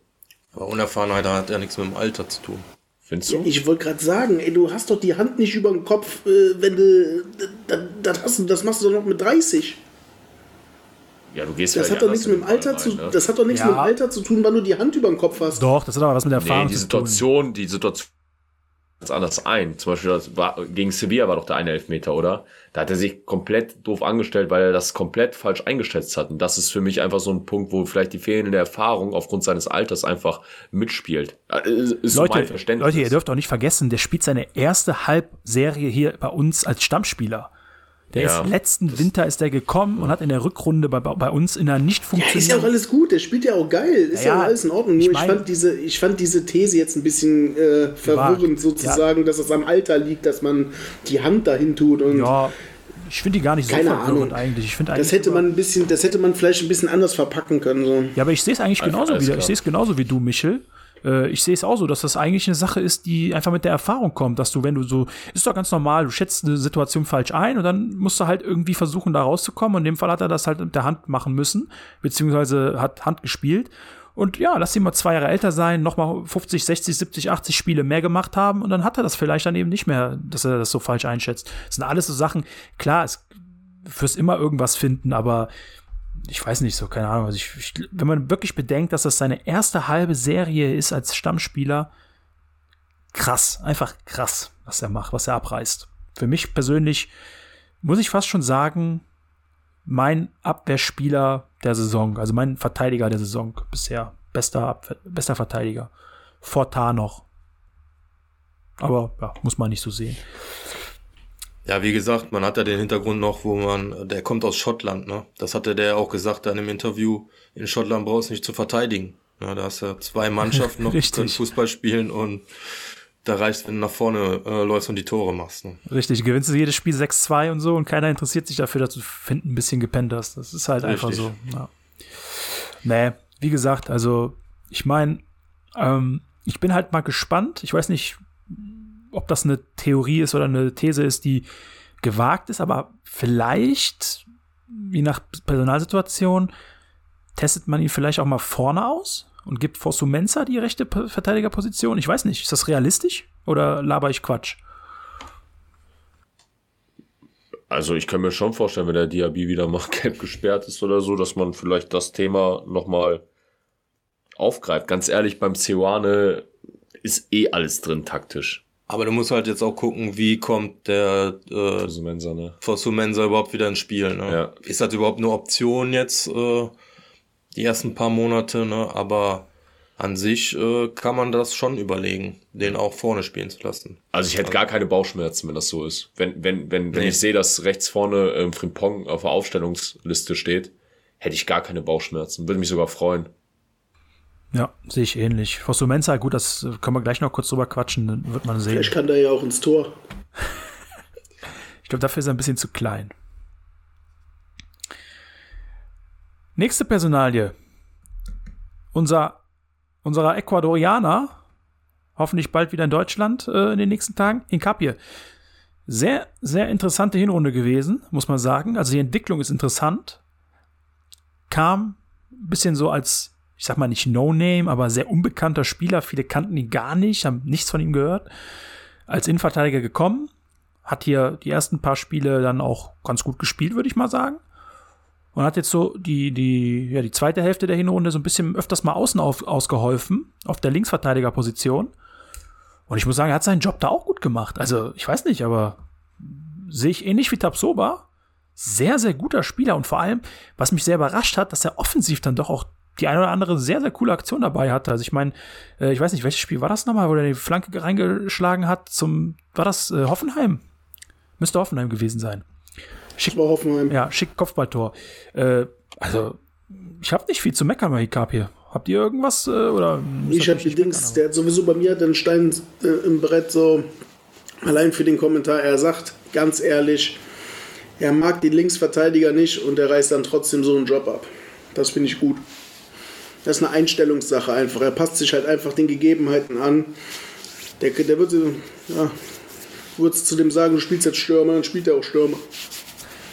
Aber Unerfahrenheit hat ja nichts mit dem Alter zu tun. Findest du? Ich wollte gerade sagen, ey, du hast doch die Hand nicht über dem Kopf, äh, wenn du. Das, das, hast du, das machst du doch noch mit 30. Ja, du gehst Das ja hat doch nichts mit dem den Alter Ball zu, rein, ne? das hat doch nichts Ja. mit dem Alter zu tun, wann du die Hand über dem Kopf hast. Doch, das hat aber was mit der Erfahrung Nee, die zu tun. Situation, die Situation ganz anders ein. Zum Beispiel das war, gegen Sevilla war doch der eine Elfmeter, oder? Da hat er sich komplett doof angestellt, weil er das komplett falsch eingeschätzt hat. Und das ist für mich einfach so ein Punkt, wo vielleicht die fehlende Erfahrung aufgrund seines Alters einfach mitspielt. Äh, Ist Leute, Verständnis. Leute, ihr dürft auch nicht vergessen, der spielt seine erste Halbserie hier bei uns als Stammspieler. Der Ja. ist letzten Winter ist der gekommen und hat in der Rückrunde bei, bei uns in einer nicht Ja, ist ja auch funktionierenden alles gut, der spielt ja auch geil, ist ja, Ja, auch alles in Ordnung. ich Nur ich, mein- fand diese, ich fand diese These jetzt ein bisschen äh, verwirrend, sozusagen, dass es am Alter liegt, dass man die Hand dahin tut. Und Ja, ich finde die gar nicht so Keine verwirrend Ahnung. eigentlich. Ich finde das eigentlich hätte man ein bisschen, das hätte man vielleicht ein bisschen anders verpacken können. So. Ja, aber ich sehe es eigentlich genauso klar. Ich sehe es genauso wie du, Michel. Äh, Ich sehe es auch so, dass das eigentlich eine Sache ist, die einfach mit der Erfahrung kommt, dass du, wenn du so, ist doch ganz normal, du schätzt eine Situation falsch ein und dann musst du halt irgendwie versuchen, da rauszukommen. Und in dem Fall hat er das halt mit der Hand machen müssen, beziehungsweise hat Hand gespielt. Und ja, lass ihn mal zwei Jahre älter sein, nochmal 50, 60, 70, 80 Spiele mehr gemacht haben und dann hat er das vielleicht dann eben nicht mehr, dass er das so falsch einschätzt. Das sind alles so Sachen, klar, es wirst immer irgendwas finden, aber ich weiß nicht so, keine Ahnung. Also ich, ich, wenn man wirklich bedenkt, dass das seine erste halbe Serie ist als Stammspieler, krass, einfach krass, was er macht, was er abreißt. Für mich persönlich muss ich fast schon sagen, mein Abwehrspieler der Saison, also mein Verteidiger der Saison bisher, bester, bester Verteidiger. Vor Tar noch. Aber ja, muss man nicht so sehen. Ja, wie gesagt, man hat ja den Hintergrund noch, wo man, der kommt aus Schottland, ne? Das hatte der auch gesagt dann im Interview. In Schottland brauchst du nicht zu verteidigen. Ja, da hast du zwei Mannschaften <laughs> noch, die können Fußball spielen und da reicht, wenn du nach vorne äh, läufst und die Tore machst. Ne? Richtig, gewinnst du jedes Spiel 6-2 und so und keiner interessiert sich dafür, dass du finden ein bisschen gepennt hast. Das ist halt einfach Richtig. so. Ja. Nee, wie gesagt, also ich meine, ähm, ich bin halt mal gespannt. Ich weiß nicht, ob das eine Theorie ist oder eine These ist, die gewagt ist, aber vielleicht, je nach Personalsituation, testet man ihn vielleicht auch mal vorne aus und gibt Fosu Mensa die rechte Verteidigerposition. Ich weiß nicht, ist das realistisch oder laber ich Quatsch? Also ich kann mir schon vorstellen, wenn der Diaby wieder mal <laughs> gelb gesperrt ist oder so, dass man vielleicht das Thema nochmal aufgreift. Ganz ehrlich, beim Ceoane ist eh alles drin taktisch. Aber du musst halt jetzt auch gucken, wie kommt der äh, Also Mensa, ne? Fosu Mensa überhaupt wieder ins Spiel. Ne? Ja. Ist das überhaupt eine Option jetzt, äh, die ersten paar Monate, ne? Aber an sich äh, kann man das schon überlegen, den auch vorne spielen zu lassen. Also ich hätte gar keine Bauchschmerzen, wenn das so ist. Wenn, wenn, wenn, wenn Nee. ich sehe, dass rechts vorne ähm, Frimpong auf der Aufstellungsliste steht, hätte ich gar keine Bauchschmerzen. Würde mich sogar freuen. Ja, sehe ich ähnlich. Fosu Mensa, gut, das äh, können wir gleich noch kurz drüber quatschen, dann wird man sehen. Vielleicht kann der ja auch ins Tor. <laughs> Ich glaube, dafür ist er ein bisschen zu klein. Nächste Personalie. Unser, unserer Ecuadorianer, hoffentlich bald wieder in Deutschland äh, in den nächsten Tagen, Hinkapie. Sehr, sehr interessante Hinrunde gewesen, muss man sagen. Also die Entwicklung ist interessant. Kam ein bisschen so als, ich sag mal nicht No-Name, aber sehr unbekannter Spieler. Viele kannten ihn gar nicht, haben nichts von ihm gehört. Als Innenverteidiger gekommen, hat hier die ersten paar Spiele dann auch ganz gut gespielt, würde ich mal sagen. Und hat jetzt so die, die, ja, die zweite Hälfte der Hinrunde so ein bisschen öfters mal außen auf, ausgeholfen, auf der Linksverteidigerposition. Und ich muss sagen, er hat seinen Job da auch gut gemacht. Also, ich weiß nicht, aber sehe ich ähnlich wie Tapsoba. Sehr, sehr guter Spieler. Und vor allem, was mich sehr überrascht hat, dass er offensiv dann doch auch die eine oder andere sehr, sehr coole Aktion dabei hatte. Also ich meine, äh, ich weiß nicht, welches Spiel war das nochmal, wo er die Flanke reingeschlagen hat zum, war das äh, Hoffenheim? Müsste Hoffenheim gewesen sein. Ich war Hoffenheim. Ja, schick Kopfballtor. Äh, also, ich habe nicht viel zu meckern bei Hikap hier. Habt ihr irgendwas? Äh, oder Ich habe die Dings, der hat sowieso bei mir den Stein äh, im Brett so, allein für den Kommentar, er sagt, ganz ehrlich, er mag die Linksverteidiger nicht und er reißt dann trotzdem so einen Job ab. Das finde ich gut. Das ist eine Einstellungssache einfach. Er passt sich halt einfach den Gegebenheiten an. Der, der wird, ja, würdest zu dem sagen, du spielst jetzt Stürmer, dann spielt er auch Stürmer.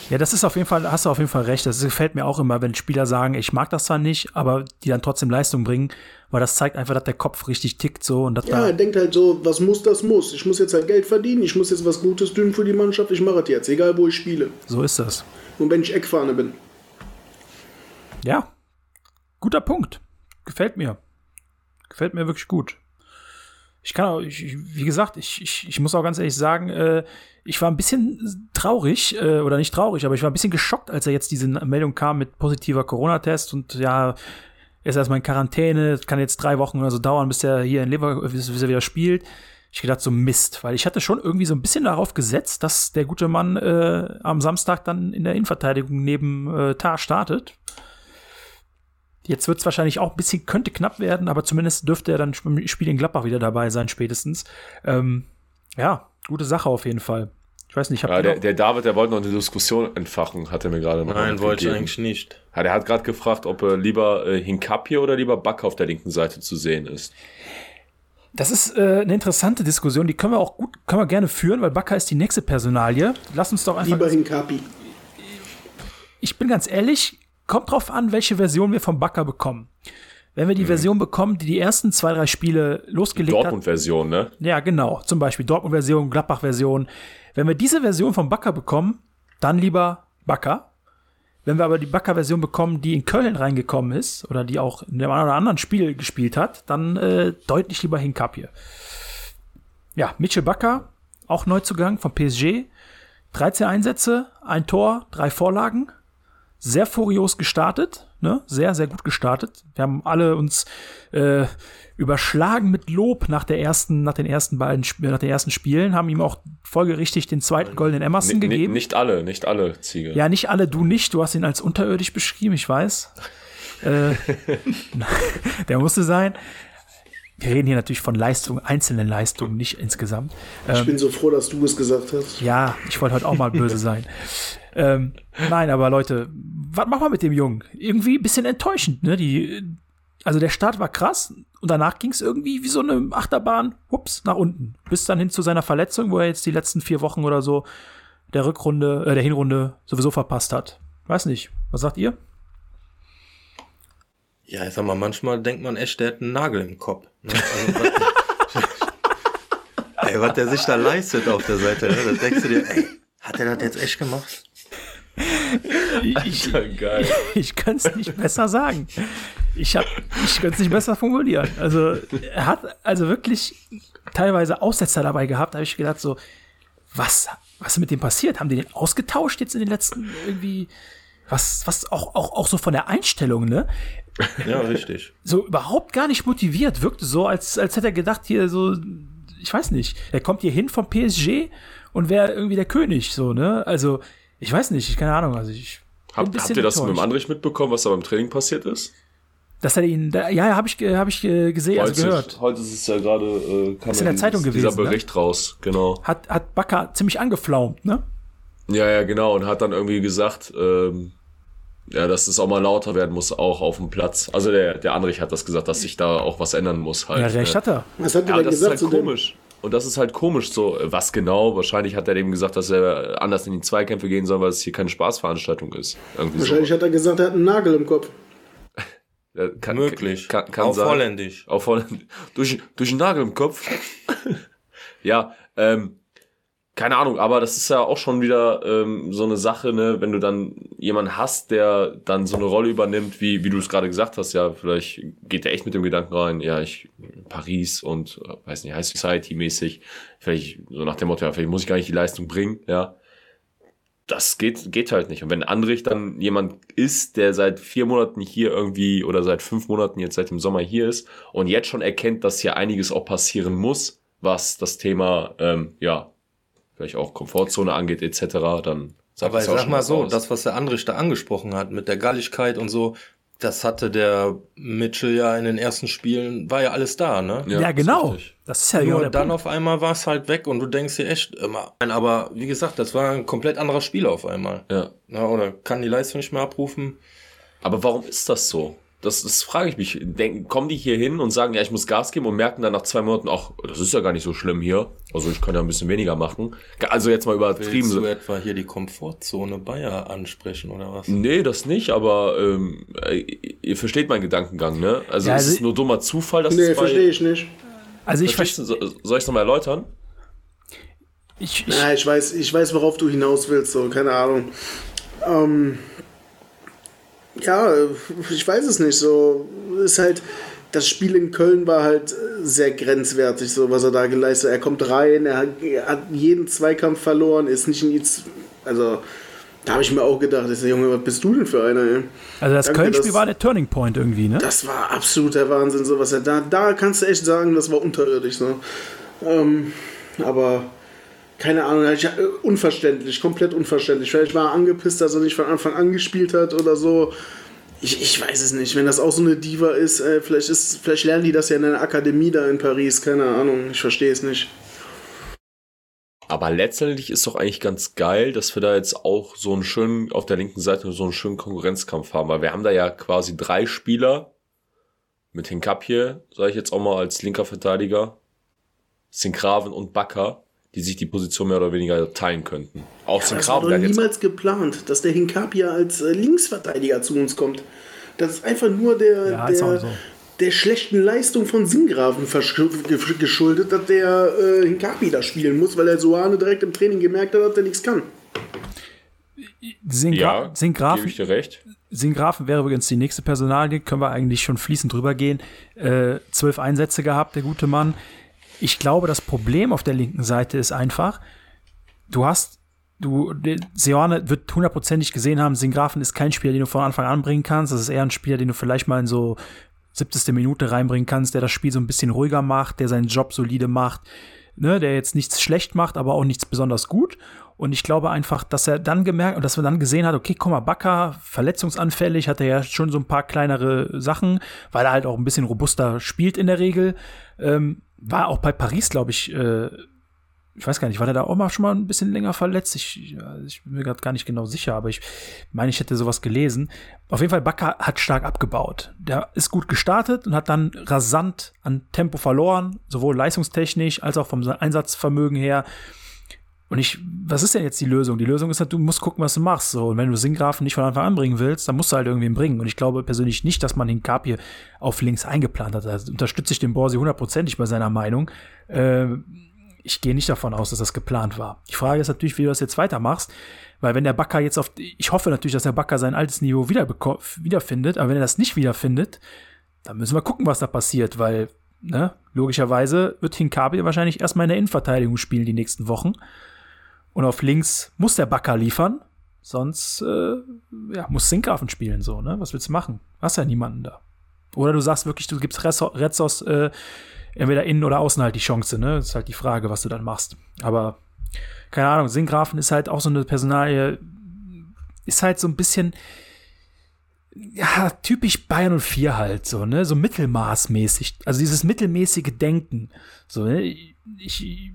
Ja, das ist auf jeden Fall, hast du auf jeden Fall recht. Das gefällt mir auch immer, wenn Spieler sagen, ich mag das zwar nicht, aber die dann trotzdem Leistung bringen, weil das zeigt einfach, dass der Kopf richtig tickt so und Ja, er denkt halt so, was muss, das muss. Ich muss jetzt halt Geld verdienen, ich muss jetzt was Gutes tun für die Mannschaft, ich mache es jetzt, egal wo ich spiele. so ist das. Und wenn ich Eckfahne bin. Ja, guter Punkt. Gefällt mir. Gefällt mir wirklich gut. Ich kann auch, ich, wie gesagt, ich, ich, ich muss auch ganz ehrlich sagen, äh, ich war ein bisschen traurig, äh, oder nicht traurig, aber ich war ein bisschen geschockt, als er jetzt diese Meldung kam mit positiver Corona-Test und ja, er ist erstmal in Quarantäne, kann jetzt drei Wochen oder so dauern, bis er hier in Lever, bis, bis er wieder spielt. Ich gedacht, so Mist, weil ich hatte schon irgendwie so ein bisschen darauf gesetzt, dass der gute Mann äh, am Samstag dann in der Innenverteidigung neben äh, Tar startet. Jetzt wird es wahrscheinlich auch ein bisschen, könnte knapp werden, aber zumindest dürfte er dann im Spiel in Gladbach wieder dabei sein, spätestens. Ähm, ja, gute Sache auf jeden Fall. Ich weiß nicht, habt Ja, der, der David, der wollte noch eine Diskussion entfachen, hat er mir gerade noch Nein, wollte ich eigentlich nicht. Ja, der hat gerade gefragt, ob er lieber äh, Hinkapie oder lieber Back auf der linken Seite zu sehen ist. Das ist äh, eine interessante Diskussion, die können wir auch gut, können wir gerne führen, weil Bakker ist die nächste Personalie. Lass uns doch einfach. Lieber Hinkapi. ich bin ganz ehrlich, kommt drauf an, welche Version wir vom Bakker bekommen. Wenn wir die Version bekommen, die die ersten zwei, drei Spiele losgelegt hat, Dortmund-Version, ne? Ja, genau. Zum Beispiel Dortmund-Version, Gladbach-Version. Wenn wir diese Version von Bakker bekommen, dann lieber Bakker. Wenn wir aber die Bakker-Version bekommen, die in Köln reingekommen ist oder die auch in dem einen oder anderen Spiel gespielt hat, dann äh, deutlich lieber Hinkapje. Ja, Mitchell Bakker, auch Neuzugang von PSG. 13 Einsätze, ein Tor, drei Vorlagen. Sehr furios gestartet, ne? Sehr, sehr gut gestartet. Wir haben alle uns äh, überschlagen mit Lob nach der ersten, nach den ersten beiden, nach den ersten Spielen, haben ihm auch folgerichtig den zweiten goldenen Emerson ni- gegeben. Nicht alle, nicht alle Ziege. Ja, nicht alle, du nicht. Du hast ihn als unterirdisch beschrieben, ich weiß. äh, <laughs> <laughs> der musste sein. Wir reden hier natürlich von Leistungen, einzelnen Leistungen, nicht insgesamt. Ich bin so froh, dass du es gesagt hast. Ja, ich wollte heute auch mal böse <laughs> sein. Ähm, nein, aber Leute, was machen wir mit dem Jungen? Irgendwie ein bisschen enttäuschend, ne? Die, also der Start war krass und danach ging es irgendwie wie so eine Achterbahn, hups, nach unten. Bis dann hin zu seiner Verletzung, wo er jetzt die letzten vier Wochen oder so der Rückrunde, äh, der Hinrunde sowieso verpasst hat. Weiß nicht. Was sagt ihr? Ja, ich sag mal, manchmal denkt man echt, der hat einen Nagel im Kopf. Ne? Also, was, <laughs> ey, was der sich da leistet auf der Seite, ne? da denkst du dir, ey, hat er das jetzt echt gemacht? Ich, Geil. ich kann es nicht besser sagen. Ich, hab- ich könnte es nicht besser formulieren. Also, er hat also wirklich teilweise Aussetzer dabei gehabt. Da habe ich gedacht, so, was, was ist mit dem passiert? Haben die den ausgetauscht jetzt in den letzten irgendwie? Was, was auch, auch, auch so von der Einstellung, ne? Ja, richtig. So überhaupt gar nicht motiviert. Wirkte so, als, als hätte er gedacht, hier so, ich weiß nicht, er kommt hier hin vom PSG und wäre irgendwie der König, so, ne? Also, ich weiß nicht, ich keine Ahnung. Also, ich. ein Habt, ihr das mit dem enttäuscht. Andrich mitbekommen, was da beim Training passiert ist? Dass er ihn, da, ja, ja, habe ich, hab ich äh, gesehen, also heute, gehört. heute ist es ja gerade, äh, kam Ist in der Zeitung dieses- dieser gewesen, ne? Bericht raus, genau. Hat, hat Bakker ziemlich angeflaumt, ne? Ja, ja, genau. Und hat dann irgendwie gesagt, ähm, ja, dass es auch mal lauter werden muss, auch auf dem Platz. Also der, der Andrich hat das gesagt, dass sich da auch was ändern muss halt. Ja, recht hat er. Was hat Ja, er denn das ist gesagt halt zu dem? komisch. Und das ist halt komisch so. Was genau? Wahrscheinlich hat er dem gesagt, dass er anders in die Zweikämpfe gehen soll, weil es hier keine Spaßveranstaltung ist. Irgendwie Wahrscheinlich so. hat er gesagt, er hat einen Nagel im Kopf. <laughs> Ja, kann, Möglich. Kann, kann Auf sein. Holländisch. Auf Holländisch. Durch, durch einen Nagel im Kopf. <laughs> ja, ähm, keine Ahnung, aber das ist ja auch schon wieder ähm, so eine Sache, ne, wenn du dann jemanden hast, der dann so eine Rolle übernimmt, wie, wie du es gerade gesagt hast, ja, vielleicht geht der echt mit dem Gedanken rein, ja, ich Paris und äh, weiß nicht, High Society mäßig, vielleicht so nach dem Motto, ja, vielleicht muss ich gar nicht die Leistung bringen, ja. Das geht, geht halt nicht. Und wenn Andrich dann jemand ist, der seit vier Monaten hier irgendwie oder seit fünf Monaten jetzt seit dem Sommer hier ist und jetzt schon erkennt, dass hier einiges auch passieren muss, was das Thema, ähm, ja, vielleicht auch Komfortzone angeht, etc., dann sagt Aber das ich auch sag schon mal so, aus. das, was der Andrich da angesprochen hat, mit der Galligkeit und so, das hatte der Mitchell ja in den ersten Spielen, war ja alles da, ne? Ja, ist genau. richtig. Das ist ja Nur dann Punkt. auf einmal war es halt weg und du denkst dir echt immer. Nein, Aber wie gesagt, das war ein komplett anderer Spieler auf einmal. Ja. Na, oder kann die Leistung nicht mehr abrufen. Aber warum ist das so? Das, das frage ich mich. Denken, kommen die hier hin und sagen, ja, ich muss Gas geben und merken dann nach zwei Monaten, ach, das ist ja gar nicht so schlimm hier. Also ich kann ja ein bisschen weniger machen. Also jetzt mal übertrieben. Willst du etwa hier die Komfortzone Bayer ansprechen oder was? Nee, das nicht, aber ähm, äh, ihr versteht meinen Gedankengang, ne? Also, Ja, ist also es nur dummer Zufall, dass Nee, verstehe ich nicht. Also ich verstehe. Soll ich es nochmal erläutern? Ich, ich, Ja, ich weiß, ich weiß, worauf du hinaus willst, so, keine Ahnung. Ähm, ja, ich weiß es nicht, so, ist halt, das Spiel in Köln war halt sehr grenzwertig, so, was er da geleistet hat. Er kommt rein, er hat, er hat jeden Zweikampf verloren, ist nicht in Z- also, da habe ich mir auch gedacht, ich so, Junge, was bist du denn für einer, ey? also das Köln-Spiel war der Turning Point irgendwie, ne? Das war absoluter Wahnsinn, so was er da, da kannst du echt sagen, das war unterirdisch, so. Ähm, aber keine Ahnung, äh, unverständlich, komplett unverständlich. Vielleicht war er angepisst, dass er nicht von Anfang an gespielt hat oder so. Ich, ich weiß es nicht. Wenn das auch so eine Diva ist, äh, vielleicht, ist, vielleicht lernen die das ja in einer Akademie da in Paris. Keine Ahnung, ich verstehe es nicht. Aber letztendlich ist doch eigentlich ganz geil, dass wir da jetzt auch so einen schönen, auf der linken Seite so einen schönen Konkurrenzkampf haben, weil wir haben da ja quasi drei Spieler mit Hinkapje, sage ich jetzt auch mal als linker Verteidiger, Sinkraven und Bakker, die sich die Position mehr oder weniger teilen könnten. Auch Das war Sinkraven, doch der hat jetzt niemals geplant, dass der Hinkapia als äh, Linksverteidiger zu uns kommt. Das ist einfach nur der, Ja, der, so. der schlechten Leistung von ge- geschuldet, dass der äh, Hinkapi da spielen muss, weil er Soane direkt im Training gemerkt hat, dass er nichts kann. Singra ja, Singrafen, gebe ich dir recht. Singrafen wäre übrigens die nächste Personalie, können wir eigentlich schon fließend drüber gehen. Äh, zwölf Einsätze gehabt, der gute Mann. Ich glaube, das Problem auf der linken Seite ist einfach, du hast, du, Seoane wird hundertprozentig gesehen haben, Singrafen ist kein Spieler, den du von Anfang an bringen kannst. Das ist eher ein Spieler, den du vielleicht mal in so 70. Minute reinbringen kannst, der das Spiel so ein bisschen ruhiger macht, der seinen Job solide macht, ne, der jetzt nichts schlecht macht, aber auch nichts besonders gut. Und ich glaube einfach, dass er dann gemerkt und dass man dann gesehen hat, okay, komm mal, Bakker, verletzungsanfällig, hat er ja schon so ein paar kleinere Sachen, weil er halt auch ein bisschen robuster spielt in der Regel. Ähm, war auch bei Paris, glaube ich, äh, ich weiß gar nicht, war der da auch mal schon mal ein bisschen länger verletzt? Ich, ich bin mir gerade gar nicht genau sicher, aber ich meine, ich hätte sowas gelesen. Auf jeden Fall, Bakker hat stark abgebaut. Der ist gut gestartet und hat dann rasant an Tempo verloren, sowohl leistungstechnisch als auch vom Einsatzvermögen her. Und ich, was ist denn jetzt die Lösung? Die Lösung ist halt, du musst gucken, was du machst. So, und wenn du Singrafen nicht von Anfang an bringen willst, dann musst du halt irgendwen bringen. Und ich glaube persönlich nicht, dass man den Kapie auf links eingeplant hat. Also unterstütze ich den Borsi hundertprozentig bei seiner Meinung. Ähm, ich gehe nicht davon aus, dass das geplant war. Die Frage ist natürlich, wie du das jetzt weitermachst. Weil wenn der Backer jetzt auf, ich hoffe natürlich, dass der Backer sein altes Niveau wieder wiederfindet, aber wenn er das nicht wiederfindet, dann müssen wir gucken, was da passiert, weil, ne, logischerweise wird Hinkabi wahrscheinlich erstmal in der Innenverteidigung spielen die nächsten Wochen. Und auf links muss der Backer liefern, sonst äh, ja, muss Sinkgrafen spielen, so, ne? Was willst du machen? Hast ja niemanden da. Oder du sagst wirklich, du gibst Retzos äh, entweder innen oder außen halt die Chance, ne? Das ist halt die Frage, was du dann machst. Aber keine Ahnung, Sinkgrafen ist halt auch so eine Personalie, ist halt so ein bisschen, ja, typisch Bayern 04 halt, so, ne? So mittelmaßmäßig. Also dieses mittelmäßige Denken. So, ne? Ich,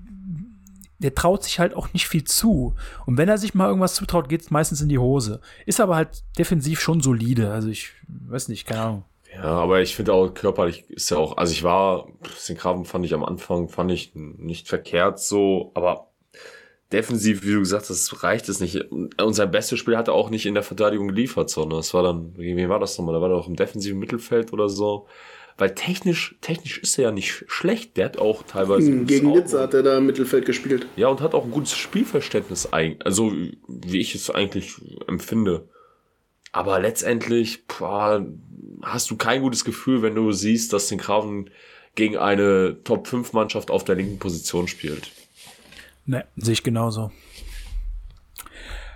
der traut sich halt auch nicht viel zu. Und wenn er sich mal irgendwas zutraut, geht es meistens in die Hose. Ist aber halt defensiv schon solide. Also ich weiß nicht, keine Ahnung. Ja, aber ich finde auch körperlich ist ja auch, also ich war, den Grafen fand ich am Anfang, fand ich nicht verkehrt so, aber defensiv, wie du gesagt hast, reicht es nicht. Unser bestes Spiel hat er auch nicht in der Verteidigung geliefert, sondern es war dann, wie, wie war das nochmal? Da war er auch im defensiven Mittelfeld oder so. Weil technisch, technisch ist er ja nicht schlecht. Der hat auch teilweise. Hm, Gegen Nizza hat er da im Mittelfeld gespielt. Ja, und hat auch ein gutes Spielverständnis eigentlich. Also, wie ich es eigentlich empfinde. Aber letztendlich boah, hast du kein gutes Gefühl, wenn du siehst, dass den Grafen gegen eine Top-5-Mannschaft auf der linken Position spielt. Ne, sehe ich genauso.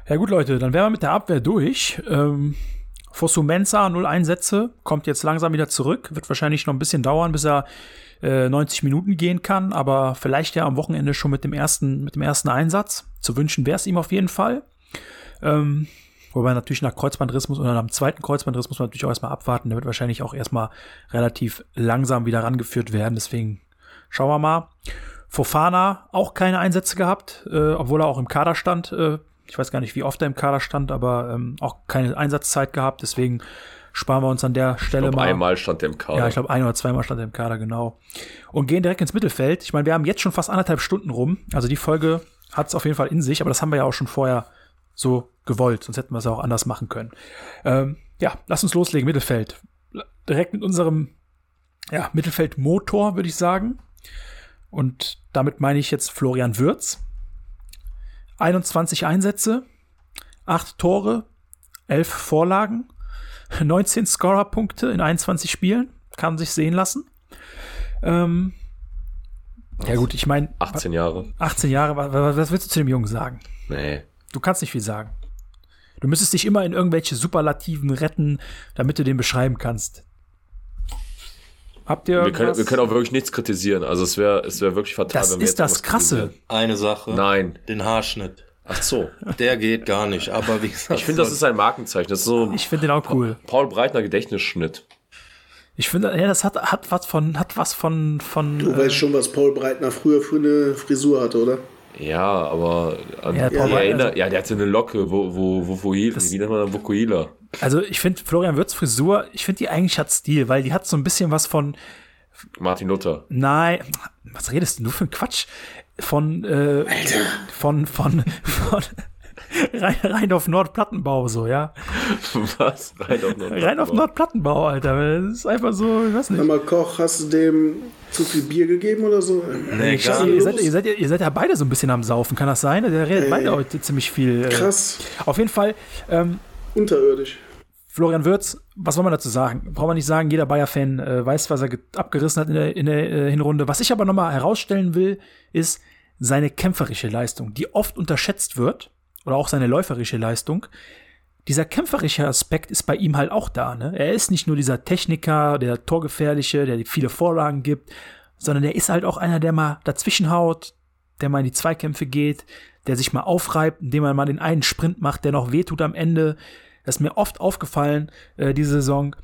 Ja gut, Leute, dann wären wir mit der Abwehr durch. Ähm, Fosumensa, 0 Einsätze, kommt jetzt langsam wieder zurück. Wird wahrscheinlich noch ein bisschen dauern, bis er äh, 90 Minuten gehen kann, aber vielleicht ja am Wochenende schon mit dem ersten, mit dem ersten Einsatz. Zu wünschen wäre es ihm auf jeden Fall. Ähm, wobei natürlich nach Kreuzbandriss muss oder nach dem zweiten Kreuzbandriss muss man natürlich auch erstmal abwarten. Der wird wahrscheinlich auch erstmal relativ langsam wieder rangeführt werden. Deswegen schauen wir mal. Fofana auch keine Einsätze gehabt, äh, obwohl er auch im Kader stand. Äh, ich weiß gar nicht, wie oft er im Kader stand, aber ähm, auch keine Einsatzzeit gehabt. Deswegen sparen wir uns an der Stelle Ich glaub, mal. einmal stand der im Kader. Ja, ich glaube, ein oder zweimal stand er im Kader, genau. Und gehen direkt ins Mittelfeld. Ich meine, wir haben jetzt schon fast anderthalb Stunden rum. Also die Folge hat es auf jeden Fall in sich, aber das haben wir ja auch schon vorher so gewollt, sonst hätten wir es auch anders machen können. Ähm, ja, lass uns loslegen, Mittelfeld. Direkt mit unserem ja, Mittelfeldmotor, würde ich sagen. Und damit meine ich jetzt Florian Würz. 21 Einsätze, 8 Tore, 11 Vorlagen, <laughs> 19 Scorerpunkte in 21 Spielen. Kann sich sehen lassen. Ähm, ja gut, ich meine, 18 Jahre. 18 Jahre, wa- wa- was willst du zu dem Jungen sagen? Nee. Du kannst nicht viel sagen. Du müsstest dich immer in irgendwelche Superlativen retten, damit du den beschreiben kannst. Habt ihr Wir können, wir können auch wirklich nichts kritisieren. Also es wäre es wär wirklich fatal, Das wenn wir ist jetzt das Krasse. Eine Sache. Nein. Den Haarschnitt. Ach so. Der geht gar nicht. Aber wie gesagt, Ich finde, das ist ein Markenzeichen. Das ist so Ich finde den auch cool. Paul Breitner Gedächtnisschnitt. Ich finde, ja, das hat, hat was von, hat was von, von. Du äh, weißt schon, was Paul Breitner früher für eine Frisur hatte, oder? Ja, aber an, Ja, ja, Paul erinnert, ja, der hatte eine Locke, wo, wo, wo, wo wie nennt man das? Vokuhila? Also ich finde Florian Würz Frisur, ich finde die eigentlich hat Stil, weil die hat so ein bisschen was von, Martin Luther. nein, was redest du für ein Quatsch? Von, äh, von, von, <laughs> von, rein, rein auf Nordplattenbau, so, ja. Was? Rein auf Nord Rein auf Nordplattenbau, Alter. Das ist einfach so, ich weiß Sag nicht. mal, Koch, hast du dem zu viel Bier gegeben oder so? Nee, Ich, gar ihr, nicht. seid, ihr, seid, ihr seid ja beide so ein bisschen am Saufen, kann das sein? Der redet Ey. beide heute ziemlich viel. Äh, Krass, auf jeden Fall, ähm, unterirdisch. Florian Würz, was soll man dazu sagen? Braucht man nicht sagen, jeder Bayer-Fan äh, weiß, was er ge- abgerissen hat in der, in der äh, Hinrunde. Was ich aber nochmal herausstellen will, ist seine kämpferische Leistung, die oft unterschätzt wird, oder auch seine läuferische Leistung. Dieser kämpferische Aspekt ist bei ihm halt auch da. Ne? Er ist nicht nur dieser Techniker, der Torgefährliche, der viele Vorlagen gibt, sondern er ist halt auch einer, der mal dazwischenhaut, der mal in die Zweikämpfe geht, der sich mal aufreibt, indem er mal den einen Sprint macht, der noch wehtut am Ende. Das ist mir oft aufgefallen, äh, diese Saison.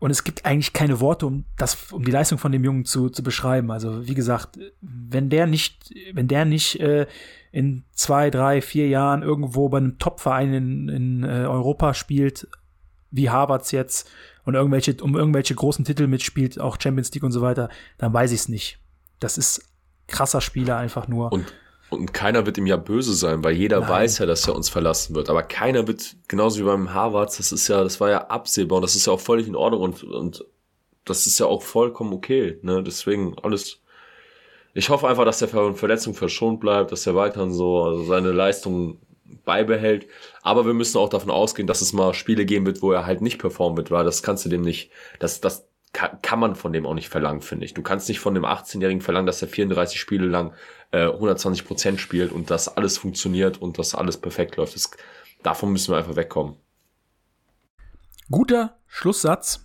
Und es gibt eigentlich keine Worte, um das, um die Leistung von dem Jungen zu, zu beschreiben. Also, wie gesagt, wenn der nicht, wenn der nicht äh, in zwei, drei, vier Jahren irgendwo bei einem Top-Verein in, in äh, Europa spielt, wie Harvards jetzt, und irgendwelche, um irgendwelche großen Titel mitspielt, auch Champions League und so weiter, dann weiß ich es nicht. Das ist krasser Spieler einfach nur. Und, und keiner wird ihm ja böse sein, weil jeder Nein. weiß ja, dass er uns verlassen wird. Aber keiner wird, genauso wie beim Harvards, das ist ja, das war ja absehbar und das ist ja auch völlig in Ordnung und, und das ist ja auch vollkommen okay. Ne? Deswegen alles. Ich hoffe einfach, dass der von Verletzung verschont bleibt, dass er weiterhin so also seine Leistung beibehält. Aber wir müssen auch davon ausgehen, dass es mal Spiele geben wird, wo er halt nicht performen wird, weil das kannst du dem nicht, das, das kann, kann man von dem auch nicht verlangen, finde ich. Du kannst nicht von dem 18-Jährigen verlangen, dass er 34 Spiele lang äh, 120 Prozent spielt und dass alles funktioniert und dass alles perfekt läuft. Das, davon müssen wir einfach wegkommen. Guter Schlusssatz,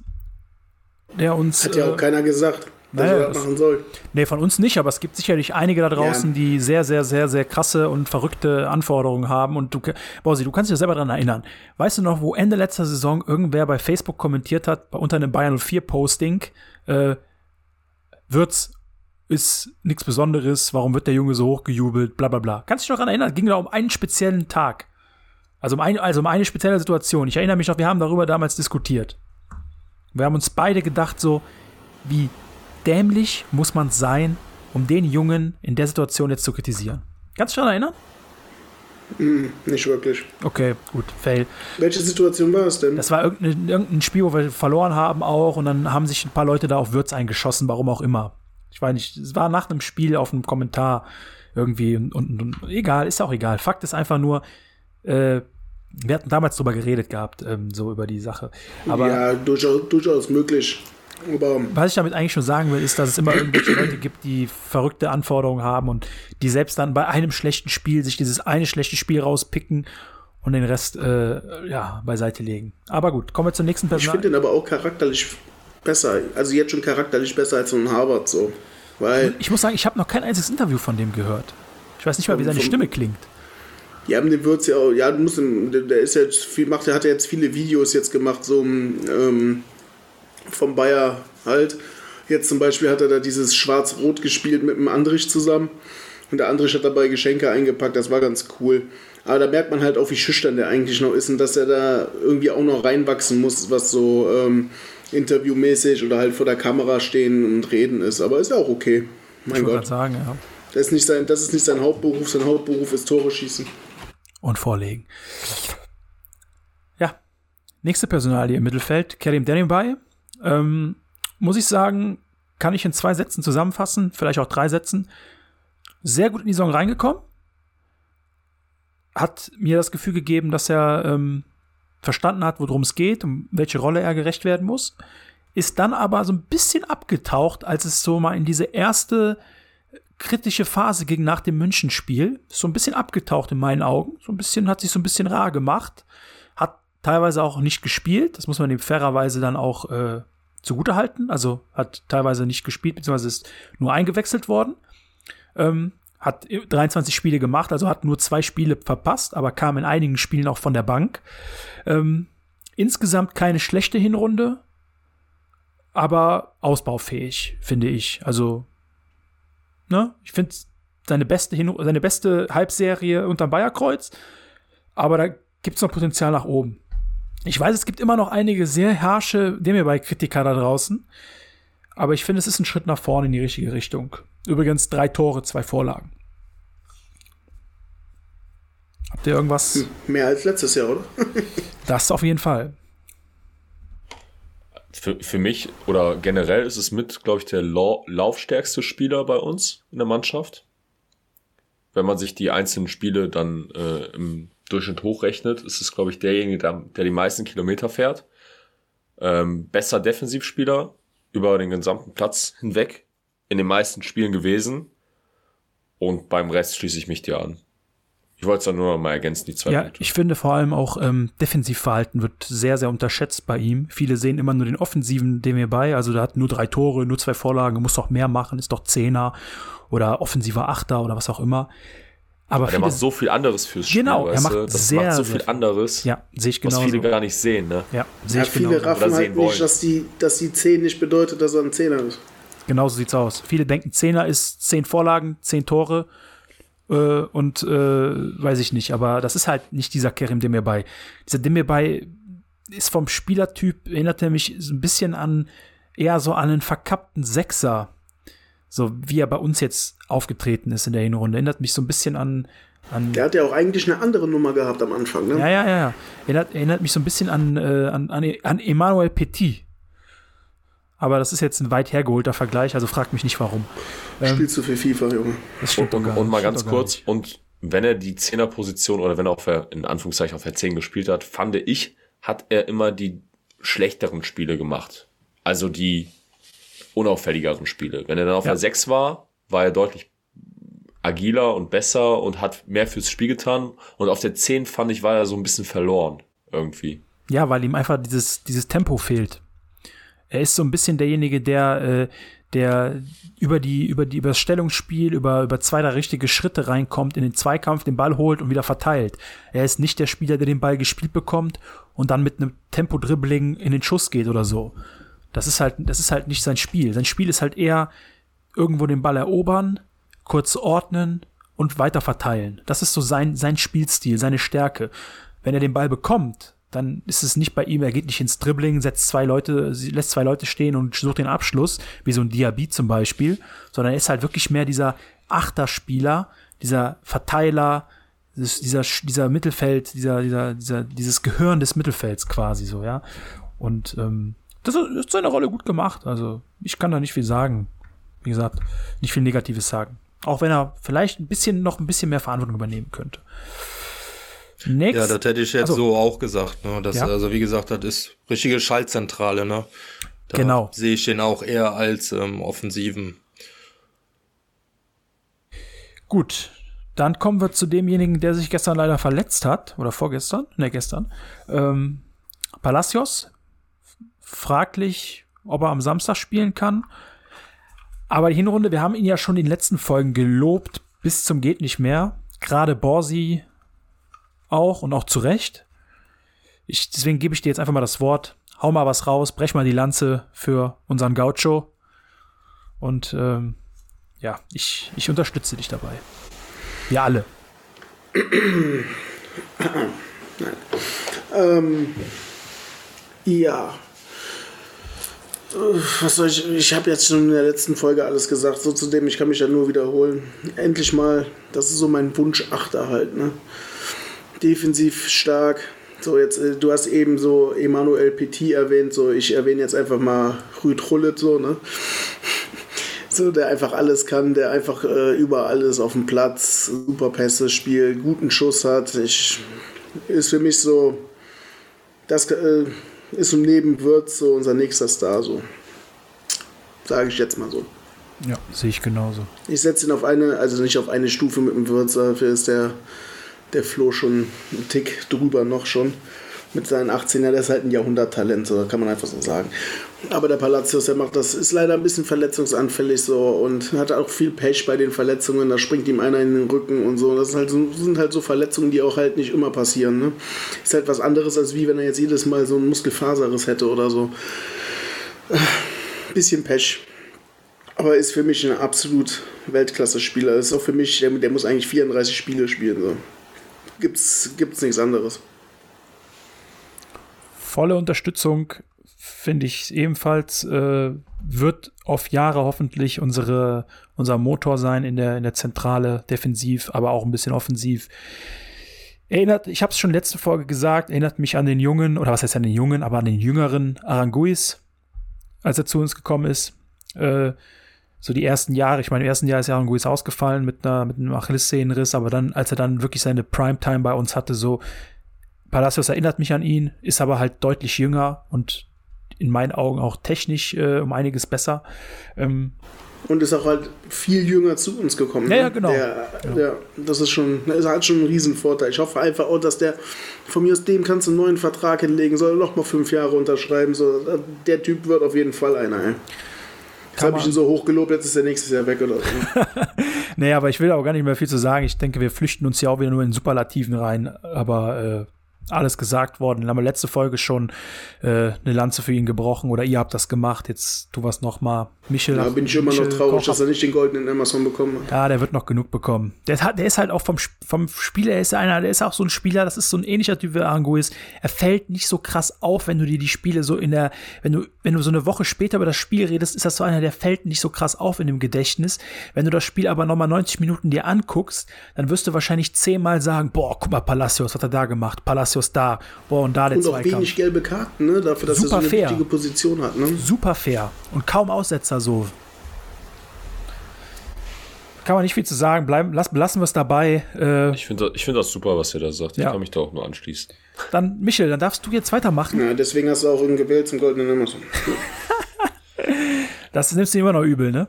der uns. Hat ja äh, auch keiner gesagt, dass naja, er das machen soll. Nee, von uns nicht, aber es gibt sicherlich einige da draußen, Ja. die sehr, sehr, sehr, sehr krasse und verrückte Anforderungen haben. Und du, Bausi, du kannst dich ja selber daran erinnern. Weißt du noch, wo Ende letzter Saison irgendwer bei Facebook kommentiert hat, unter einem Bayern 04 Posting, äh, Würz ist nichts Besonderes, warum wird der Junge so hochgejubelt, bla bla bla. Kannst du dich noch daran erinnern? Ging da um einen speziellen Tag. Also um, ein, also um eine spezielle Situation. Ich erinnere mich noch, wir haben darüber damals diskutiert. Wir haben uns beide gedacht, so, wie dämlich muss man sein, um den Jungen in der Situation jetzt zu kritisieren. Kannst du dich daran erinnern? Nicht wirklich. Okay, gut, fail. Welche Situation war es denn? Das war irgendein, irgendein Spiel, wo wir verloren haben auch und dann haben sich ein paar Leute da auf Würz eingeschossen, warum auch immer. Ich weiß nicht, es war nach einem Spiel auf einem Kommentar irgendwie und, und, und egal, ist auch egal. Fakt ist einfach nur, äh, wir hatten damals drüber geredet gehabt, ähm, so über die Sache. Aber ja, durchaus, durchaus möglich. Aber Was ich damit eigentlich schon sagen will, ist, dass es immer irgendwelche <clears throat> Leute gibt, die verrückte Anforderungen haben und die selbst dann bei einem schlechten Spiel sich dieses eine schlechte Spiel rauspicken und den Rest äh, ja, beiseite legen. Aber gut, kommen wir zur nächsten ich Person. finde ihn aber auch charakterlich besser. Also jetzt schon charakterlich besser als so ein Harvard so. Weil Ich muss sagen, ich habe noch kein einziges Interview von dem gehört. Ich weiß nicht mal, wie seine Stimme klingt. haben den Würz ja auch, ja, du musst ihm, der ist jetzt viel, macht, der hat ja jetzt viele Videos jetzt gemacht, so ähm, vom Bayer halt. Jetzt zum Beispiel hat er da dieses Schwarz-Rot gespielt mit dem Andrich zusammen. Und der andere hat dabei Geschenke eingepackt, das war ganz cool. Aber da merkt man halt auch, wie schüchtern der eigentlich noch ist und dass er da irgendwie auch noch reinwachsen muss, was so ähm, interviewmäßig oder halt vor der Kamera stehen und reden ist. Aber ist ja auch okay. Mein ich Gott. sagen, ja. Das ist, nicht sein, das ist nicht sein Hauptberuf. Sein Hauptberuf ist Tore schießen. Und vorlegen. Ja. Nächste Personalie im Mittelfeld, Kerim Demirbay. Ähm, muss ich sagen, kann ich in zwei Sätzen zusammenfassen, vielleicht auch drei Sätzen. Sehr gut in die Saison reingekommen. Hat mir das Gefühl gegeben, dass er ähm, verstanden hat, worum es geht, um welche Rolle er gerecht werden muss. Ist dann aber so ein bisschen abgetaucht, als es so mal in diese erste kritische Phase ging nach dem Münchenspiel. So ein bisschen abgetaucht in meinen Augen. So ein bisschen, hat sich so ein bisschen rar gemacht. Hat teilweise auch nicht gespielt. Das muss man ihm fairerweise dann auch äh, zugutehalten. Also hat teilweise nicht gespielt, beziehungsweise ist nur eingewechselt worden. Ähm, hat 23 Spiele gemacht, also hat nur zwei Spiele verpasst, aber kam in einigen Spielen auch von der Bank. Ähm, insgesamt keine schlechte Hinrunde, aber ausbaufähig, finde ich. Also, ne, ich finde seine beste, Hin seine beste Halbserie unterm Bayerkreuz, aber da gibt es noch Potenzial nach oben. Ich weiß, es gibt immer noch einige sehr harsche Demirbay-Kritiker da draußen, aber ich finde, es ist ein Schritt nach vorne in die richtige Richtung. Übrigens drei Tore, zwei Vorlagen. Habt ihr irgendwas? Hm, mehr als letztes Jahr, oder? <laughs> das auf jeden Fall. Für, für mich oder generell ist es mit, glaube ich, der laufstärkste Spieler bei uns in der Mannschaft. Wenn man sich die einzelnen Spiele dann äh, im Durchschnitt hochrechnet, ist es, glaube ich, derjenige, der, der, die meisten Kilometer fährt. Ähm, besser Defensivspieler über den gesamten Platz hinweg in den meisten Spielen gewesen. Und beim Rest schließe ich mich dir an. Ich wollte es dann nur noch mal ergänzen, die zwei Ja, Punkte. ich finde vor allem auch ähm, Defensivverhalten wird sehr, sehr unterschätzt bei ihm. Viele sehen immer nur den offensiven dem hier bei. Also der hat nur drei Tore, nur zwei Vorlagen, muss doch mehr machen, ist doch Zehner oder offensiver Achter oder was auch immer. Aber, Aber der macht so viel anderes fürs Spiel. Genau, er weißt macht du? das sehr, macht so viel anderes, Ja, sehe ich was genauso. viele gar nicht sehen. Ne? Ja, sehe Ja, ich viele genauso. raffen halt nicht, dass die, dass die 10 nicht bedeutet, dass er ein Zehner ist. Genauso sieht's aus. Viele denken, Zehner ist zehn Vorlagen, zehn Tore äh, und äh, weiß ich nicht. Aber das ist halt nicht dieser Kerim Demirbay. Dieser Demirbay ist vom Spielertyp, erinnert er mich so ein bisschen an, eher so an einen verkappten Sechser. So wie er bei uns jetzt aufgetreten ist in der Hinrunde. Erinnert mich so ein bisschen an, an Der hat ja auch eigentlich eine andere Nummer gehabt am Anfang, ne? ja, ja, ja, ja. Erinnert, erinnert mich so ein bisschen an, äh, an, an, an Emmanuel Petit. Aber das ist jetzt ein weit hergeholter Vergleich, also fragt mich nicht warum. Ähm, Spielst du für FIFA, Junge. das stimmt Und, doch gar und mal ganz kurz, nicht. und wenn er die Zehnerposition oder wenn er auf der, in Anführungszeichen auf der 10 gespielt hat, fand ich, hat er immer die schlechteren Spiele gemacht. Also die unauffälligeren Spiele. Wenn er dann auf Ja. der 6 war, war er deutlich agiler und besser und hat mehr fürs Spiel getan. Und auf der 10 fand ich, war er so ein bisschen verloren. Irgendwie. Ja, weil ihm einfach dieses, dieses Tempo fehlt. Er ist so ein bisschen derjenige, der, äh, der über die, über die, über das Stellungsspiel, über, über zwei, drei richtige Schritte reinkommt, in den Zweikampf, den Ball holt und wieder verteilt. Er ist nicht der Spieler, der den Ball gespielt bekommt und dann mit einem Tempo-Dribbling in den Schuss geht oder so. Das ist halt, das ist halt nicht sein Spiel. Sein Spiel ist halt eher irgendwo den Ball erobern, kurz ordnen und weiter verteilen. Das ist so sein, sein Spielstil, seine Stärke. Wenn er den Ball bekommt, dann ist es nicht bei ihm, er geht nicht ins Dribbling, setzt zwei Leute, lässt zwei Leute stehen und sucht den Abschluss, wie so ein Diaby zum Beispiel, sondern er ist halt wirklich mehr dieser Achterspieler, dieser Verteiler, dieser, dieser Mittelfeld, dieser, dieser, dieser, dieses Gehirn des Mittelfelds quasi so, ja. Und ähm, das ist seine Rolle gut gemacht. Also ich kann da nicht viel sagen. Wie gesagt, nicht viel Negatives sagen. Auch wenn er vielleicht ein bisschen noch ein bisschen mehr Verantwortung übernehmen könnte. Next. Ja, das hätte ich jetzt Also- so auch gesagt. Ne? Das, Ja. Also wie gesagt, das ist richtige Schaltzentrale. Ne? Da Genau. sehe ich den auch eher als ähm, offensiven. Gut, dann kommen wir zu demjenigen, der sich gestern leider verletzt hat. Oder vorgestern? Ne, gestern. Ähm, Palacios. Fraglich, ob er am Samstag spielen kann. Aber die Hinrunde, wir haben ihn ja schon in den letzten Folgen gelobt, bis zum geht nicht mehr. Gerade Borsi auch und auch zu Recht. Ich, deswegen gebe ich dir jetzt einfach mal das Wort. Hau mal was raus, brech mal die Lanze für unseren Gaucho. Und ähm, ja, ich, ich unterstütze dich dabei. Wir alle. <clears throat> ähm, ja. Was soll ich, ich habe jetzt schon in der letzten Folge alles gesagt, so zu dem, ich kann mich ja nur wiederholen. Endlich mal, das ist so mein Wunsch Achter halt, ne? Defensiv stark. So, jetzt, äh, du hast eben so Emanuel Petit erwähnt, so, ich erwähne jetzt einfach mal Rüd Rullet, so, ne? <laughs> So, der einfach alles kann, der einfach äh, überall ist auf dem Platz, super Pässe spielt, guten Schuss hat. Ich, ist für mich so, das äh, ist so neben Würz so unser nächster Star, so. Sage ich jetzt mal so. Ja, sehe ich genauso. Ich setze ihn auf eine, also nicht auf eine Stufe mit dem Würz, dafür ist der, der Flo schon einen Tick drüber noch schon mit seinen 18 Jahren, der ist halt ein Jahrhunderttalent, so kann man einfach so sagen. Aber der Palacios, der macht das, ist leider ein bisschen verletzungsanfällig so und hat auch viel Pech bei den Verletzungen, da springt ihm einer in den Rücken und so. Das, halt so, sind halt so Verletzungen, die auch halt nicht immer passieren. Ne? Ist halt was anderes, als wie wenn er jetzt jedes Mal so ein Muskelfaserriss hätte oder so. Bisschen Pech. Aber ist für mich ein absolut Weltklasse-Spieler. Ist auch für mich, der, der muss eigentlich 34 Spiele spielen. So. Gibt's, gibt's nichts anderes volle Unterstützung finde ich ebenfalls, äh, wird auf Jahre hoffentlich unsere, unser Motor sein in der, in der Zentrale, defensiv, aber auch ein bisschen offensiv. Erinnert, ich habe es schon letzte Folge gesagt, erinnert mich an den jungen, oder was heißt an den jungen, aber an den jüngeren Aranguis, als er zu uns gekommen ist. Äh, so die ersten Jahre, ich meine, im ersten Jahr ist Aranguis ausgefallen mit, einer, mit einem Achillessehnenriss, aber dann, als er dann wirklich seine Primetime bei uns hatte, so Palacios erinnert mich an ihn, ist aber halt deutlich jünger und in meinen Augen auch technisch äh, um einiges besser. Ähm, und ist auch halt viel jünger zu uns gekommen. Ja, ne? ja genau. Der, genau. Der, das ist schon, ist halt schon ein Riesenvorteil. Ich hoffe einfach auch, dass der, von mir aus dem kannst du einen neuen Vertrag hinlegen, soll noch mal fünf Jahre unterschreiben. So, der Typ wird auf jeden Fall einer. Ey. Jetzt habe ich ihn so hochgelobt, jetzt ist er nächstes Jahr weg oder so. <laughs> nee, aber ich will auch gar nicht mehr viel zu sagen. Ich denke, wir flüchten uns ja auch wieder nur in Superlativen rein. Aber äh, alles gesagt worden. Dann haben wir letzte Folge schon äh, eine Lanze für ihn gebrochen oder ihr habt das gemacht. Jetzt tu was noch mal. Michel. Da bin ich immer Michel noch traurig, Koch dass er nicht den goldenen Amazon bekommen hat. Ja, der wird noch genug bekommen. Der, hat, der ist halt auch vom, vom Spieler, er ist einer, der ist auch so ein Spieler, das ist so ein ähnlicher Typ wie Anguis. Er fällt nicht so krass auf, wenn du dir die Spiele so in der, wenn du, wenn du so eine Woche später über das Spiel redest, ist das so einer, der fällt nicht so krass auf in dem Gedächtnis. Wenn du das Spiel aber nochmal 90 Minuten dir anguckst, dann wirst du wahrscheinlich zehnmal sagen, boah, guck mal, Palacios, was hat er da gemacht? Palacios da, boah, und da der Und auch wenig gelbe Karten, ne? Dafür, dass Super er so eine fair. wichtige Position hat, ne? Super fair. Und kaum Aussetzer so kann man nicht viel zu sagen. Bleiben, lass, lassen wir es dabei. Äh, ich finde ich find das super, was ihr da sagt. Ja. Ich kann mich da auch nur anschließen. Dann, Michel, dann darfst du jetzt weitermachen. Ja, deswegen hast du auch ihn gewählt zum goldenen Amazon. <laughs> das nimmst du immer noch übel, ne?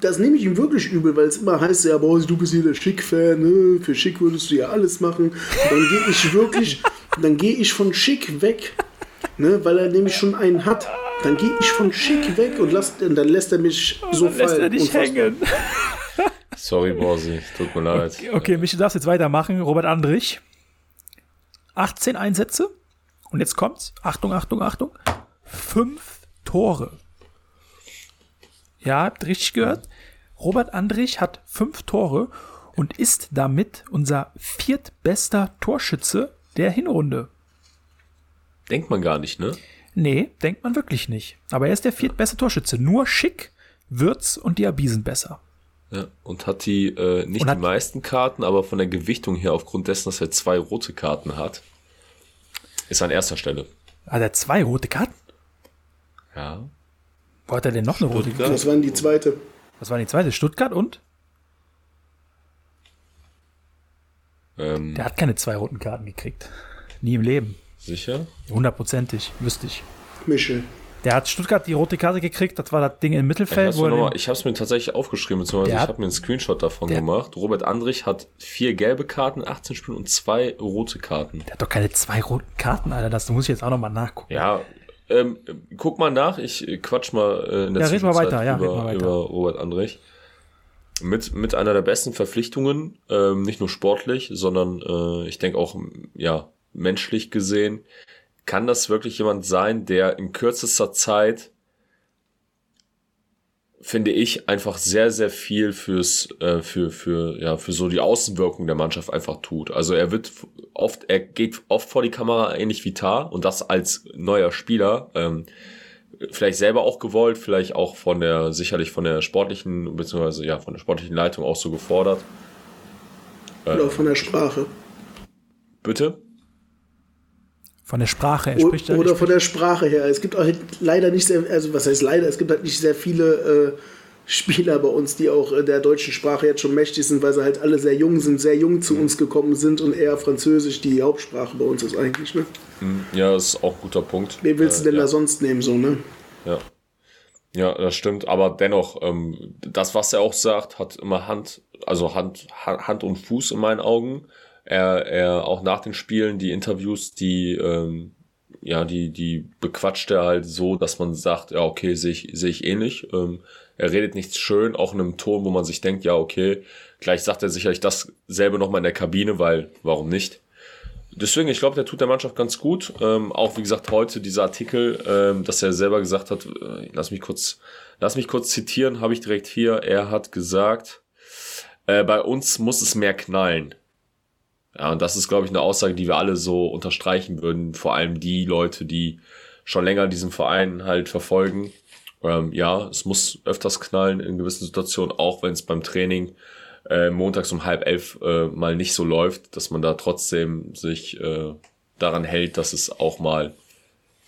Das nehme ich ihm wirklich übel, weil es immer heißt, ja, boah, du bist hier der Schick-Fan, ne? für Schick würdest du ja alles machen. Und dann gehe ich wirklich, <laughs> dann gehe ich von Schick weg, ne? weil er nämlich schon einen hat. Dann gehe ich von Schick weg und, lass, und dann lässt er mich so dann fallen. Lässt er dich hängen. <laughs> Sorry, Borsi, tut mir leid. Okay, okay Michi, du darfst jetzt weitermachen. Robert Andrich. 18 Einsätze. Und jetzt kommt's. Achtung, Achtung, Achtung. Fünf Tore. Ja, habt richtig gehört. Robert Andrich hat fünf Tore und ist damit unser viertbester Torschütze der Hinrunde. Denkt man gar nicht, ne? Nee, denkt man wirklich nicht. Aber er ist der viertbeste Torschütze. Nur Schick, Würz und Diaby sind besser. Ja, und hat die äh, nicht hat die meisten Karten, aber von der Gewichtung her, aufgrund dessen, dass er zwei rote Karten hat, ist an erster Stelle. Hat er zwei rote Karten? Ja. Wo hat er denn noch eine rote Karte? Das waren die zweite. Was war die zweite? Stuttgart und? Ähm, Der hat keine zwei roten Karten gekriegt. Nie im Leben. Sicher? Hundertprozentig, wüsste ich. Michel. Der hat Stuttgart die rote Karte gekriegt, das war das Ding im Mittelfeld. Ich habe es mir tatsächlich aufgeschrieben, beziehungsweise ich habe mir einen Screenshot davon gemacht. Robert Andrich hat vier gelbe Karten, 18 Spiele und zwei rote Karten. Der hat doch keine zwei roten Karten, Alter. Das muss ich jetzt auch nochmal nachgucken. Ja, ähm, guck mal nach. Ich quatsch mal äh, in der ja, red mal weiter, ja, über, mal weiter. über Robert Andrich. Mit, mit einer der besten Verpflichtungen, ähm, nicht nur sportlich, sondern äh, ich denke auch ja menschlich gesehen kann das wirklich jemand sein, der in kürzester Zeit finde ich, einfach sehr, sehr viel fürs, äh, für, für, ja, für so die Außenwirkung der Mannschaft einfach tut. Also er wird oft, er geht oft vor die Kamera ähnlich wie Tar und das als neuer Spieler. Ähm, vielleicht selber auch gewollt, vielleicht auch von der, sicherlich von der sportlichen, beziehungsweise ja, von der sportlichen Leitung auch so gefordert. Oder von der Sprache. Bitte? Von der Sprache, er spricht Oder spricht von der Sprache her. Es gibt auch halt leider nicht sehr, also was heißt leider, es gibt halt nicht sehr viele äh, Spieler bei uns, die auch der deutschen Sprache jetzt schon mächtig sind, weil sie halt alle sehr jung sind, sehr jung zu uns gekommen sind und eher Französisch die Hauptsprache bei uns ist eigentlich, ne? Hm, ja, das ist auch ein guter Punkt. Wen willst du denn äh, ja. da sonst nehmen, so, ne? Ja. Ja, das stimmt, aber dennoch, ähm, das, was er auch sagt, hat immer Hand, also Hand, Hand und Fuß in meinen Augen. Er, er auch nach den Spielen, die Interviews, die, ähm, ja, die, die bequatscht er halt so, dass man sagt, ja, okay, sehe ich, sehe ich ähnlich. Ähm, er redet nichts schön, auch in einem Ton, wo man sich denkt, ja, okay, gleich sagt er sicherlich dasselbe nochmal in der Kabine, weil, warum nicht? Deswegen, ich glaube, der tut der Mannschaft ganz gut. Ähm, auch wie gesagt, heute dieser Artikel, ähm, dass er selber gesagt hat, äh, lass mich kurz, lass mich kurz zitieren, habe ich direkt hier. Er hat gesagt, äh, bei uns muss es mehr knallen. Ja, und das ist, glaube ich, eine Aussage, die wir alle so unterstreichen würden. Vor allem die Leute, die schon länger diesen Verein halt verfolgen. Ähm, ja, es muss öfters knallen in gewissen Situationen, auch wenn es beim Training äh, montags um halb elf äh, mal nicht so läuft, dass man da trotzdem sich äh, daran hält, dass es auch mal,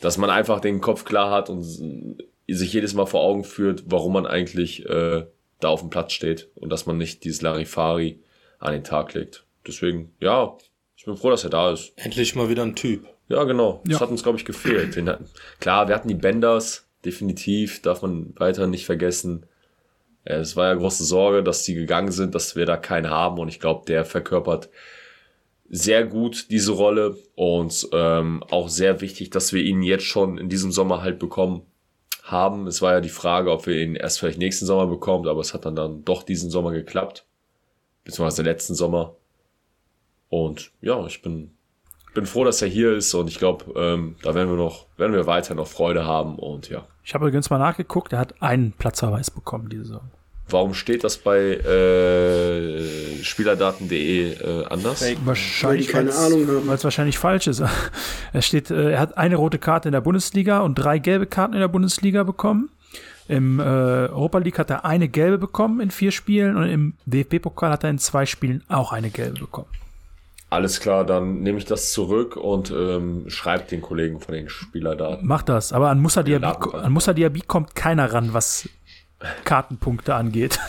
dass man einfach den Kopf klar hat und sich jedes Mal vor Augen führt, warum man eigentlich äh, da auf dem Platz steht und dass man nicht dieses Larifari an den Tag legt. Deswegen, ja, ich bin froh, dass er da ist. Endlich mal wieder ein Typ. Ja, genau. Das Ja. hat uns, glaube ich, gefehlt. Den hatten, klar, wir hatten die Benders, definitiv, darf man weiter nicht vergessen. Äh, Es war ja große Sorge, dass die gegangen sind, dass wir da keinen haben und ich glaube, der verkörpert sehr gut diese Rolle und ähm, auch sehr wichtig, dass wir ihn jetzt schon in diesem Sommer halt bekommen haben. Es war ja die Frage, ob wir ihn erst vielleicht nächsten Sommer bekommen, aber es hat dann, dann doch diesen Sommer geklappt, beziehungsweise letzten Sommer. Und ja, ich bin, bin froh, dass er hier ist und ich glaube, ähm, da werden wir noch, werden wir weiter noch Freude haben und ja. Ich habe übrigens mal nachgeguckt, er hat einen Platzverweis bekommen diese Saison. Warum steht das bei äh, Spielerdaten.de äh, anders? Wahrscheinlich, keine weil's- Ahnung haben. Weil es wahrscheinlich falsch ist. <laughs> Er steht, äh, er hat eine rote Karte in der Bundesliga und drei gelbe Karten in der Bundesliga bekommen. Im äh, Europa League hat er eine gelbe bekommen in vier Spielen und im DFB-Pokal hat er in zwei Spielen auch eine gelbe bekommen. Alles klar, dann nehme ich das zurück und ähm, schreibe den Kollegen von den Spielerdaten. Macht das. Aber an Musa Diaby, an Musa Diaby kommt keiner ran, was Kartenpunkte angeht. <laughs>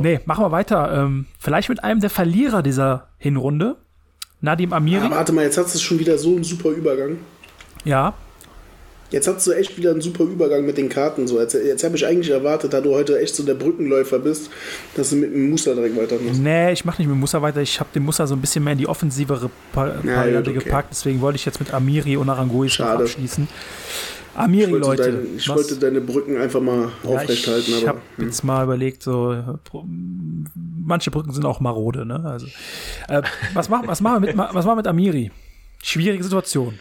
Nee, machen wir weiter. Ähm, vielleicht mit einem der Verlierer dieser Hinrunde. Nadim Amiri. Aber warte mal, jetzt hast du schon wieder so einen super Übergang. ja, Jetzt hast du echt wieder einen super Übergang mit den Karten. So. Jetzt, jetzt habe ich eigentlich erwartet, da du heute echt so der Brückenläufer bist, dass du mit dem Muster direkt weitermachst. Nee, ich mache nicht mit Musa weiter. Ich habe den Musa so ein bisschen mehr in die offensivere Pa- Ja, gut, okay. gepackt. Deswegen wollte ich jetzt mit Amiri und Schade. abschließen. Amiri, Ich, wollte, Leute. dein, ich was- wollte deine Brücken einfach mal ja, aufrecht halten. Ich, habe jetzt mal überlegt, so manche Brücken sind auch marode. Ne? Also, äh, was, machen, was, machen wir mit, was machen wir mit Amiri? Schwierige Situation.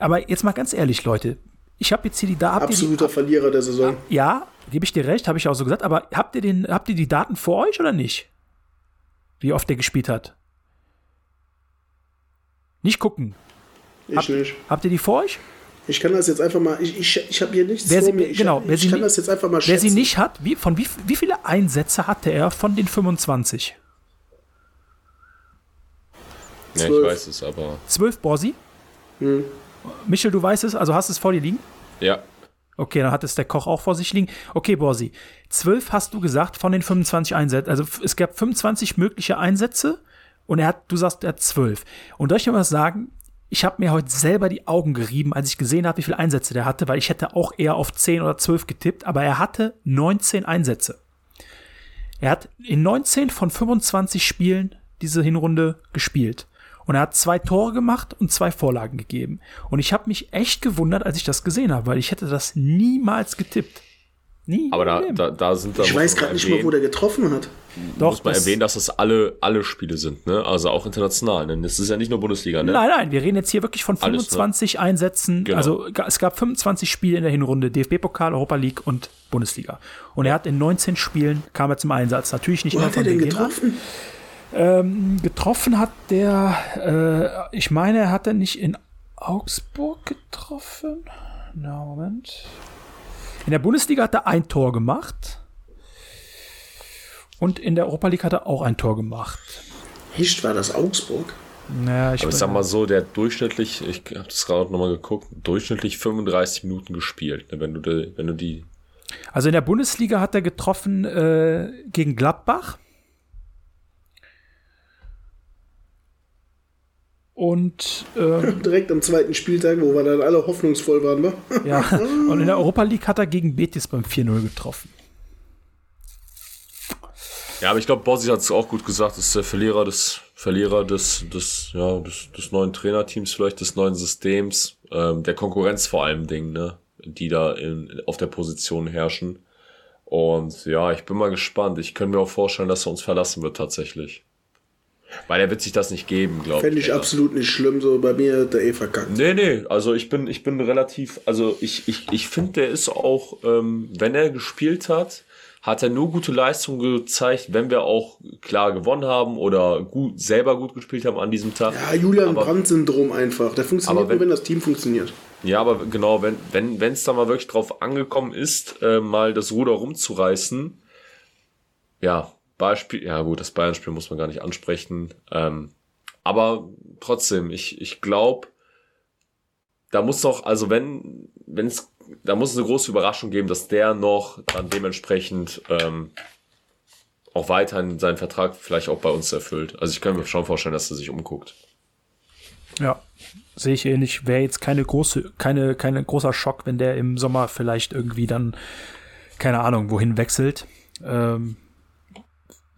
Aber jetzt mal ganz ehrlich, Leute. Ich habe jetzt hier die da habt ihr die, absoluter Verlierer der Saison. Ja, gebe ich dir recht, habe ich auch so gesagt. Aber habt ihr, den, habt ihr die Daten vor euch oder nicht? Wie oft der gespielt hat? Nicht gucken. Ich nicht. Habt ihr die vor euch? Ich kann das jetzt einfach mal. Ich, ich, ich habe hier nichts Wer vor sie- mir. Ich, genau, wer ich sie kann das jetzt einfach mal Wer schätzen. sie nicht hat, wie, von wie, wie viele Einsätze hatte er von den 25? Ja, ich weiß es, aber 12 Borsi? Hm. Michel, du weißt es, also hast es vor dir liegen? ja, Okay, dann hat es der Koch auch vor sich liegen. Okay, Borsi, 12 hast du gesagt von den 25 Einsätzen. Also es gab 25 mögliche Einsätze und er hat, du sagst, er hat 12. Und dir was sagen? Ich habe mir heute selber die Augen gerieben, als ich gesehen habe, wie viele Einsätze der hatte, weil ich hätte auch eher auf 10 oder 12 getippt, aber er hatte 19 Einsätze. Er hat in 19 von 25 Spielen diese Hinrunde gespielt. Und er hat zwei Tore gemacht und zwei Vorlagen gegeben. Und ich habe mich echt gewundert, als ich das gesehen habe, weil ich hätte das niemals getippt. Nie. Aber da, da, da sind da Ich weiß gerade nicht mal, wo der getroffen hat. Doch, muss man das- erwähnen, dass das alle, alle Spiele sind, ne? Also auch international. Denn es ist ja nicht nur Bundesliga, ne? Nein, nein, wir reden jetzt hier wirklich von Alles, ne? 25 Einsätzen. Genau. Also es gab 25 Spiele in der Hinrunde, DFB-Pokal, Europa League und Bundesliga. Und er hat in 19 Spielen kam er zum Einsatz. Natürlich nicht Wo immer hat er von denn Beginn an. Getroffen? Ähm, getroffen hat der, äh, ich meine, er hat er nicht in Augsburg getroffen. Na, Moment. In der Bundesliga hat er ein Tor gemacht. Und in der Europa League hat er auch ein Tor gemacht. Echt, war das Augsburg? Naja, ich, Aber ich sag mal so, der hat durchschnittlich, ich habe das gerade nochmal geguckt, durchschnittlich 35 Minuten gespielt. Ne? Wenn du, wenn du die. Also in der Bundesliga hat er getroffen äh, gegen Gladbach. Und, ähm, <laughs> Direkt am zweiten Spieltag, wo wir dann alle hoffnungsvoll waren, wa? <laughs> ja, und in der Europa League hat er gegen Betis beim 4-0 getroffen. Ja, aber ich glaube, Bossi hat es auch gut gesagt, das ist der Verlierer des, Verlierer des, des, ja, des, des neuen Trainerteams, vielleicht des neuen Systems, ähm, der Konkurrenz vor allem Ding, ne? Die da in, auf der Position herrschen. Und ja, ich bin mal gespannt. Ich könnte mir auch vorstellen, dass er uns verlassen wird tatsächlich. Weil er wird sich das nicht geben, glaube ich. Fände ich absolut nicht schlimm, so bei mir hat der eh verkackt. Nee, nee, also ich bin, ich bin relativ, also ich, ich, ich finde, der ist auch, ähm, wenn er gespielt hat, hat er nur gute Leistung gezeigt, wenn wir auch klar gewonnen haben oder gut, selber gut gespielt haben an diesem Tag. Ja, Julian Brandt-Syndrom einfach. Der funktioniert wenn- nur, wenn das Team funktioniert. Ja, aber genau, wenn wenn wenn, es da mal wirklich drauf angekommen ist, äh, mal das Ruder rumzureißen, ja, Beispiel, ja gut, das Bayern-Spiel muss man gar nicht ansprechen, ähm, aber trotzdem, ich, ich glaube, da muss doch, also wenn, wenn es, da muss es eine große Überraschung geben, dass der noch dann dementsprechend ähm, auch weiterhin seinen Vertrag vielleicht auch bei uns erfüllt. Also ich kann mir schon vorstellen, dass er sich umguckt. Ja, sehe ich ähnlich. Wäre jetzt keine große, keine, keine großer Schock, wenn der im Sommer vielleicht irgendwie dann, keine Ahnung, wohin wechselt. Ähm,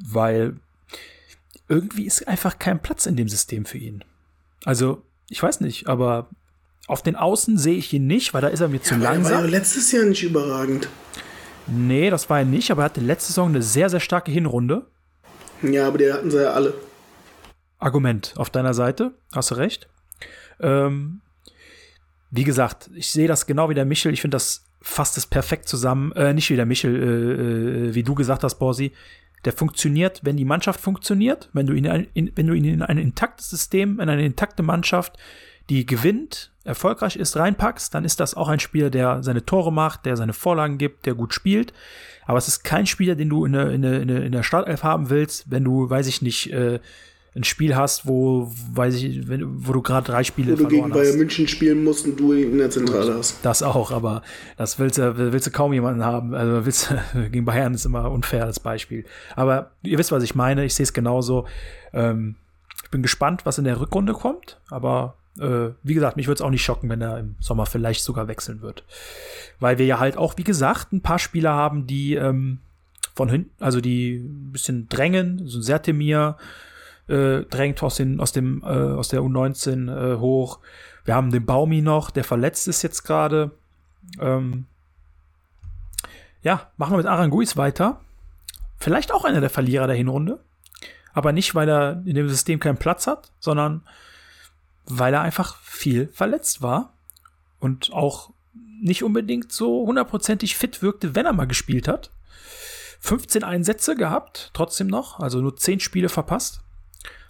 weil irgendwie ist einfach kein Platz in dem System für ihn. Also, ich weiß nicht, aber auf den Außen sehe ich ihn nicht, weil da ist er mir zu Aber er war ja langsam. letztes Jahr nicht überragend. Nee, das war er nicht, aber er hatte letzte Saison eine sehr, sehr starke Hinrunde. Ja, aber die hatten sie ja alle. Argument auf deiner Seite, hast du recht. Ähm, wie gesagt, ich sehe das genau wie der Michel. Ich finde, das fasst es perfekt zusammen. Äh, nicht wie der Michel, äh, äh, wie du gesagt hast, Borsi. Der funktioniert, wenn die Mannschaft funktioniert, wenn du ihn in, wenn du ihn in ein intaktes System, in eine intakte Mannschaft, die gewinnt, erfolgreich ist, reinpackst, dann ist das auch ein Spieler, der seine Tore macht, der seine Vorlagen gibt, der gut spielt. Aber es ist kein Spieler, den du in der, in in der Startelf haben willst, wenn du, weiß ich nicht, äh, ein Spiel hast, wo, weiß ich, wenn, wo du gerade drei Spiele Wo du gegen Bayern hast. München spielen musst und du ihn in der Zentrale hast. Das auch, aber das willst du, willst du kaum jemanden haben. Also willst du, <laughs> gegen Bayern ist immer unfair das Beispiel. Aber ihr wisst, was ich meine. Ich sehe es genauso. Ähm, ich bin gespannt, was in der Rückrunde kommt. Aber äh, wie gesagt, mich würde es auch nicht schocken, wenn er im Sommer vielleicht sogar wechseln wird. Weil wir ja halt auch, wie gesagt, ein paar Spieler haben, die ähm, von hinten, also die ein bisschen drängen, so Sertemir äh, drängt aus, aus, dem, äh, aus der U19 äh, hoch. Wir haben den Baumi noch, der verletzt ist jetzt gerade. Ähm, ja, machen wir mit Aranguiz weiter. Vielleicht auch einer der Verlierer der Hinrunde. Aber nicht, weil er in dem System keinen Platz hat, sondern weil er einfach viel verletzt war und auch nicht unbedingt so hundertprozentig fit wirkte, wenn er mal gespielt hat. 15 Einsätze gehabt, trotzdem noch, also nur 10 Spiele verpasst.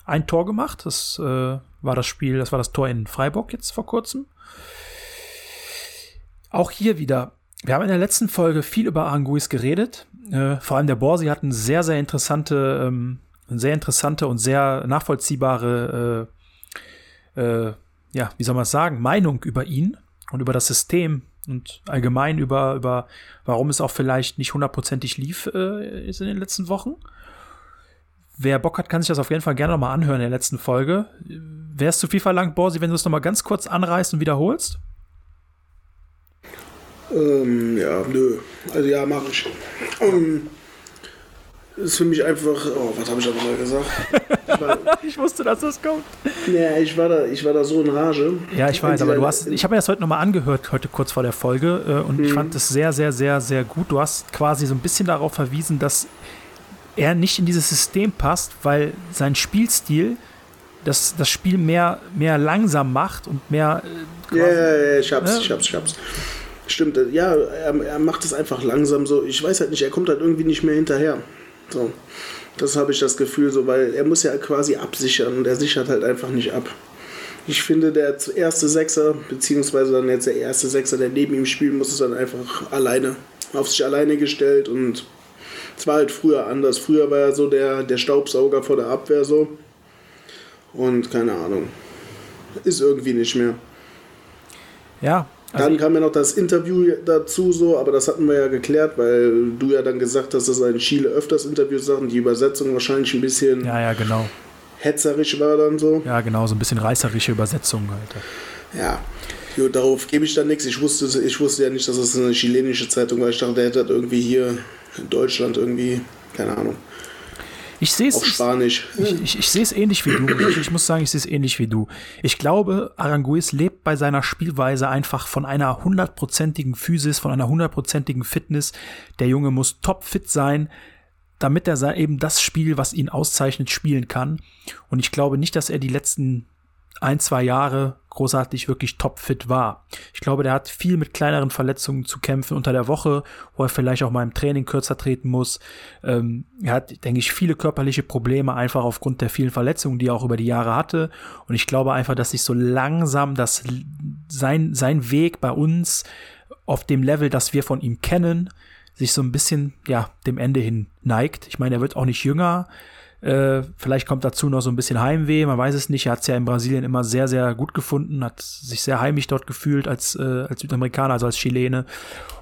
Ein Tor gemacht, das äh, war das Spiel, das war das Tor in Freiburg jetzt vor kurzem. Auch hier wieder, wir haben in der letzten Folge viel über Aranguiz geredet. Äh, vor allem der Borsi hat eine sehr, sehr interessante, ähm, sehr interessante und sehr nachvollziehbare, äh, äh, ja, wie soll man es sagen, Meinung über ihn und über das System und allgemein über, über warum es auch vielleicht nicht hundertprozentig lief äh, ist in den letzten Wochen. Wer Bock hat, kann sich das auf jeden Fall gerne nochmal anhören in der letzten Folge. Wäre es zu viel verlangt, Borsi, wenn du es nochmal ganz kurz anreißt und wiederholst? Ähm, ja, nö. Also ja, mache ich. Ähm, ist für mich einfach. Oh, was habe ich da nochmal gesagt? Ich, war, <laughs> Ich wusste, dass das kommt. ja, ich war da, ich war da so in Rage. Ja, ich weiß, aber du hast, ich habe mir das heute nochmal angehört, heute kurz vor der Folge, äh, und Mhm. ich fand es sehr, sehr, sehr, sehr gut. Du hast quasi so ein bisschen darauf verwiesen, dass er nicht in dieses System passt, weil sein Spielstil das, das Spiel mehr, mehr langsam macht und mehr. Äh, Ja, ja, ja, ich hab's, Ja. ich hab's, ich hab's. Stimmt, äh, ja, er, er macht es einfach langsam so. Ich weiß halt nicht, er kommt halt irgendwie nicht mehr hinterher. So. Das habe ich das Gefühl so, weil er muss ja quasi absichern und er sichert halt einfach nicht ab. Ich finde, der erste Sechser, beziehungsweise dann jetzt der erste Sechser, der neben ihm spielen muss, ist dann einfach alleine, auf sich alleine gestellt und es war halt früher anders. Früher war er so der, der Staubsauger vor der Abwehr so. Und keine Ahnung. Ist irgendwie nicht mehr. ja, also Dann kam ja noch das Interview dazu, so, aber das hatten wir ja geklärt, weil du ja dann gesagt hast, dass in Chile öfters Interviews sagt und die Übersetzung wahrscheinlich ein bisschen ja, ja, genau. hetzerisch war dann so. Ja, genau, so ein bisschen reißerische Übersetzung halt. Ja. Jo, darauf gebe ich dann nichts. Ich wusste, ich wusste ja nicht, dass es eine chilenische Zeitung war. Ich dachte, der hätte das irgendwie hier in Deutschland irgendwie, keine Ahnung, Ich sehe auf es. Spanisch. Ich, ich, ich sehe es ähnlich wie du. Ich, ich muss sagen, ich sehe es ähnlich wie du. Ich glaube, Aranguiz lebt bei seiner Spielweise einfach von einer hundertprozentigen Physis, von einer hundertprozentigen Fitness. Der Junge muss topfit sein, damit er eben das Spiel, was ihn auszeichnet, spielen kann. Und ich glaube nicht, dass er die letzten ein, zwei Jahre großartig wirklich topfit war. Ich glaube, der hat viel mit kleineren Verletzungen zu kämpfen unter der Woche, wo er vielleicht auch mal im Training kürzer treten muss. Ähm, er hat, denke ich, viele körperliche Probleme einfach aufgrund der vielen Verletzungen, die er auch über die Jahre hatte. Und ich glaube einfach, dass sich so langsam das, sein, sein Weg bei uns auf dem Level, das wir von ihm kennen, sich so ein bisschen, ja, dem Ende hin neigt. Ich meine, er wird auch nicht jünger. Äh, vielleicht kommt dazu noch so ein bisschen Heimweh, man weiß es nicht. Er hat es ja in Brasilien immer sehr, sehr gut gefunden, hat sich sehr heimisch dort gefühlt als, äh, als Südamerikaner, also als Chilene.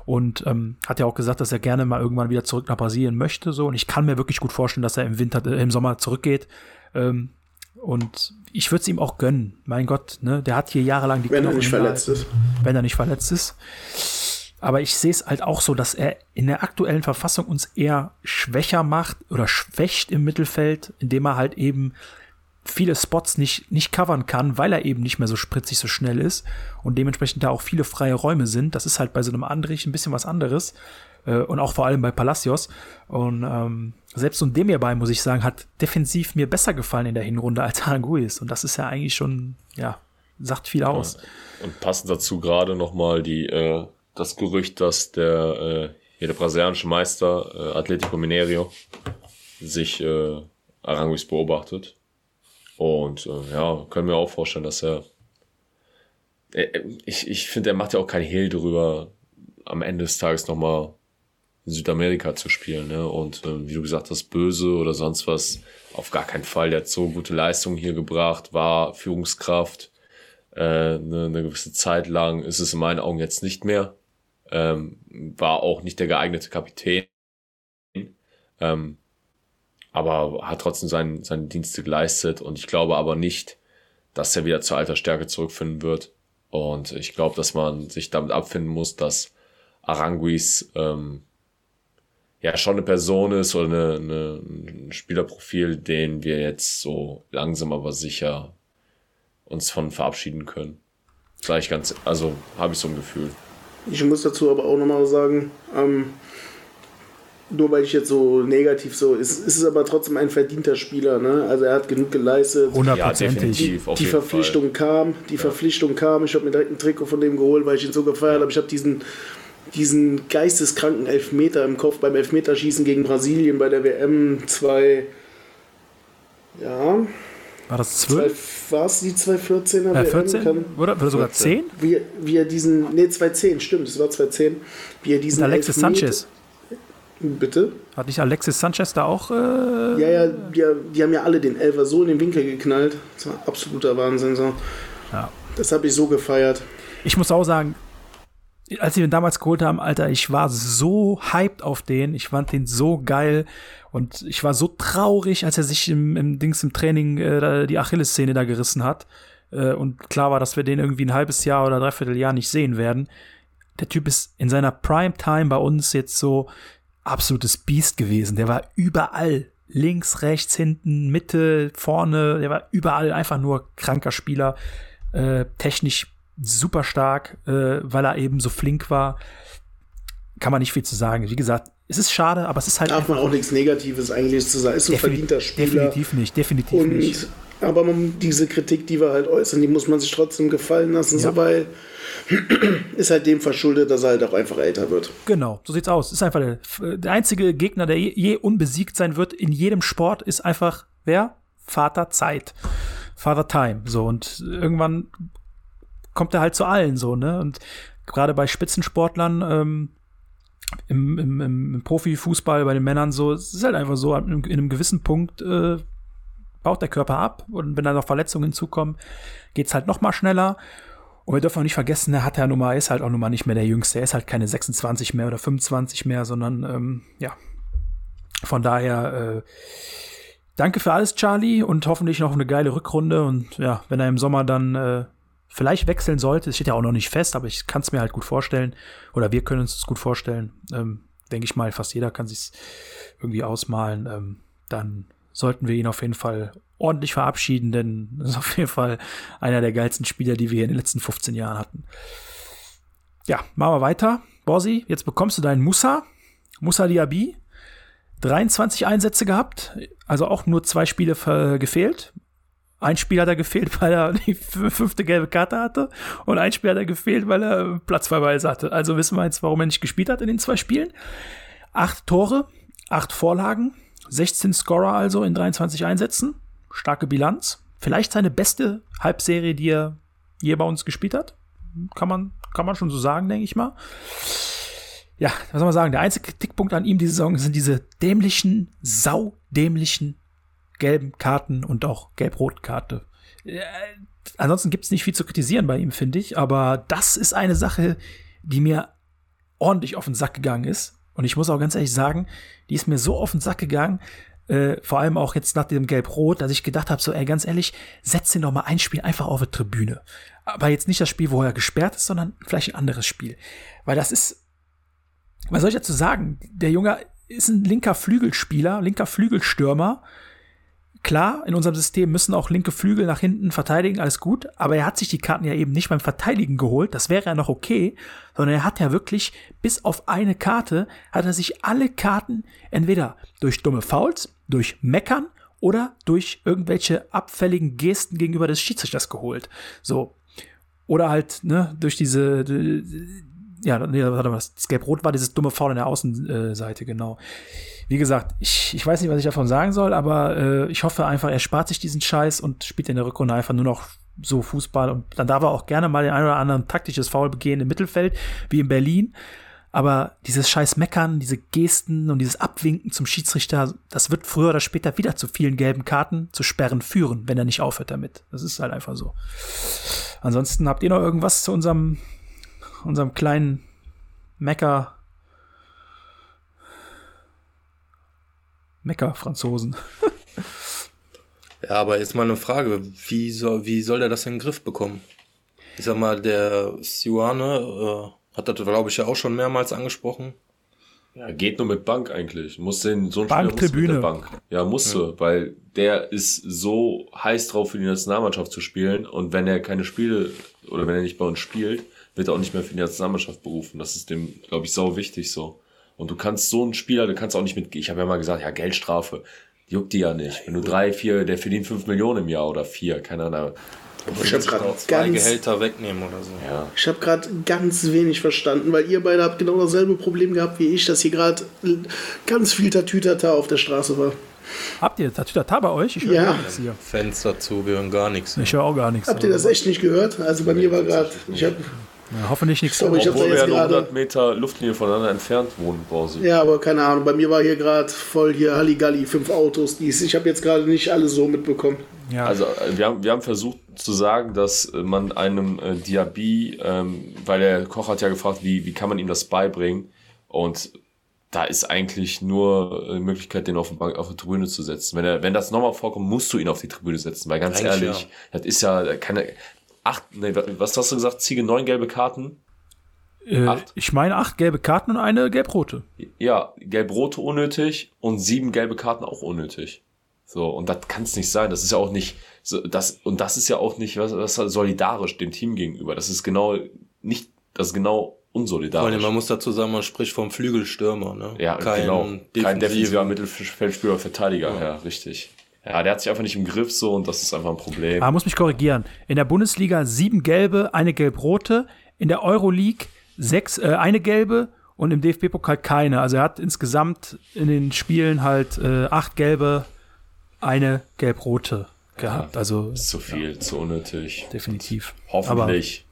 Und ähm, hat ja auch gesagt, dass er gerne mal irgendwann wieder zurück nach Brasilien möchte. So. Und ich kann mir wirklich gut vorstellen, dass er im Winter, äh, im Sommer zurückgeht. Ähm, und ich würde es ihm auch gönnen. Mein Gott, ne? Der hat hier jahrelang die Wenn er Knochen nicht verletzt ist. wenn er nicht verletzt ist. Aber ich sehe es halt auch so, dass er in der aktuellen Verfassung uns eher schwächer macht oder schwächt im Mittelfeld, indem er halt eben viele Spots nicht, nicht covern kann, weil er eben nicht mehr so spritzig, so schnell ist und dementsprechend da auch viele freie Räume sind. Das ist halt bei so einem Andrich ein bisschen was anderes äh, und auch vor allem bei Palacios. Und ähm, selbst so ein Demirbay, muss ich sagen, hat defensiv mir besser gefallen in der Hinrunde als Aranguiz. Und das ist ja eigentlich schon, ja, sagt viel aus. Und passend dazu gerade nochmal die, äh, das Gerücht, dass der, äh, hier der brasilianische Meister äh, Atletico Mineiro sich äh, Aranguis beobachtet. Und äh, ja, können wir auch vorstellen, dass er. Äh, ich ich finde, er macht ja auch kein Hehl darüber, am Ende des Tages nochmal in Südamerika zu spielen. Ne? Und äh, wie du gesagt hast, böse oder sonst was, auf gar keinen Fall. Der hat so gute Leistungen hier gebracht, war Führungskraft äh, eine, eine gewisse Zeit lang, ist es in meinen Augen jetzt nicht mehr. Ähm, war auch nicht der geeignete Kapitän. Ähm, aber hat trotzdem seinen, seine Dienste geleistet und ich glaube aber nicht, dass er wieder zur alter Stärke zurückfinden wird. Und ich glaube, dass man sich damit abfinden muss, dass Aranguis ähm, ja schon eine Person ist oder eine, eine, ein Spielerprofil, den wir jetzt so langsam aber sicher uns von verabschieden können. Sag ganz, also habe ich so ein Gefühl. Ich muss dazu aber auch nochmal sagen, ähm, nur weil ich jetzt so negativ so, ist, ist es aber trotzdem ein verdienter Spieler. Ne? Also er hat genug geleistet. Hundertprozentig. Die, auf die jeden Verpflichtung kam, die Verpflichtung kam. Ich habe mir direkt ein Trikot von dem geholt, weil ich ihn so gefeiert habe. Ich habe diesen, diesen geisteskranken Elfmeter im Kopf beim Elfmeterschießen gegen Brasilien bei der WM 2. Ja, War das zwei, 12? war es die 214er Äh, WM? 14? Kann, Oder, oder sogar 10? wie, wie er diesen, nee 210, stimmt, es war 210. Wie er diesen Mit Alexis Elfmeter- Sanchez. Bitte? Hat nicht Alexis Sanchez da auch? Äh, Ja, ja, die, die haben ja alle den Elfer so in den Winkel geknallt. Das war absoluter Wahnsinn. So. Ja. Das habe ich so gefeiert. Ich muss auch sagen, als sie ihn damals geholt haben, Alter, ich war so hyped auf den. Ich fand den so geil. Und ich war so traurig, als er sich im, im Dings im Training äh, die Achillessehne da gerissen hat. Äh, und klar war, dass wir den irgendwie ein halbes Jahr oder dreiviertel Jahr nicht sehen werden. Der Typ ist in seiner Prime Time bei uns jetzt so absolutes Biest gewesen. Der war überall. Links, rechts, hinten, Mitte, vorne. Der war überall einfach nur kranker Spieler. Äh, technisch super stark, äh, weil er eben so flink war. Kann man nicht viel zu sagen. Wie gesagt, es ist schade, aber es ist halt. Darf man auch nichts Negatives eigentlich zu sagen. Ist ein verdienter Spieler. Definitiv nicht, definitiv Und, nicht. aber man, diese Kritik, die wir halt äußern, die muss man sich trotzdem gefallen lassen, Ja. so, weil <clears throat> ist halt dem verschuldet, dass er halt auch einfach älter wird. Genau, so sieht's aus. Ist einfach der, der einzige Gegner, der je, je unbesiegt sein wird in jedem Sport, ist einfach wer? Vater Zeit. Father Time. So, und irgendwann kommt er halt zu allen so, ne? Und gerade bei Spitzensportlern, ähm, im, im, im, Profifußball, bei den Männern so, es ist halt einfach so, in, in einem gewissen Punkt äh, baut der Körper ab und wenn dann noch Verletzungen hinzukommen, geht's halt noch mal schneller. Und wir dürfen auch nicht vergessen, er hat ja nun mal, ist halt auch nun mal nicht mehr der Jüngste. Er ist halt keine 26 mehr oder 25 mehr, sondern ähm, ja. Von daher, äh, danke für alles, Charlie, und hoffentlich noch eine geile Rückrunde. Und ja, wenn er im Sommer dann äh, vielleicht wechseln sollte, es steht ja auch noch nicht fest, aber ich kann es mir halt gut vorstellen, oder wir können uns das gut vorstellen, ähm, denke ich mal, fast jeder kann sich irgendwie ausmalen, ähm, dann sollten wir ihn auf jeden Fall ordentlich verabschieden, denn das ist auf jeden Fall einer der geilsten Spieler, die wir hier in den letzten 15 Jahren hatten. Ja, machen wir weiter. Borsi, jetzt bekommst du deinen Musa, Musa Diaby. 23 Einsätze gehabt, also auch nur zwei Spiele gefehlt. Ein Spiel hat er gefehlt, <laughs> weil er die fünfte gelbe Karte hatte. Und ein Spiel hat er gefehlt, weil er Platzverweis hatte. Also wissen wir jetzt, warum er nicht gespielt hat in den zwei Spielen. Acht Tore, acht Vorlagen, 16 Scorer also in 23 Einsätzen. Starke Bilanz. Vielleicht seine beste Halbserie, die er je bei uns gespielt hat. Kann man, kann man schon so sagen, denke ich mal. Ja, was soll man sagen? Der einzige Kritikpunkt an ihm diese Saison sind diese dämlichen, saudämlichen gelben Karten und auch gelb-roten Karte. Äh, ansonsten gibt es nicht viel zu kritisieren bei ihm, finde ich. Aber das ist eine Sache, die mir ordentlich auf den Sack gegangen ist. Und ich muss auch ganz ehrlich sagen, die ist mir so auf den Sack gegangen, äh, vor allem auch jetzt nach dem Gelb-Rot, dass ich gedacht habe, so, ey, ganz ehrlich, setz ihn doch mal ein Spiel einfach auf die Tribüne. Aber jetzt nicht das Spiel, wo er gesperrt ist, sondern vielleicht ein anderes Spiel. Weil das ist, was soll ich dazu sagen? Der Junge ist ein linker Flügelspieler, linker Flügelstürmer. Klar, in unserem System müssen auch linke Flügel nach hinten verteidigen, alles gut, aber er hat sich die Karten ja eben nicht beim Verteidigen geholt, das wäre ja noch okay, sondern er hat ja wirklich, bis auf eine Karte, hat er sich alle Karten entweder durch dumme Fouls, durch Meckern oder durch irgendwelche abfälligen Gesten gegenüber des Schiedsrichters geholt. So. Oder halt, ne, durch diese, ja, nee, warte mal, das Gelb-Rot war dieses dumme Foul an der Außenseite, genau. Wie gesagt, ich, ich weiß nicht, was ich davon sagen soll, aber äh, ich hoffe einfach, er spart sich diesen Scheiß und spielt in der Rückrunde einfach nur noch so Fußball und dann darf er auch gerne mal den ein oder anderen taktisches Foul begehen im Mittelfeld, wie in Berlin. Aber dieses scheiß Meckern, diese Gesten und dieses Abwinken zum Schiedsrichter, das wird früher oder später wieder zu vielen gelben Karten zu Sperren führen, wenn er nicht aufhört damit. Das ist halt einfach so. Ansonsten habt ihr noch irgendwas zu unserem, unserem kleinen Mecker, Mecker-Franzosen? <laughs> Ja, aber jetzt mal eine Frage. Wie soll, wie soll der das in den Griff bekommen? Ich sag mal, der Siwane äh, hat das, glaube ich, ja auch schon mehrmals angesprochen. Ja, geht nur mit Bank eigentlich. Muss den so ein Bank, Spieler muss mit der Bank. Ja, musste, weil der ist so heiß drauf für die Nationalmannschaft zu spielen und wenn er keine Spiele oder wenn er nicht bei uns spielt, wird er auch nicht mehr für die Nationalmannschaft berufen. Das ist dem, glaube ich, sau wichtig so. Und du kannst so einen Spieler, du kannst auch nicht mit, ich habe ja mal gesagt, ja, Geldstrafe, juckt die ja nicht. Wenn du drei, vier, der verdient fünf Millionen im Jahr oder vier, keine Ahnung. Ich habe gerade Zwei ganz, Gehälter wegnehmen oder so. Ja. ich hab grad ganz wenig verstanden, weil ihr beide habt genau dasselbe Problem gehabt wie ich, dass hier gerade ganz viel Tatütata auf der Straße war. Habt ihr Tatütata bei euch? Ich höre Ja. gar nichts hier. Fans dazu, wir hören gar nichts. Ich höre auch gar nichts. Habt ihr das echt nicht gehört? Also bei mir war gerade, ich habe Ja, hoffentlich nichts. Sorry, Obwohl wir ja nur gerade 100 Meter Luftlinie voneinander entfernt wohnen, Borsi. Ja, aber keine Ahnung. Bei mir war hier gerade voll hier Halligalli, fünf Autos, dies. Ich habe jetzt gerade nicht alle so mitbekommen. Ja, Also äh, wir haben, wir haben versucht zu sagen, dass äh, man einem äh, Diaby, ähm, weil der Koch hat ja gefragt, wie, wie kann man ihm das beibringen und da ist eigentlich nur äh, die Möglichkeit, den auf, den Bank, auf die Tribüne zu setzen. Wenn, er, wenn das nochmal vorkommt, musst du ihn auf die Tribüne setzen, weil ganz Eigentlich ehrlich, das ist ja keine acht, nee, was hast du gesagt, Ziege neun gelbe Karten? Äh, Acht? ich meine acht gelbe Karten und eine gelb-rote. Ja, gelb-rote unnötig und sieben gelbe Karten auch unnötig. So, und das kann es nicht sein. Das ist ja auch nicht, so, das, und das ist ja auch nicht was, was solidarisch dem Team gegenüber. Das ist genau nicht, das ist genau Vor allem, unsolidarisch. man muss dazu sagen, man spricht vom Flügelstürmer, ne? Ja, Kein genau. Kein defensiver Mittelfeldspieler, Verteidiger, ja. richtig. Ja, der hat sich einfach nicht im Griff so und das ist einfach ein Problem. Ah, muss mich korrigieren. In der Bundesliga sieben gelbe, eine gelb-rote. In der Euroleague sechs, äh, eine gelbe und im DFB-Pokal keine. Also er hat insgesamt in den Spielen halt äh, acht gelbe, eine gelb-rote gehabt. Also ist zu viel, zu unnötig. definitiv. Hoffentlich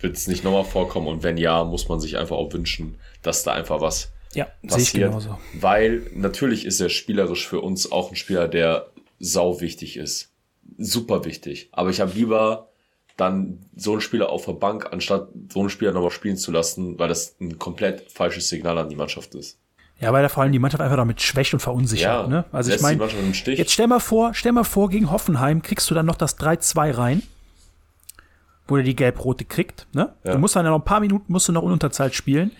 wird es nicht nochmal vorkommen und wenn ja, muss man sich einfach auch wünschen, dass da einfach was ja, sehe ich passiert. genauso. Weil natürlich ist er spielerisch für uns auch ein Spieler, der sau wichtig ist. Super wichtig. Aber ich habe lieber dann so einen Spieler auf der Bank, anstatt so einen Spieler nochmal spielen zu lassen, weil das ein komplett falsches Signal an die Mannschaft ist. Ja, weil er vor allem die Mannschaft einfach damit schwächt und verunsichert. Ja, ne? Also ich meine, jetzt stell mal vor, stell mal vor, gegen Hoffenheim kriegst du dann noch das 3-2 rein, wo er die gelb-rote kriegt. Ne? Ja. Du musst dann ja noch ein paar Minuten musst du noch in Unterzahl spielen.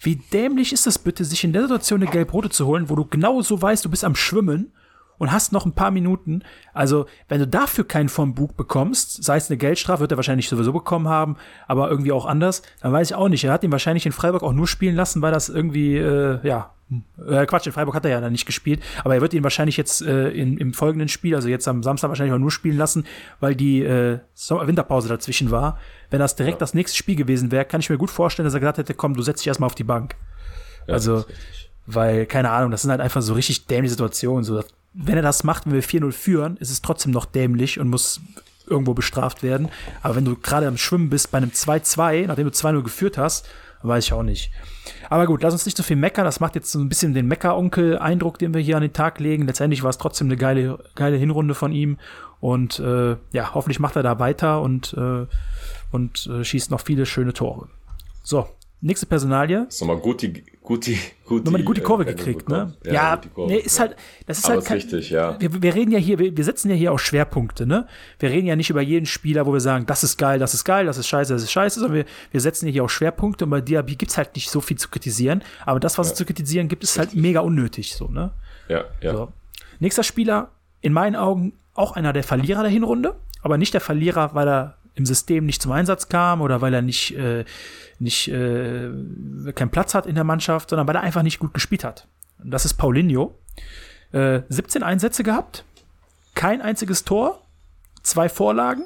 Wie dämlich ist es bitte, sich in der Situation eine gelb-rote zu holen, wo du genau so weißt, du bist am Schwimmen und hast noch ein paar Minuten. Also, wenn du dafür keinen vom Bug bekommst, sei es eine Geldstrafe, wird er wahrscheinlich sowieso bekommen haben, aber irgendwie auch anders, dann weiß ich auch nicht. Er hat ihn wahrscheinlich in Freiburg auch nur spielen lassen, weil das irgendwie, äh, ja, äh, Quatsch, in Freiburg hat er ja dann nicht gespielt, aber er wird ihn wahrscheinlich jetzt äh, in, im folgenden Spiel, also jetzt am Samstag wahrscheinlich auch nur spielen lassen, weil die äh, Winterpause dazwischen war. Wenn das direkt das nächste Spiel gewesen wäre, kann ich mir gut vorstellen, dass er gesagt hätte, komm, du setzt dich erstmal auf die Bank. Ja, also. Weil, keine Ahnung, das sind halt einfach so richtig dämliche Situationen. So, wenn er das macht, wenn wir 4-0 führen, ist es trotzdem noch dämlich und muss irgendwo bestraft werden. Aber wenn du gerade am Schwimmen bist bei einem 2-2, nachdem du 2-0 geführt hast, weiß ich auch nicht. Aber gut, lass uns nicht so viel meckern. Das macht jetzt so ein bisschen den Mecker-Onkel-Eindruck, den wir hier an den Tag legen. Letztendlich war es trotzdem eine geile, geile Hinrunde von ihm. Und äh, ja, hoffentlich macht er da weiter und, äh, und äh, schießt noch viele schöne Tore. So, nächste Personalie. Hast nochmal gut die, gut die, gut Nochmal die gute Kurve äh, gekriegt, bekommen. ne? Ja, die Kurve, nee, ist ja. halt, das ist halt ist kein, richtig, ja. wir, wir reden ja hier, wir, wir setzen ja hier auch Schwerpunkte, ne? Wir reden ja nicht über jeden Spieler, wo wir sagen, das ist geil, das ist geil, das ist scheiße, das ist scheiße, sondern wir, wir setzen ja hier auch Schwerpunkte und bei Diaby gibt's halt nicht so viel zu kritisieren, aber das, was es zu kritisieren gibt, ist halt mega unnötig, so, ne? Ja, ja. So. Nächster Spieler, in meinen Augen auch einer der Verlierer der Hinrunde, aber nicht der Verlierer, weil er im System nicht zum Einsatz kam oder weil er nicht, äh, nicht äh, keinen Platz hat in der Mannschaft, sondern weil er einfach nicht gut gespielt hat. Und das ist Paulinho. Äh, 17 Einsätze gehabt, kein einziges Tor, zwei Vorlagen.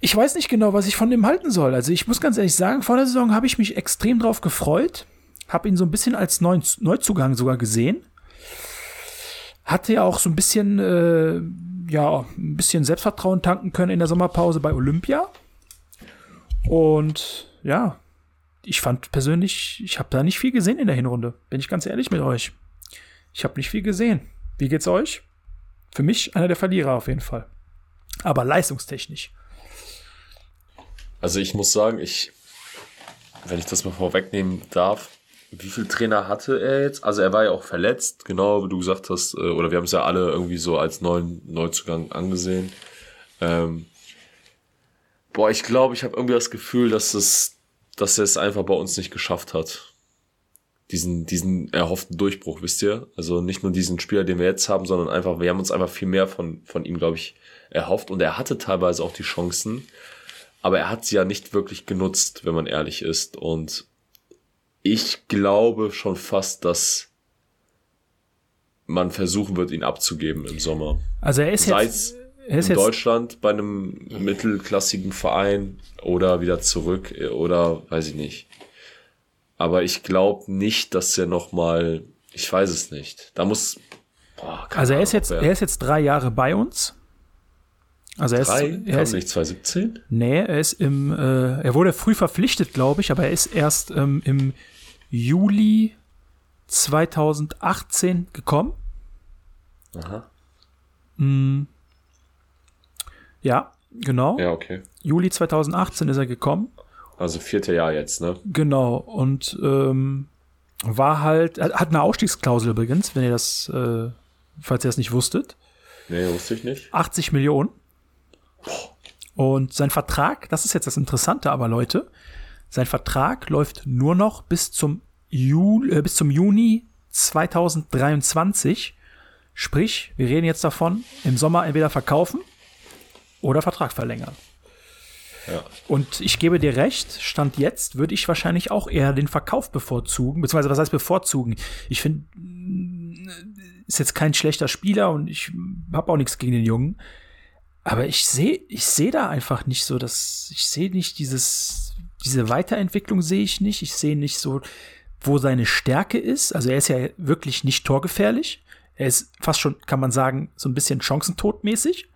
Ich weiß nicht genau, was ich von dem halten soll. Also ich muss ganz ehrlich sagen, vor der Saison habe ich mich extrem drauf gefreut, habe ihn so ein bisschen als neuen Neuzugang sogar gesehen hatte ja auch so ein bisschen, äh, ja, ein bisschen Selbstvertrauen tanken können in der Sommerpause bei Olympia. Und ja, ich fand persönlich, ich habe da nicht viel gesehen in der Hinrunde. Bin ich ganz ehrlich mit euch. Ich habe nicht viel gesehen. Wie geht's euch? Für mich einer der Verlierer auf jeden Fall. Aber leistungstechnisch. Also ich muss sagen, ich, wenn ich das mal vorwegnehmen darf, wie viel Trainer hatte er jetzt? Also er war ja auch verletzt, genau wie du gesagt hast, äh, oder wir haben es ja alle irgendwie so als neuen Neuzugang angesehen. Ähm, boah, ich glaube, ich habe irgendwie das Gefühl, dass es, dass er es einfach bei uns nicht geschafft hat. Diesen, diesen erhofften Durchbruch, wisst ihr? Also nicht nur diesen Spieler, den wir jetzt haben, sondern einfach, wir haben uns einfach viel mehr von, von ihm, glaube ich, erhofft. Und er hatte teilweise auch die Chancen, aber er hat sie ja nicht wirklich genutzt, wenn man ehrlich ist. Und ich glaube schon fast, dass man versuchen wird, ihn abzugeben im Sommer. Also er ist Sei jetzt, er ist in jetzt Deutschland bei einem mittelklassigen Verein oder wieder zurück äh, oder weiß ich nicht. Aber ich glaube nicht, dass er noch mal, ich weiß es nicht. Da muss, boah, also er ist jetzt, er ist jetzt drei Jahre bei uns. Also er ist, drei, er ist nicht 2017? Nee, er ist im, äh, er wurde früh verpflichtet, glaube ich, aber er ist erst ähm, im Juli 2018 gekommen. Aha. Ja, genau. Ja, okay. Juli 2018 ist er gekommen. Also vierte Jahr jetzt, ne? Genau. Und ähm, war halt, hat eine Ausstiegsklausel übrigens, wenn ihr das, äh, falls ihr das nicht wusstet. Nee, wusste ich nicht. 80 Millionen. Und sein Vertrag, das ist jetzt das Interessante, aber Leute, Sein Vertrag läuft nur noch bis zum, Juli, äh, bis zum Juni 2023. Sprich, wir reden jetzt davon, im Sommer entweder verkaufen oder Vertrag verlängern. Ja. Und ich gebe dir recht, Stand jetzt würde ich wahrscheinlich auch eher den Verkauf bevorzugen, beziehungsweise was heißt bevorzugen? Ich finde, ist jetzt kein schlechter Spieler und ich habe auch nichts gegen den Jungen. Aber ich sehe, ich sehe da einfach nicht so, dass ich sehe nicht dieses, diese Weiterentwicklung sehe ich nicht. Ich sehe nicht so, wo seine Stärke ist. Also er ist ja wirklich nicht torgefährlich. Er ist fast schon, kann man sagen, so ein bisschen chancentodmäßig.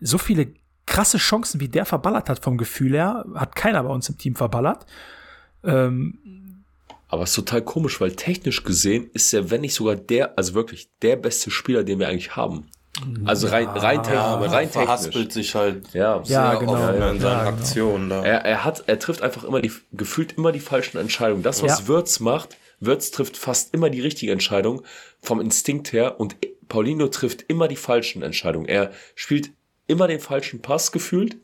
So viele krasse Chancen, wie der verballert hat vom Gefühl her, hat keiner bei uns im Team verballert. Ähm, Aber es ist total komisch, weil technisch gesehen ist er, wenn nicht sogar der, also wirklich der beste Spieler, den wir eigentlich haben. Also rein, rein, technisch, Ja, aber rein rein verhaspelt technisch. sich halt Ja, Ja, genau, ja, in seinen ja, genau. Aktionen da. Er, er hat, er trifft einfach immer die, gefühlt immer die falschen Entscheidungen. Das, was Ja. Würz macht, Würz trifft fast immer die richtige Entscheidung vom Instinkt her und Paulinho trifft immer die falschen Entscheidungen. Er spielt immer den falschen Pass gefühlt.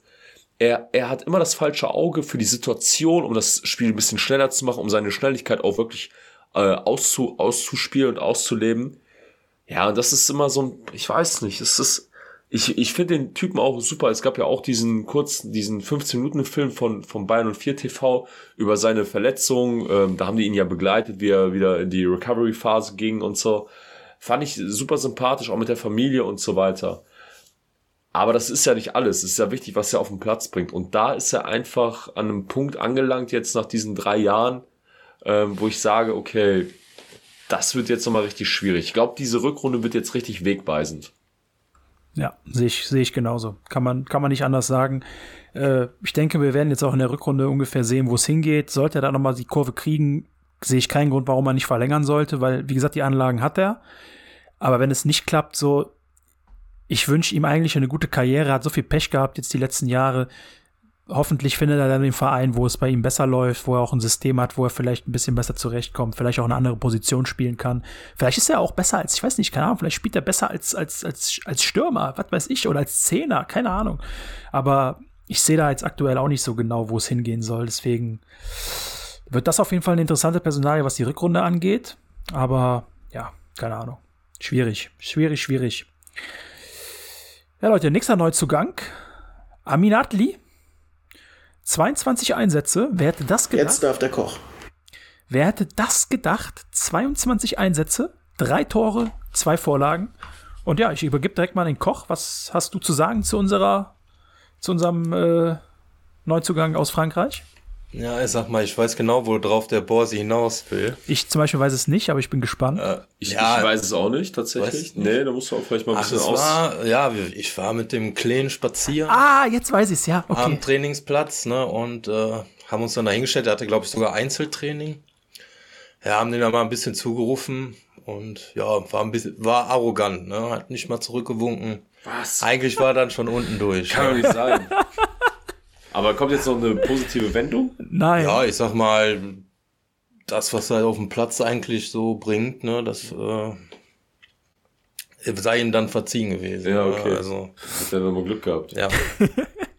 Er, er hat immer das falsche Auge für die Situation, um das Spiel ein bisschen schneller zu machen, um seine Schnelligkeit auch wirklich äh, auszu, auszuspielen und auszuleben. Ja, und das ist immer so ein, ich weiß nicht, es ist, ich, ich finde den Typen auch super. Es gab ja auch diesen kurzen, diesen 15-Minuten-Film von, von Bayern und 4 TV über seine Verletzung. Ähm, da haben die ihn ja begleitet, wie er wieder in die Recovery-Phase ging und so. Fand ich super sympathisch, auch mit der Familie und so weiter. Aber das ist ja nicht alles. Es ist ja wichtig, was er auf den Platz bringt. Und da ist er einfach an einem Punkt angelangt, jetzt nach diesen drei Jahren, ähm, wo ich sage, okay, das wird jetzt nochmal richtig schwierig. Ich glaube, diese Rückrunde wird jetzt richtig wegweisend. Ja, sehe ich, sehe ich genauso. Kann man, kann man nicht anders sagen. Äh, ich denke, wir werden jetzt auch in der Rückrunde ungefähr sehen, wo es hingeht. Sollte er da nochmal die Kurve kriegen, sehe ich keinen Grund, warum er nicht verlängern sollte, weil, wie gesagt, die Anlagen hat er. Aber wenn es nicht klappt, so, ich wünsche ihm eigentlich eine gute Karriere, Er hat so viel Pech gehabt jetzt die letzten Jahre. Hoffentlich findet er dann den Verein, wo es bei ihm besser läuft, wo er auch ein System hat, wo er vielleicht ein bisschen besser zurechtkommt, vielleicht auch eine andere Position spielen kann. Vielleicht ist er auch besser als, ich weiß nicht, keine Ahnung, vielleicht spielt er besser als, als, als, als Stürmer, was weiß ich, oder als Zehner, keine Ahnung. Aber ich sehe da jetzt aktuell auch nicht so genau, wo es hingehen soll. Deswegen wird das auf jeden Fall eine interessante Personalie, was die Rückrunde angeht. Aber ja, keine Ahnung. Schwierig, schwierig, schwierig. Ja, Leute, nächster Neuzugang. Amin Adli. 22 Einsätze. Wer hätte das gedacht? Jetzt darf der Koch. Wer hätte das gedacht? 22 Einsätze, drei Tore, zwei Vorlagen. Und ja, ich übergebe direkt mal den Koch. Was hast du zu sagen zu unserer, zu unserem äh, Neuzugang aus Frankreich? Ja, ich sag mal, ich weiß genau, worauf der Borsi hinaus will. Ich zum Beispiel weiß es nicht, aber ich bin gespannt. Äh, Ich, ja, ich weiß es auch nicht, tatsächlich. Nicht? Nee, da musst du auch vielleicht mal ein ach, bisschen es aus. war, ja, ich war mit dem Kleen spazieren ah, jetzt weiß ich es, ja. Okay. am Trainingsplatz, ne, und äh, haben uns dann dahingestellt. Er hatte, glaube ich, sogar Einzeltraining. Ja, haben den dann mal ein bisschen zugerufen und ja, war ein bisschen, war arrogant, ne, hat nicht mal zurückgewunken. Was? Eigentlich war er dann schon unten durch. Kann doch nicht sein. <laughs> Aber kommt jetzt noch eine positive Wendung? Nein. Ja, ich sag mal, das, was er auf dem Platz eigentlich so bringt, ne, das äh, sei ihm dann verziehen gewesen. Ja, ne, okay. Also, Hat er nochmal Glück gehabt. ja. <laughs>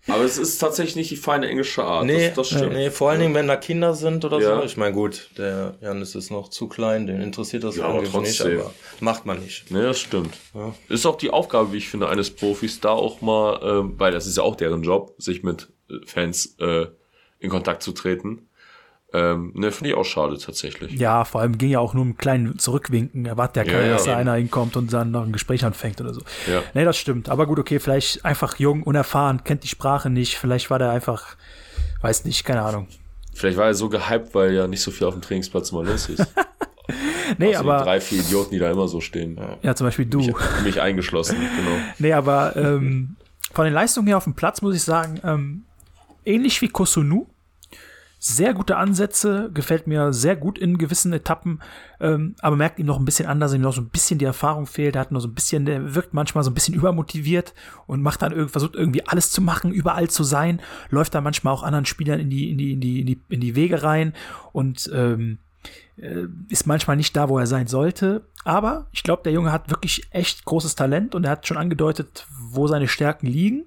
Aber es ist tatsächlich nicht die feine englische Art. Nee, das, das stimmt. nee, vor allen Dingen, wenn da Kinder sind oder Ja. so. Ich meine, gut, der Janis ist noch zu klein, den interessiert das Ja, aber nicht, trotzdem. aber macht man nicht. Nee, das stimmt. Ja. Ist auch die Aufgabe, wie ich finde, eines Profis, da auch mal, ähm, weil das ist ja auch deren Job, sich mit Fans äh, in Kontakt zu treten. Ähm, ne, finde ich auch schade tatsächlich. Ja, vor allem ging ja auch nur um einen kleinen Zurückwinken. Erwartet ja Ja, keiner, ja, dass da einer hinkommt und dann noch ein Gespräch anfängt oder so. Ja. Nee, das stimmt. Aber gut, okay, vielleicht einfach jung, unerfahren, kennt die Sprache nicht. Vielleicht war der einfach, weiß nicht, keine Ahnung. Vielleicht war er so gehypt, weil ja nicht so viel auf dem Trainingsplatz mal los ist. <laughs> Nee, also aber, drei, vier Idioten, die da immer so stehen. ja, zum Beispiel du. Mich eingeschlossen, genau. <laughs> Nee, aber ähm, von den Leistungen her auf dem Platz muss ich sagen, ähm, ähnlich wie Kosunu. Sehr gute Ansätze, gefällt mir sehr gut in gewissen Etappen, ähm, aber merkt ihm noch ein bisschen an, dass ihm noch so ein bisschen die Erfahrung fehlt. Er hat noch so ein bisschen, der wirkt manchmal so ein bisschen übermotiviert und macht dann irgendwie, versucht irgendwie alles zu machen, überall zu sein, läuft dann manchmal auch anderen Spielern in die, in die, in die, in die, in die Wege rein und ähm, äh, ist manchmal nicht da, wo er sein sollte. Aber ich glaube, der Junge hat wirklich echt großes Talent und er hat schon angedeutet, wo seine Stärken liegen.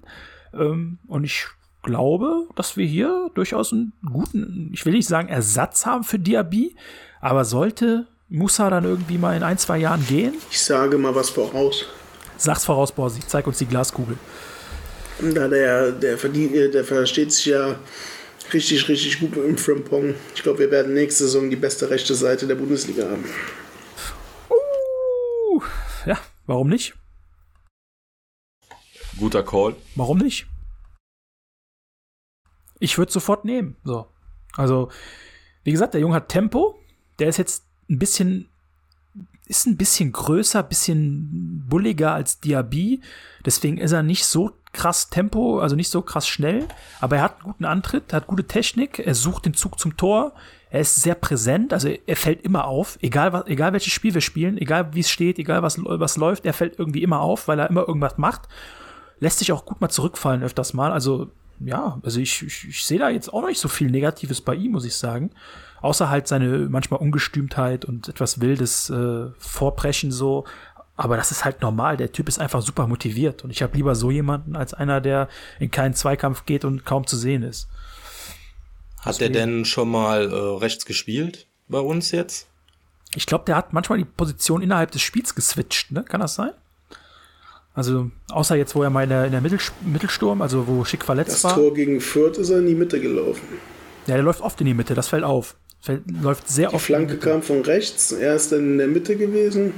Ähm, und ich glaube, dass wir hier durchaus einen guten, ich will nicht sagen Ersatz haben für Diaby, aber sollte Musa dann irgendwie mal in ein, zwei Jahren gehen? Ich sage mal was voraus. Sag's voraus, Borsi, zeig uns die Glaskugel. Da der, der, verdient, äh, der versteht sich ja richtig, richtig gut im Frimpong. Ich glaube, wir werden nächste Saison die beste rechte Seite der Bundesliga haben. Uh, ja, warum nicht? Guter Call. Warum nicht? Ich würde sofort nehmen. So. Also, wie gesagt, der Junge hat Tempo. Der ist jetzt ein bisschen, ist ein bisschen größer, bisschen bulliger als Diaby. Deswegen ist er nicht so krass Tempo, also nicht so krass schnell. Aber er hat einen guten Antritt, hat gute Technik. Er sucht den Zug zum Tor. Er ist sehr präsent, also er fällt immer auf, egal, was, egal welches Spiel wir spielen, egal wie es steht, egal was, was läuft, er fällt irgendwie immer auf, weil er immer irgendwas macht. Lässt sich auch gut mal zurückfallen öfters mal. Also ja, also ich, ich, ich sehe da jetzt auch noch nicht so viel Negatives bei ihm, muss ich sagen. Außer halt seine manchmal Ungestümtheit und etwas wildes äh, Vorbrechen so. Aber das ist halt normal. Der Typ ist einfach super motiviert. Und ich habe lieber so jemanden als einer, der in keinen Zweikampf geht und kaum zu sehen ist. Hat der denn schon mal äh, rechts gespielt bei uns jetzt? Ich glaube, der hat manchmal die Position innerhalb des Spiels geswitcht, ne? Kann das sein? Also, außer jetzt, wo er mal in der, in der Mittel, Mittelsturm, also wo Schick verletzt Das war. Tor gegen Fürth ist er in die Mitte gelaufen. Ja, der läuft oft in die Mitte, das fällt auf. Fällt, läuft sehr Die oft. in die Flanke kam von rechts, er ist dann in der Mitte gewesen.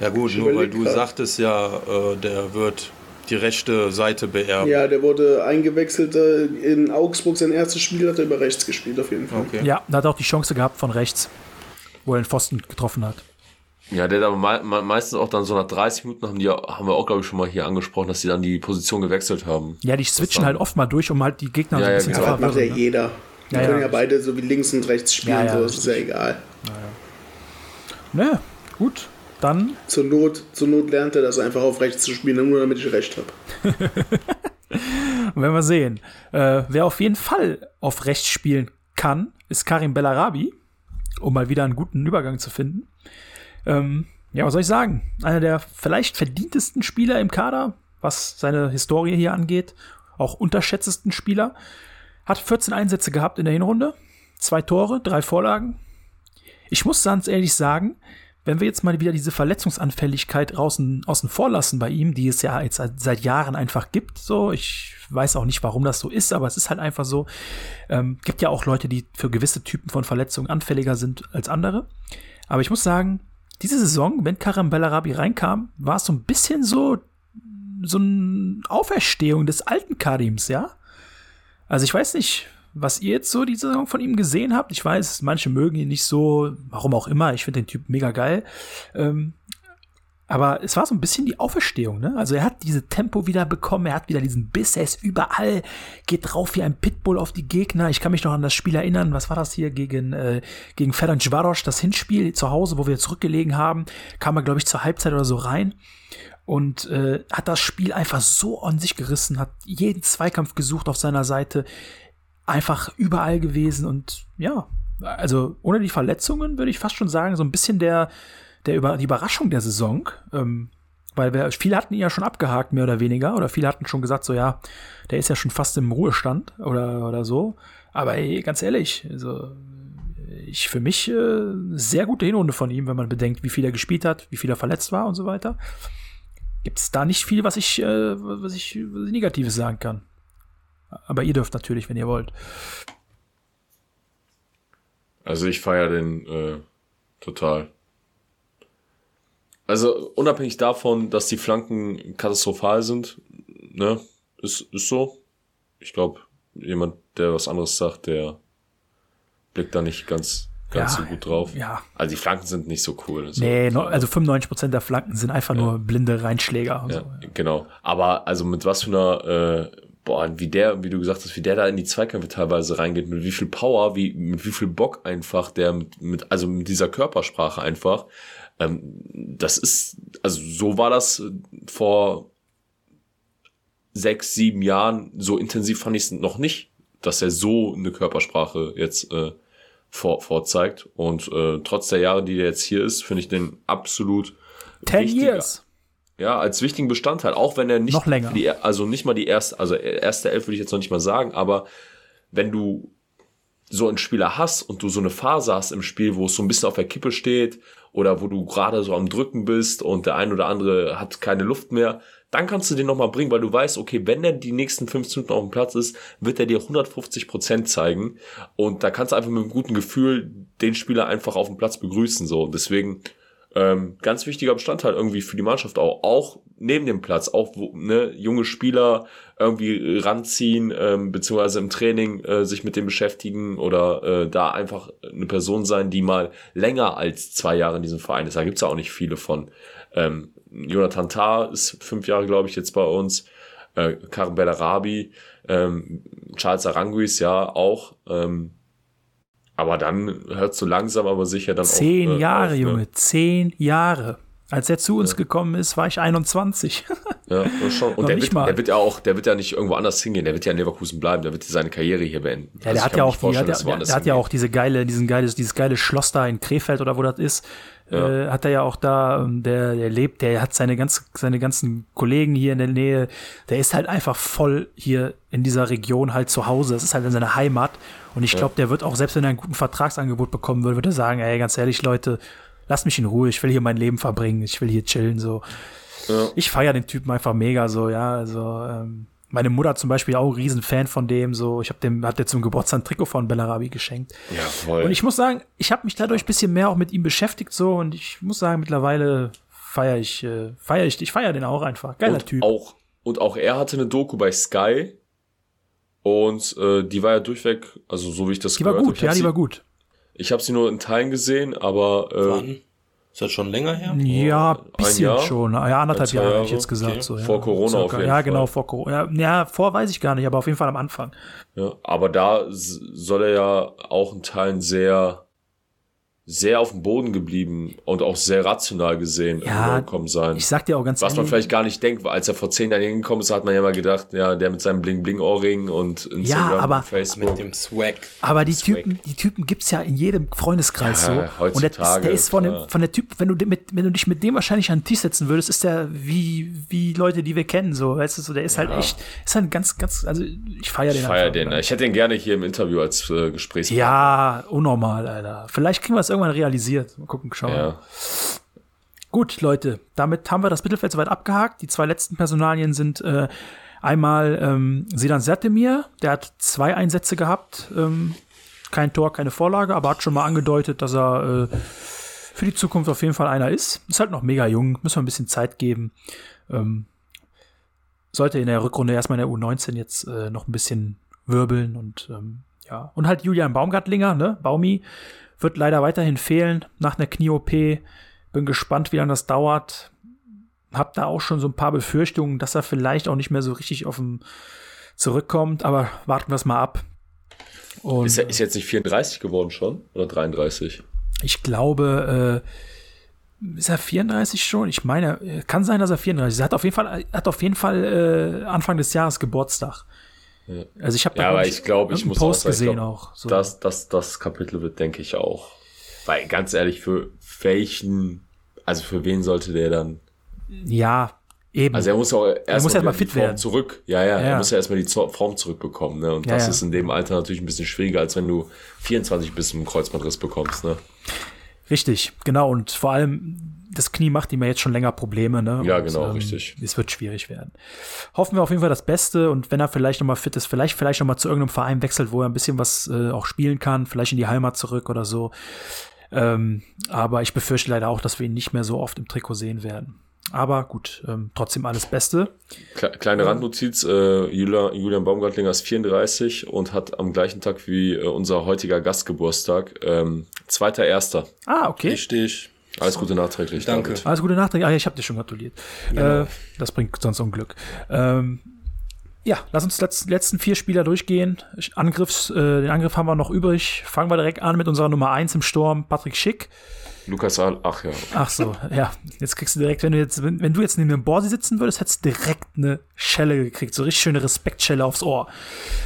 Ja gut, Ich nur weil du grad. sagtest ja, äh, der wird die rechte Seite beerben. Ja, der wurde eingewechselt äh, in Augsburg. Sein erstes Spiel hat er über rechts gespielt, auf jeden Fall. Okay. Ja, da hat er auch die Chance gehabt von rechts, wo er den Pfosten getroffen hat. Ja, der hat aber mei me meistens auch dann so nach 30 Minuten haben die, haben wir auch, glaube ich, schon mal hier angesprochen, dass die dann die Position gewechselt haben. Ja, die switchen halt oft mal durch, um halt die Gegner Ja, so ein ja, bisschen genau. zu Aber das macht ja verwirren. Ne? jeder. Die Ja, können ja. ja beide so wie links und rechts spielen, Ja, ja, so ist ja egal. Ne, gut. Dann <laughs> Zur Not, zur Not lernt er das einfach auf rechts zu spielen, nur damit ich recht habe. werden wir sehen. Äh, wer auf jeden Fall auf rechts spielen kann, ist Karim Bellarabi, um mal wieder einen guten Übergang zu finden. Ähm, ja, was soll ich sagen? Einer der vielleicht verdientesten Spieler im Kader, was seine Historie hier angeht. Auch unterschätztesten Spieler. Hat 14 Einsätze gehabt in der Hinrunde. Zwei Tore, drei Vorlagen. Ich muss ganz ehrlich sagen, wenn wir jetzt mal wieder diese Verletzungsanfälligkeit außen, außen vor lassen bei ihm, die es ja jetzt seit- seit Jahren einfach gibt, so, ich weiß auch nicht, warum das so ist, aber es ist halt einfach so. Ähm, gibt ja auch Leute, die für gewisse Typen von Verletzungen anfälliger sind als andere. Aber ich muss sagen, diese Saison, wenn Karam Bellarabi reinkam, war es so ein bisschen so, so eine Auferstehung des alten Karims, ja? Also ich weiß nicht, was ihr jetzt so die Saison von ihm gesehen habt. Ich weiß, manche mögen ihn nicht so, warum auch immer. Ich finde den Typ mega geil. Ähm, aber es war so ein bisschen die Auferstehung, ne? Also er hat diese Tempo wieder bekommen, er hat wieder diesen Biss, er ist überall, geht drauf wie ein Pitbull auf die Gegner. Ich kann mich noch an das Spiel erinnern, was war das hier gegen, äh, gegen Ferencvaros, das Hinspiel zu Hause, wo wir zurückgelegen haben, kam er, glaube ich, zur Halbzeit oder so rein und äh, hat das Spiel einfach so an sich gerissen, hat jeden Zweikampf gesucht auf seiner Seite, einfach überall gewesen und ja, also ohne die Verletzungen würde ich fast schon sagen, so ein bisschen der, der über, die Überraschung der Saison, ähm, weil wir, viele hatten ihn ja schon abgehakt, mehr oder weniger, oder viele hatten schon gesagt, so ja, der ist ja schon fast im Ruhestand oder, oder so. Aber ey, ganz ehrlich, also ich für mich äh, sehr gute Hinrunde von ihm, wenn man bedenkt, wie viel er gespielt hat, wie viel er verletzt war und so weiter. Gibt es da nicht viel, was ich, äh, was ich, was ich Negatives sagen kann. Aber ihr dürft natürlich, wenn ihr wollt. Also ich feiere den äh, total. Also unabhängig davon, dass die Flanken katastrophal sind, ne, ist, ist so. Ich glaube, jemand, der was anderes sagt, der blickt da nicht ganz, ganz Ja, so gut drauf. ja. Also die Flanken sind nicht so cool. Also, Nee, no, also 95% der Flanken sind einfach nur blinde Reinschläger. Ja, so. genau. Aber also mit was für einer, äh, boah, wie der, wie du gesagt hast, wie der da in die Zweikämpfe teilweise reingeht, mit wie viel Power, wie, mit wie viel Bock einfach, der mit, mit also mit dieser Körpersprache einfach, das ist, also so war das vor sechs, sieben Jahren, so intensiv fand ich es noch nicht, dass er so eine Körpersprache jetzt äh, vor, vorzeigt. Und äh, trotz der Jahre, die der jetzt hier ist, finde ich den absolut Ten wichtiger. years. Ja, als wichtigen Bestandteil, auch wenn er nicht Noch länger. Die, also nicht mal die erste, also erste Elf würde ich jetzt noch nicht mal sagen, aber wenn du so einen Spieler hast und du so eine Phase hast im Spiel, wo es so ein bisschen auf der Kippe steht oder wo du gerade so am Drücken bist und der ein oder andere hat keine Luft mehr, dann kannst du den nochmal bringen, weil du weißt, okay, wenn er die nächsten 15 Minuten auf dem Platz ist, wird er dir 150 Prozent zeigen und da kannst du einfach mit einem guten Gefühl den Spieler einfach auf dem Platz begrüßen, so. Deswegen, ähm, ganz wichtiger Bestandteil irgendwie für die Mannschaft auch, auch neben dem Platz, auch wo, ne, junge Spieler irgendwie ranziehen, ähm, beziehungsweise im Training äh, sich mit dem beschäftigen oder äh, da einfach eine Person sein, die mal länger als zwei Jahre in diesem Verein ist. Da gibt's ja auch nicht viele von. Ähm, Jonathan Tah ist fünf Jahre, glaube ich, jetzt bei uns. Äh, Karim Bellarabi, ähm, Charles Aranguis ja auch. Ähm, aber dann hört so langsam, aber sicher dann Zehn auch. äh, Jahre, auf, ne? Junge, zehn Jahre. Als er zu uns gekommen ist, war ich 21. <laughs> Ja, schon. Und der wird, mal. der wird ja auch, der wird ja nicht irgendwo anders hingehen, der wird ja in Leverkusen bleiben, der wird seine Karriere hier beenden. Ja, Also der hat ja auch, die, vorstellen, der, der, hat ja auch diese geile, diesen geiles, dieses geile Schloss da in Krefeld oder wo das ist. Ja. Äh, hat er ja auch da, ähm, der, der lebt, der hat seine ganz, seine ganzen Kollegen hier in der Nähe. Der ist halt einfach voll hier in dieser Region halt zu Hause. Das ist halt in seiner Heimat. Und ich glaube, der wird auch, selbst wenn er einen guten Vertragsangebot bekommen würde, würde er sagen, ey, ganz ehrlich, Leute, lasst mich in Ruhe, ich will hier mein Leben verbringen, ich will hier chillen, so. Ja. Ich feiere den Typen einfach mega so, ja. Also, ähm, meine Mutter zum Beispiel auch ein Riesenfan von dem, so. Ich habe dem, hat der zum Geburtstag ein Trikot von Bellarabi geschenkt. Ja, voll. Und ich muss sagen, ich habe mich dadurch ein bisschen mehr auch mit ihm beschäftigt, so. Und ich muss sagen, mittlerweile feiere ich, äh, feiere ich, ich feiere den auch einfach. Geiler und Typ. Auch, und auch er hatte eine Doku bei Sky. Und äh, die war ja durchweg, also so wie ich das die war gehört gut, hab, ich ja, hab die sie, war gut. Ich habe sie nur in Teilen gesehen, aber äh, Wann? Ist das schon länger her? Ja, ein bisschen Jahr? schon. Ja, anderthalb Zwei Jahre, hätte Jahre? ich jetzt gesagt. Okay. So, ja. Vor Corona Circa. auf jeden Ja, Fall. genau, vor Corona. Ja, vor weiß ich gar nicht, aber auf jeden Fall am Anfang. ja, aber da soll er ja auch in Teilen sehr, sehr auf dem Boden geblieben und auch sehr rational gesehen Ja, rübergekommen sein. Ich sag dir auch ganz Was man vielleicht gar nicht denkt, weil als er vor zehn Jahren hingekommen ist, hat man ja mal gedacht, ja, der mit seinem Bling-Bling-Ohrring und Instagram, aber- und Facebook. Mit dem Swag. Aber die Swag. Typen, die Typen gibt's ja in jedem Freundeskreis Ja, so. Und der, ist, heutzutage, der ist von, dem, von der Typ, wenn du, mit, wenn du dich mit dem wahrscheinlich an den Tisch setzen würdest, ist der wie, wie Leute, die wir kennen, so. Weißt du, so, der ist halt echt, ist halt ganz, ganz, also ich feiere den Ich feier einfach, den. oder? Ich hätte den gerne hier im Interview als äh, Gesprächspartner. Ja, unnormal, Alter. Vielleicht kriegen wir es irgendwann realisiert. Mal gucken, schauen. Ja. Gut, Leute, damit haben wir das Mittelfeld soweit abgehakt. Die zwei letzten Personalien sind äh, einmal ähm, Sidan Sertemir, der hat zwei Einsätze gehabt. Ähm, kein Tor, keine Vorlage, aber hat schon mal angedeutet, dass er äh, für die Zukunft auf jeden Fall einer ist. Ist halt noch mega jung, müssen wir ein bisschen Zeit geben. Ähm, sollte in der Rückrunde erstmal in der U19 jetzt äh, noch ein bisschen wirbeln und ähm, ja. Und halt Julian Baumgartlinger, ne? Baumi wird leider weiterhin fehlen nach einer Knie-OP. Bin gespannt, wie lange das dauert. Hab da auch schon so ein paar Befürchtungen, dass er vielleicht auch nicht mehr so richtig auf dem zurückkommt, aber warten wir es mal ab. Und Ist er ist jetzt nicht 34 geworden schon? Oder 33? ich glaube, äh, ist er 34 schon? Ich meine, äh, kann sein, dass er 34 ist. Er hat auf jeden Fall, hat auf jeden Fall äh, Anfang des Jahres Geburtstag. Ja. Also ich habe Ja, aber ich glaube, ich muss Post auch sagen, ich gesehen glaub, auch. So. Das, das, das Kapitel wird, denke ich, auch. Weil ganz ehrlich, für welchen, also für wen sollte der dann? ja, eben. Also er muss auch erst muss mal erst mal wieder fit die Form werden. zurück. Ja, ja, Ja. er muss ja erstmal die Form zurückbekommen. Ne? Und Ja, das ja. ist in dem Alter natürlich ein bisschen schwieriger, als wenn du 24 bis zum Kreuzbandriss bekommst. Ne? Richtig, genau. Und vor allem, das Knie macht ihm ja jetzt schon länger Probleme. Ne? Ja, und, genau, richtig. Es wird schwierig werden. Hoffen wir auf jeden Fall das Beste und wenn er vielleicht nochmal fit ist, vielleicht, vielleicht nochmal zu irgendeinem Verein wechselt, wo er ein bisschen was äh, auch spielen kann, vielleicht in die Heimat zurück oder so. Ähm, aber ich befürchte leider auch, dass wir ihn nicht mehr so oft im Trikot sehen werden. Aber gut, ähm, trotzdem alles Beste. Kle kleine Randnotiz, äh, Julian, Julian Baumgartlinger ist 34 und hat am gleichen Tag wie äh, unser heutiger Gastgeburtstag, ähm, zweiter Erster. Ah, okay. Richtig. Alles Gute nachträglich. Danke. David. Alles gute Nacht. Ah, ja, ich habe dir schon gratuliert. Äh, das bringt sonst Unglück. Ähm, ja, lass uns letz, letzten vier Spieler durchgehen. Angriffs, äh, den Angriff haben wir noch übrig. Fangen wir direkt an mit unserer Nummer 1 im Sturm, Patrick Schick. Lukas Ahl, ach ja. Ach so, ja. Jetzt kriegst du direkt, wenn du jetzt, wenn, wenn du jetzt neben dem Borsi sitzen würdest, hättest du direkt eine Schelle gekriegt. So richtig schöne Respektschelle aufs Ohr.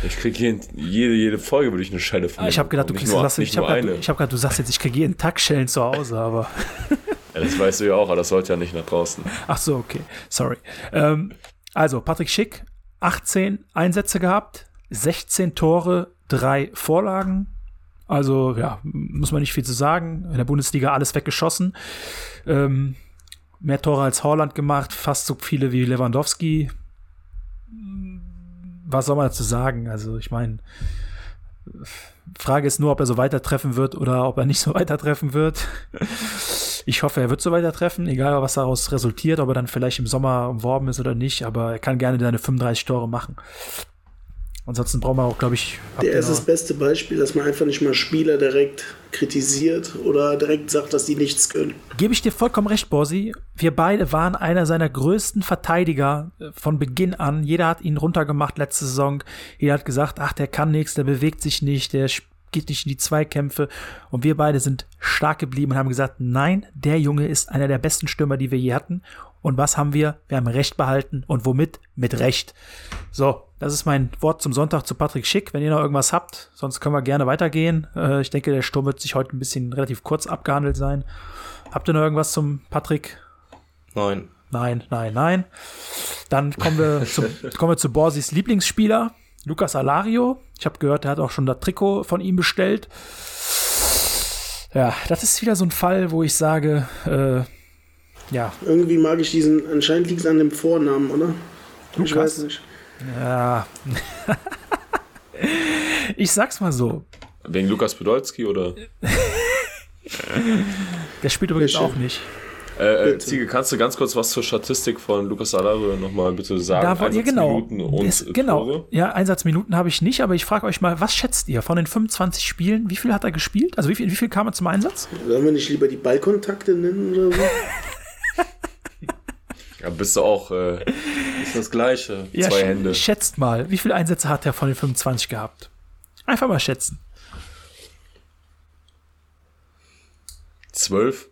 Ich krieg jeden, jede, jede Folge würde ich eine Schelle von Ah, ich habe gedacht, du kriegst, nur, nicht ich gedacht, eine. ich hab gedacht, du sagst jetzt, ich kriege jeden Tag Schellen zu Hause, aber <laughs> Ja, das weißt du ja auch, aber das sollte ja nicht nach draußen. Ach so, okay. Sorry. Ähm, also, Patrick Schick, 18 Einsätze gehabt, 16 Tore, drei Vorlagen. Also, ja, muss man nicht viel zu sagen. In der Bundesliga alles weggeschossen. Ähm, mehr Tore als Holland gemacht, fast so viele wie Lewandowski. Was soll man dazu sagen? Also, ich meine, Frage ist nur, ob er so weitertreffen wird oder ob er nicht so weitertreffen wird. Ich hoffe, er wird so weitertreffen, egal was daraus resultiert, ob er dann vielleicht im Sommer umworben ist oder nicht, aber er kann gerne seine 35 Tore machen. Ansonsten brauchen wir auch, glaube ich. Der ist das beste Beispiel, dass man einfach nicht mal Spieler direkt kritisiert oder direkt sagt, dass die nichts können. Gebe ich dir vollkommen recht, Borsi. Wir beide waren einer seiner größten Verteidiger äh, von Beginn an. Jeder hat ihn runtergemacht letzte Saison. Jeder hat gesagt, ach, der kann nichts, der bewegt sich nicht, der geht nicht in die Zweikämpfe. Und wir beide sind stark geblieben und haben gesagt, nein, der Junge ist einer der besten Stürmer, die wir je hatten. Und was haben wir? Wir haben Recht behalten. Und womit? Mit Recht. So, das ist mein Wort zum Sonntag zu Patrick Schick. Wenn ihr noch irgendwas habt, sonst können wir gerne weitergehen. Äh, ich denke, der Sturm wird sich heute ein bisschen relativ kurz abgehandelt sein. Habt ihr noch irgendwas zum Patrick? Nein. Nein, nein, nein. Dann kommen wir, <laughs> zum, kommen wir zu Borsis Lieblingsspieler, Lukas Alario. Ich habe gehört, er hat auch schon das Trikot von ihm bestellt. Ja, das ist wieder so ein Fall, wo ich sage, äh, ja. Irgendwie mag ich diesen, anscheinend liegt es an dem Vornamen, oder? Lukas? Ich weiß nicht. Ja. <laughs> ich sag's mal so. Wegen Lukas Podolski oder? <laughs> Der spielt übrigens schön. auch nicht. Äh, äh, Ziege, kannst du ganz kurz was zur Statistik von Lukas Alario nochmal bitte sagen? Da wollt ihr genau. Einsatzminuten und Es- äh, genau. Tore? Ja, Einsatzminuten habe ich nicht, aber ich frage euch mal, was schätzt ihr von den 25 Spielen? Wie viel hat er gespielt? Also wie viel, wie viel kam er zum Einsatz? Sollen wir nicht lieber die Ballkontakte nennen oder so? <laughs> Ja, bist du auch äh, Ist das Gleiche. Ja, Zwei sch- Hände. Schätzt mal, wie viele Einsätze hat er von den 25 gehabt? Einfach mal schätzen. zwölf?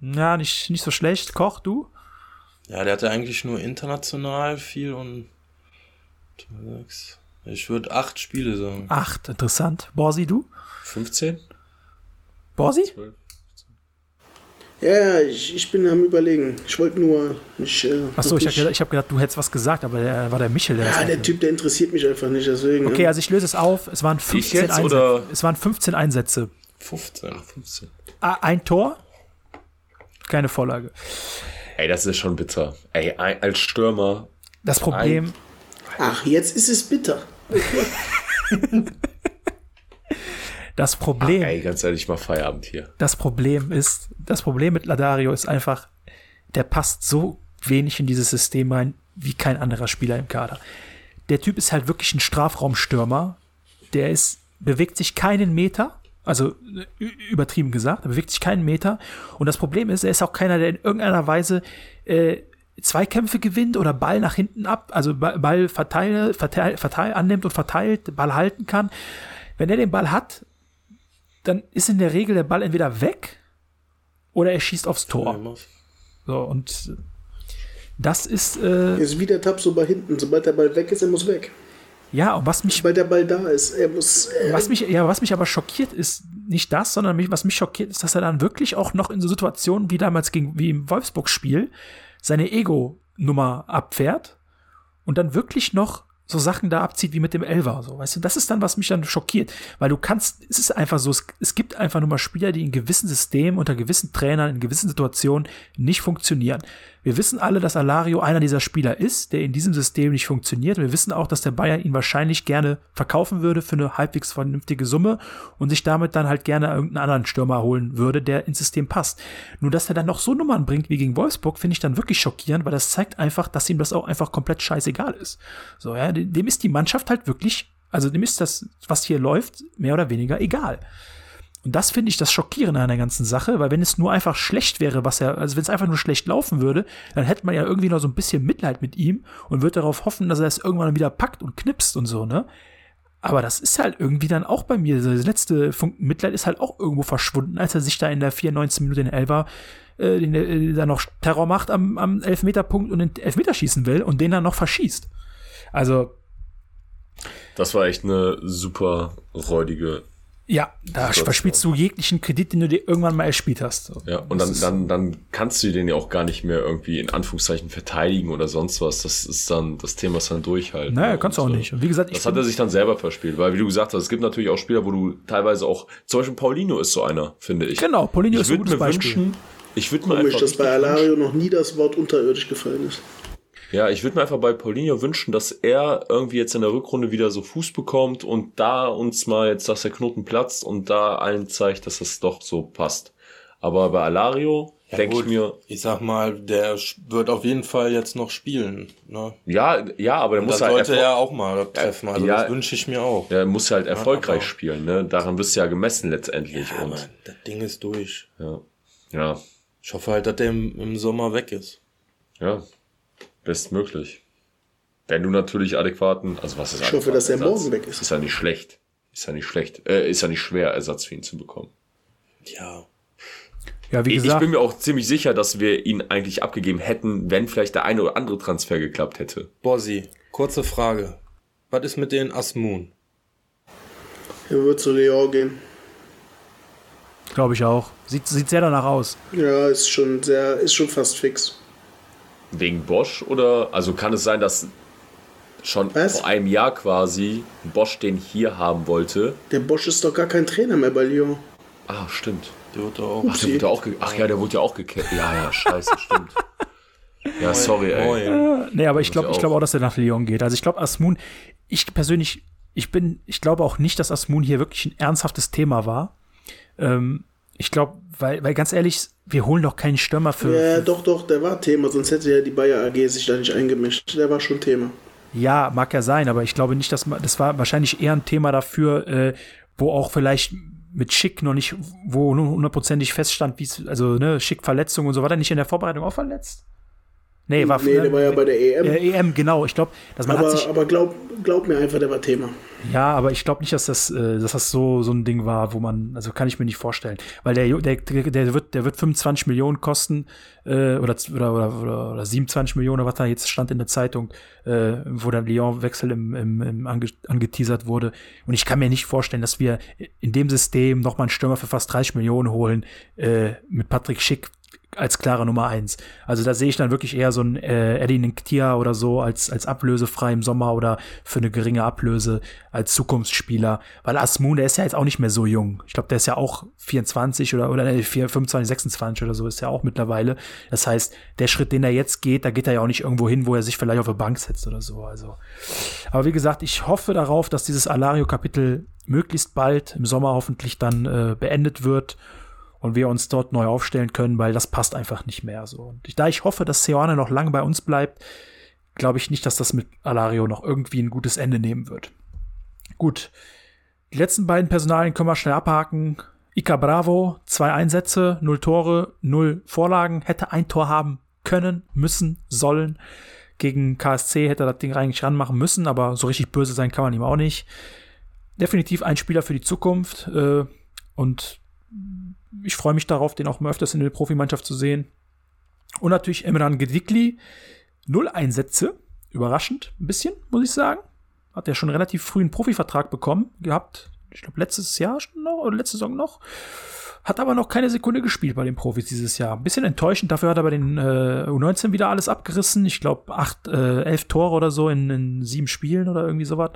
Ja, nicht, nicht so schlecht. Koch, du? Ja, der hatte eigentlich nur international viel und. Ich würde acht Spiele sagen. Acht, interessant. Borsi, du? 15? Borsi? Ja, ja, ich, ich bin am überlegen. Ich wollte nur nicht. Äh, Achso, ich habe gedacht, ich hab gedacht, du hättest was gesagt, aber der, war der Michel, der Ja, das der Typ, der interessiert mich einfach nicht, deswegen. Okay, ja. also ich löse es auf. Es waren 15 jetzt, Einsätze. oder? Es waren 15 Einsätze. 15, 15. Ah, Ein Tor, keine Vorlage. Ey, das ist schon bitter. Ey, ein, als Stürmer. Das Problem, Ach, jetzt ist es bitter. <laughs> das Problem, Ey, ganz ehrlich, mal Feierabend hier. das Problem ist, das Problem mit Ladario ist einfach, der passt so wenig in dieses System rein wie kein anderer Spieler im Kader. Der Typ ist halt wirklich ein Strafraumstürmer. Der ist, bewegt sich keinen Meter, also übertrieben gesagt, er bewegt sich keinen Meter. Und das Problem ist, er ist auch keiner, der in irgendeiner Weise äh, Zweikämpfe gewinnt oder Ball nach hinten ab, also Ba- Ball verteil, verteil, verteil, annimmt und verteilt, Ball halten kann. Wenn er den Ball hat, dann ist in der Regel der Ball entweder weg oder er schießt aufs Tor. So, und das ist, äh, Ist wie der Tab so bei hinten. Sobald der Ball weg ist, er muss weg. ja, und was mich Sobald der Ball da ist, er muss. Äh, Was mich, ja, was mich aber schockiert ist, nicht das, sondern mich, was mich schockiert ist, dass er dann wirklich auch noch in so Situationen wie damals gegen, wie im Wolfsburg-Spiel seine Ego-Nummer abfährt und dann wirklich noch so Sachen da abzieht wie mit dem Elver. So, weißt du, das ist dann, was mich dann schockiert. Weil du kannst, es ist einfach so, es, es gibt einfach nur mal Spieler, die in gewissen Systemen, unter gewissen Trainern, in gewissen Situationen nicht funktionieren. Wir wissen alle, dass Alario einer dieser Spieler ist, der in diesem System nicht funktioniert. Wir wissen auch, dass der Bayern ihn wahrscheinlich gerne verkaufen würde für eine halbwegs vernünftige Summe und sich damit dann halt gerne irgendeinen anderen Stürmer holen würde, der ins System passt. Nur, dass er dann noch so Nummern bringt wie gegen Wolfsburg, finde ich dann wirklich schockierend, weil das zeigt einfach, dass ihm das auch einfach komplett scheißegal ist. So, ja, dem dem ist die Mannschaft halt wirklich, also dem ist das, was hier läuft, mehr oder weniger egal. Und das finde ich das Schockierende an der ganzen Sache, weil wenn es nur einfach schlecht wäre, was er, also wenn es einfach nur schlecht laufen würde, dann hätte man ja irgendwie noch so ein bisschen Mitleid mit ihm und würde darauf hoffen, dass er es irgendwann wieder packt und knipst und so, ne? Aber das ist halt irgendwie dann auch bei mir, das letzte Funken Mitleid ist halt auch irgendwo verschwunden, als er sich da in der 94. Minute in Elber äh, den, äh, da noch Terror macht am, am Elfmeterpunkt und den Elfmeter schießen will und den dann noch verschießt. Also, Das war echt eine super räudige Ja, da verspielst du jeglichen Kredit, den du dir irgendwann mal erspielt hast. Ja, und dann, dann, dann kannst du den ja auch gar nicht mehr irgendwie in Anführungszeichen verteidigen oder sonst was. Das ist dann, das Thema ist dann durch halt. Naja, ne? kannst du auch nicht. Und wie gesagt, ich Das hat er sich dann selber verspielt, weil wie du gesagt hast, es gibt natürlich auch Spieler, wo du teilweise auch, zum Beispiel Paulino ist so einer, finde ich. Genau, Paulinho ich ist ein gutes mir Beispiel. Wünschen, ich würde mir Komisch, einfach dass bei Alario noch nie das Wort unterirdisch gefallen ist. Ja, ich würde mir einfach bei Paulinho wünschen, dass er irgendwie jetzt in der Rückrunde wieder so Fuß bekommt und da uns mal jetzt, dass der Knoten platzt und da allen zeigt, dass das doch so passt. Aber bei Alario denke ich mir, Ich sag mal, der wird auf jeden Fall jetzt noch spielen. Ne? ja, ja, aber der Und muss halt sollte er auch mal treffen. Also ja. das wünsche ich mir auch. der muss halt erfolgreich aber- spielen, ne? Daran bist du ja gemessen letztendlich. Ja, und Mann, das Ding ist durch. ja, ja, Ich hoffe halt, dass der im, im Sommer weg ist. ja, bestmöglich. Wenn du natürlich adäquaten, also was ist Ich hoffe, dass er morgen weg ist. Ist ja nicht schlecht. Ist ja nicht schlecht. Äh, ist ja nicht schwer, Ersatz für ihn zu bekommen. Ja. ja, wie Ich, ich gesagt, bin mir auch ziemlich sicher, dass wir ihn eigentlich abgegeben hätten, wenn vielleicht der eine oder andere Transfer geklappt hätte. Bossi, kurze Frage. Was ist mit den Asmun? Er wird zu Lyon gehen. glaube ich auch. Sieht, sieht sehr danach aus. Ja, ist schon sehr, ist schon fast fix. Wegen Bosch oder? Also kann es sein, dass schon Was? vor einem Jahr quasi Bosch den hier haben wollte? Der Bosch ist doch gar kein Trainer mehr bei Lyon. Ah, stimmt. Der wird doch auch. Ach, der wurde auch Ach ja, der wurde ja auch gekillt. Ja, ja, scheiße, stimmt. Ja, sorry, ey. Moin. Nee, aber ich glaube ich glaub auch. auch, dass er nach Lyon geht. Also ich glaube, Asmun, ich persönlich, ich bin, ich glaube auch nicht, dass Asmun hier wirklich ein ernsthaftes Thema war. Ähm, ich glaube, weil, weil ganz ehrlich, wir holen doch keinen Stürmer für. Ja, doch, doch, der war Thema, sonst hätte ja die Bayer AG sich da nicht eingemischt. Der war schon Thema. Ja, mag ja sein, aber ich glaube nicht, dass man, das war wahrscheinlich eher ein Thema dafür, äh, wo auch vielleicht mit Schick noch nicht, wo nur hundertprozentig feststand, wie es, also, ne, Schick Verletzung und so, war der nicht in der Vorbereitung auch verletzt? Nee, war, nee, der war ja bei der EM. äh, EM, genau. Ich glaube, dass man hat sich, aber aber glaub, glaub mir einfach, der war Thema. Ja, aber ich glaube nicht, dass das, äh, dass das so, so ein Ding war, wo man, also kann ich mir nicht vorstellen. Weil der, der, der, wird, der wird 25 Millionen kosten, äh, oder, oder, oder, oder, oder 27 Millionen, oder was da jetzt stand in der Zeitung, äh, wo der Lyon-Wechsel im, im, im ange, angeteasert wurde. Und ich kann mir nicht vorstellen, dass wir in dem System nochmal einen Stürmer für fast 30 Millionen holen, äh, mit Patrick Schick als klare Nummer eins. Also da sehe ich dann wirklich eher so ein äh, Eddie Nktia oder so als, als ablösefrei im Sommer oder für eine geringe Ablöse als Zukunftsspieler. Weil Asmun, der ist ja jetzt auch nicht mehr so jung. Ich glaube, der ist ja auch 24 oder, oder nee, 4, 25, 26 oder so ist er auch mittlerweile. Das heißt, der Schritt, den er jetzt geht, da geht er ja auch nicht irgendwo hin, wo er sich vielleicht auf eine Bank setzt oder so. Also. Aber wie gesagt, ich hoffe darauf, dass dieses Alario-Kapitel möglichst bald im Sommer hoffentlich dann äh, beendet wird und wir uns dort neu aufstellen können, weil das passt einfach nicht mehr so. Und da ich hoffe, dass Seoane noch lange bei uns bleibt, glaube ich nicht, dass das mit Alario noch irgendwie ein gutes Ende nehmen wird. Gut. Die letzten beiden Personalien können wir schnell abhaken. Ika Bravo, zwei Einsätze, null Tore, null Vorlagen, hätte ein Tor haben können, müssen, sollen. Gegen KSC hätte er das Ding eigentlich ranmachen müssen, aber so richtig böse sein kann man ihm auch nicht. Definitiv ein Spieler für die Zukunft äh, und ich freue mich darauf, den auch mal öfters in der Profimannschaft zu sehen. Und natürlich Emran Gedikli, null Einsätze, überraschend ein bisschen, muss ich sagen. Hat er schon relativ früh einen Profivertrag bekommen gehabt. Ich glaube, letztes Jahr schon noch oder letzte Saison noch. Hat aber noch keine Sekunde gespielt bei den Profis dieses Jahr. Ein bisschen enttäuschend. Dafür hat er bei den äh, U19 wieder alles abgerissen. Ich glaube, acht, äh, elf Tore oder so in, in sieben Spielen oder irgendwie sowas.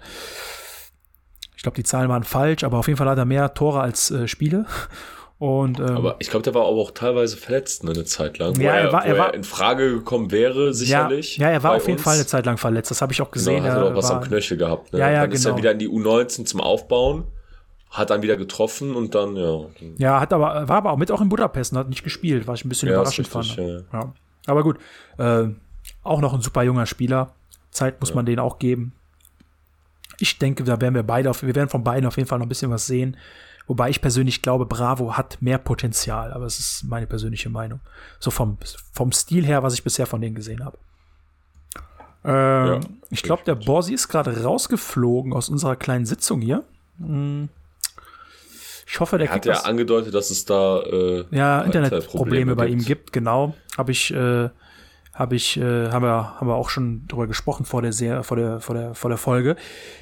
Ich glaube, die Zahlen waren falsch, aber auf jeden Fall hat er mehr Tore als äh, Spiele. Und, ähm, Aber ich glaube, der war aber auch teilweise verletzt, ne, eine Zeit lang. Wo Ja, er er, war- er war- in Frage gekommen wäre, sicherlich. Ja, ja er war auf jeden uns. Fall eine Zeit lang verletzt. Das habe ich auch gesehen. Genau, hat er Er auch was war- am Knöchel gehabt. Ne? Ja, ja, dann ist er genau. wieder in die U19 zum Aufbauen, hat dann wieder getroffen und dann, ja. Ja, hat aber, war aber auch mit auch in Budapest und hat nicht gespielt, was ich ein bisschen Ja, überraschend richtig, fand. ja, Ja. Aber gut, äh, auch noch ein super junger Spieler. Zeit muss man denen auch geben. Ich denke, da werden wir beide, auf, wir werden von beiden auf jeden Fall noch ein bisschen was sehen. Wobei ich persönlich glaube, Bravo hat mehr Potenzial, aber es ist meine persönliche Meinung. So vom, vom Stil her, was ich bisher von denen gesehen habe. Ähm, ich glaube, der Borsi ist gerade rausgeflogen aus unserer kleinen Sitzung hier. Hm. Ich hoffe, der Er hat ja was- angedeutet, dass es da äh, ja, Internetprobleme bei ihm gibt, genau. Habe ich, äh, habe ich, äh, haben wir, haben wir auch schon drüber gesprochen vor der, Serie, vor der, vor der, vor der Folge.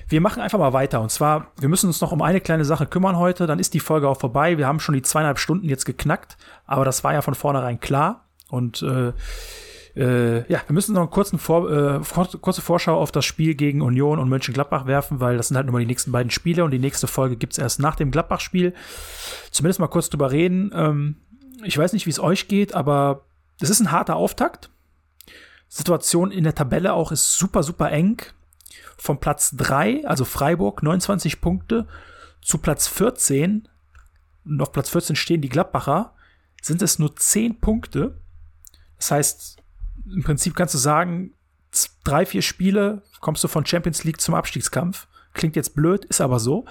Wir machen einfach mal weiter. Und zwar, wir müssen uns noch um eine kleine Sache kümmern heute. Dann ist die Folge auch vorbei. Wir haben schon die zweieinhalb Stunden jetzt geknackt. Aber das war ja von vornherein klar. Und äh, äh, ja, wir müssen noch einen kurzen Vor äh, kurze Vorschau auf das Spiel gegen Union und Mönchengladbach werfen, weil das sind halt nur mal die nächsten beiden Spiele und die nächste Folge gibt's erst nach dem Gladbach-Spiel. Zumindest mal kurz drüber reden. Ähm, ich weiß nicht, wie es euch geht, aber es ist ein harter Auftakt. Situation in der Tabelle auch ist super, super eng. Vom Platz 3, also Freiburg, 29 Punkte, zu Platz 14, und auf Platz 14 stehen die Gladbacher, sind es nur 10 Punkte. Das heißt, im Prinzip kannst du sagen, drei, vier Spiele kommst du von Champions League zum Abstiegskampf. Klingt jetzt blöd, ist aber so,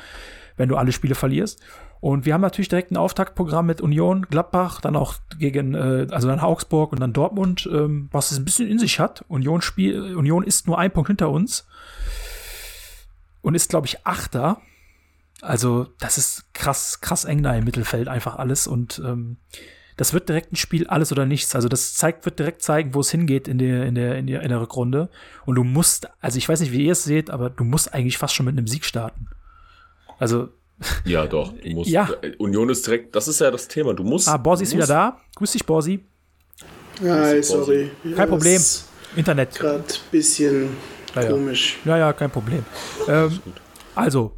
wenn du alle Spiele verlierst. Und wir haben natürlich direkt ein Auftaktprogramm mit Union, Gladbach, dann auch gegen, äh, also dann Augsburg und dann Dortmund, ähm, was es ein bisschen in sich hat. Union, Spiel, Union ist nur ein Punkt hinter uns und ist, glaube ich, Achter. Also, das ist krass, krass eng da im Mittelfeld einfach alles. Und ähm, das wird direkt ein Spiel alles oder nichts. Also, das zeigt, wird direkt zeigen, wo es hingeht in der, in der, in der, in der Rückrunde. Und du musst, also ich weiß nicht, wie ihr es seht, aber du musst eigentlich fast schon mit einem Sieg starten. Also, <laughs> Ja, doch. Du musst, Ja. Union ist direkt, das ist ja das Thema. Du musst. ah, Borsi ist wieder da. Grüß dich, Borsi. Hi, sorry. Kein Problem. Ist Internet. Gerade bisschen Ja, ja. komisch. Ja, ja, kein Problem. Ähm, also,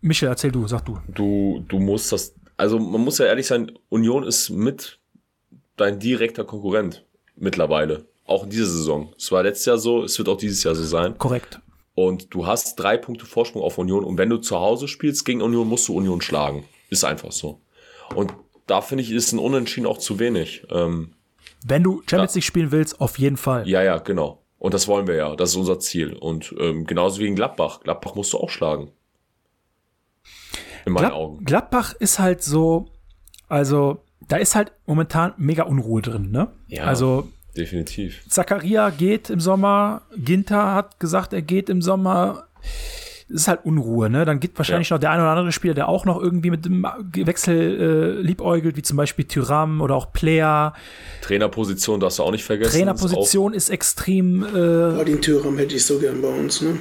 Michel, erzähl du, sag du. Du, du musst das. Also, man muss ja ehrlich sein, Union ist mit dein direkter Konkurrent mittlerweile. Auch in dieser Saison. Es war letztes Jahr so, es wird auch dieses Jahr so sein. Korrekt. Und du hast drei Punkte Vorsprung auf Union. Und wenn du zu Hause spielst gegen Union, musst du Union schlagen. Ist einfach so. Und da finde ich, ist ein Unentschieden auch zu wenig. Ähm, Wenn du Champions. League spielen willst, auf jeden Fall. ja, ja, genau. Und das wollen wir ja. Das ist unser Ziel. Und ähm, genauso wie in Gladbach. Gladbach musst du auch schlagen. In meinen Glad Augen. Gladbach ist halt so, also da ist halt momentan mega Unruhe drin, ne? Ja. Also Definitiv. Zakaria geht im Sommer, Ginter hat gesagt, er geht im Sommer. Es ist halt Unruhe, ne? Dann geht wahrscheinlich noch der ein oder andere Spieler, der auch noch irgendwie mit dem Wechsel äh, liebäugelt, wie zum Beispiel Tyram oder auch Player. Trainerposition darfst du auch nicht vergessen. Ist Trainerposition ist extrem, äh, Martin Thüram hätte ich so gern bei uns, ne?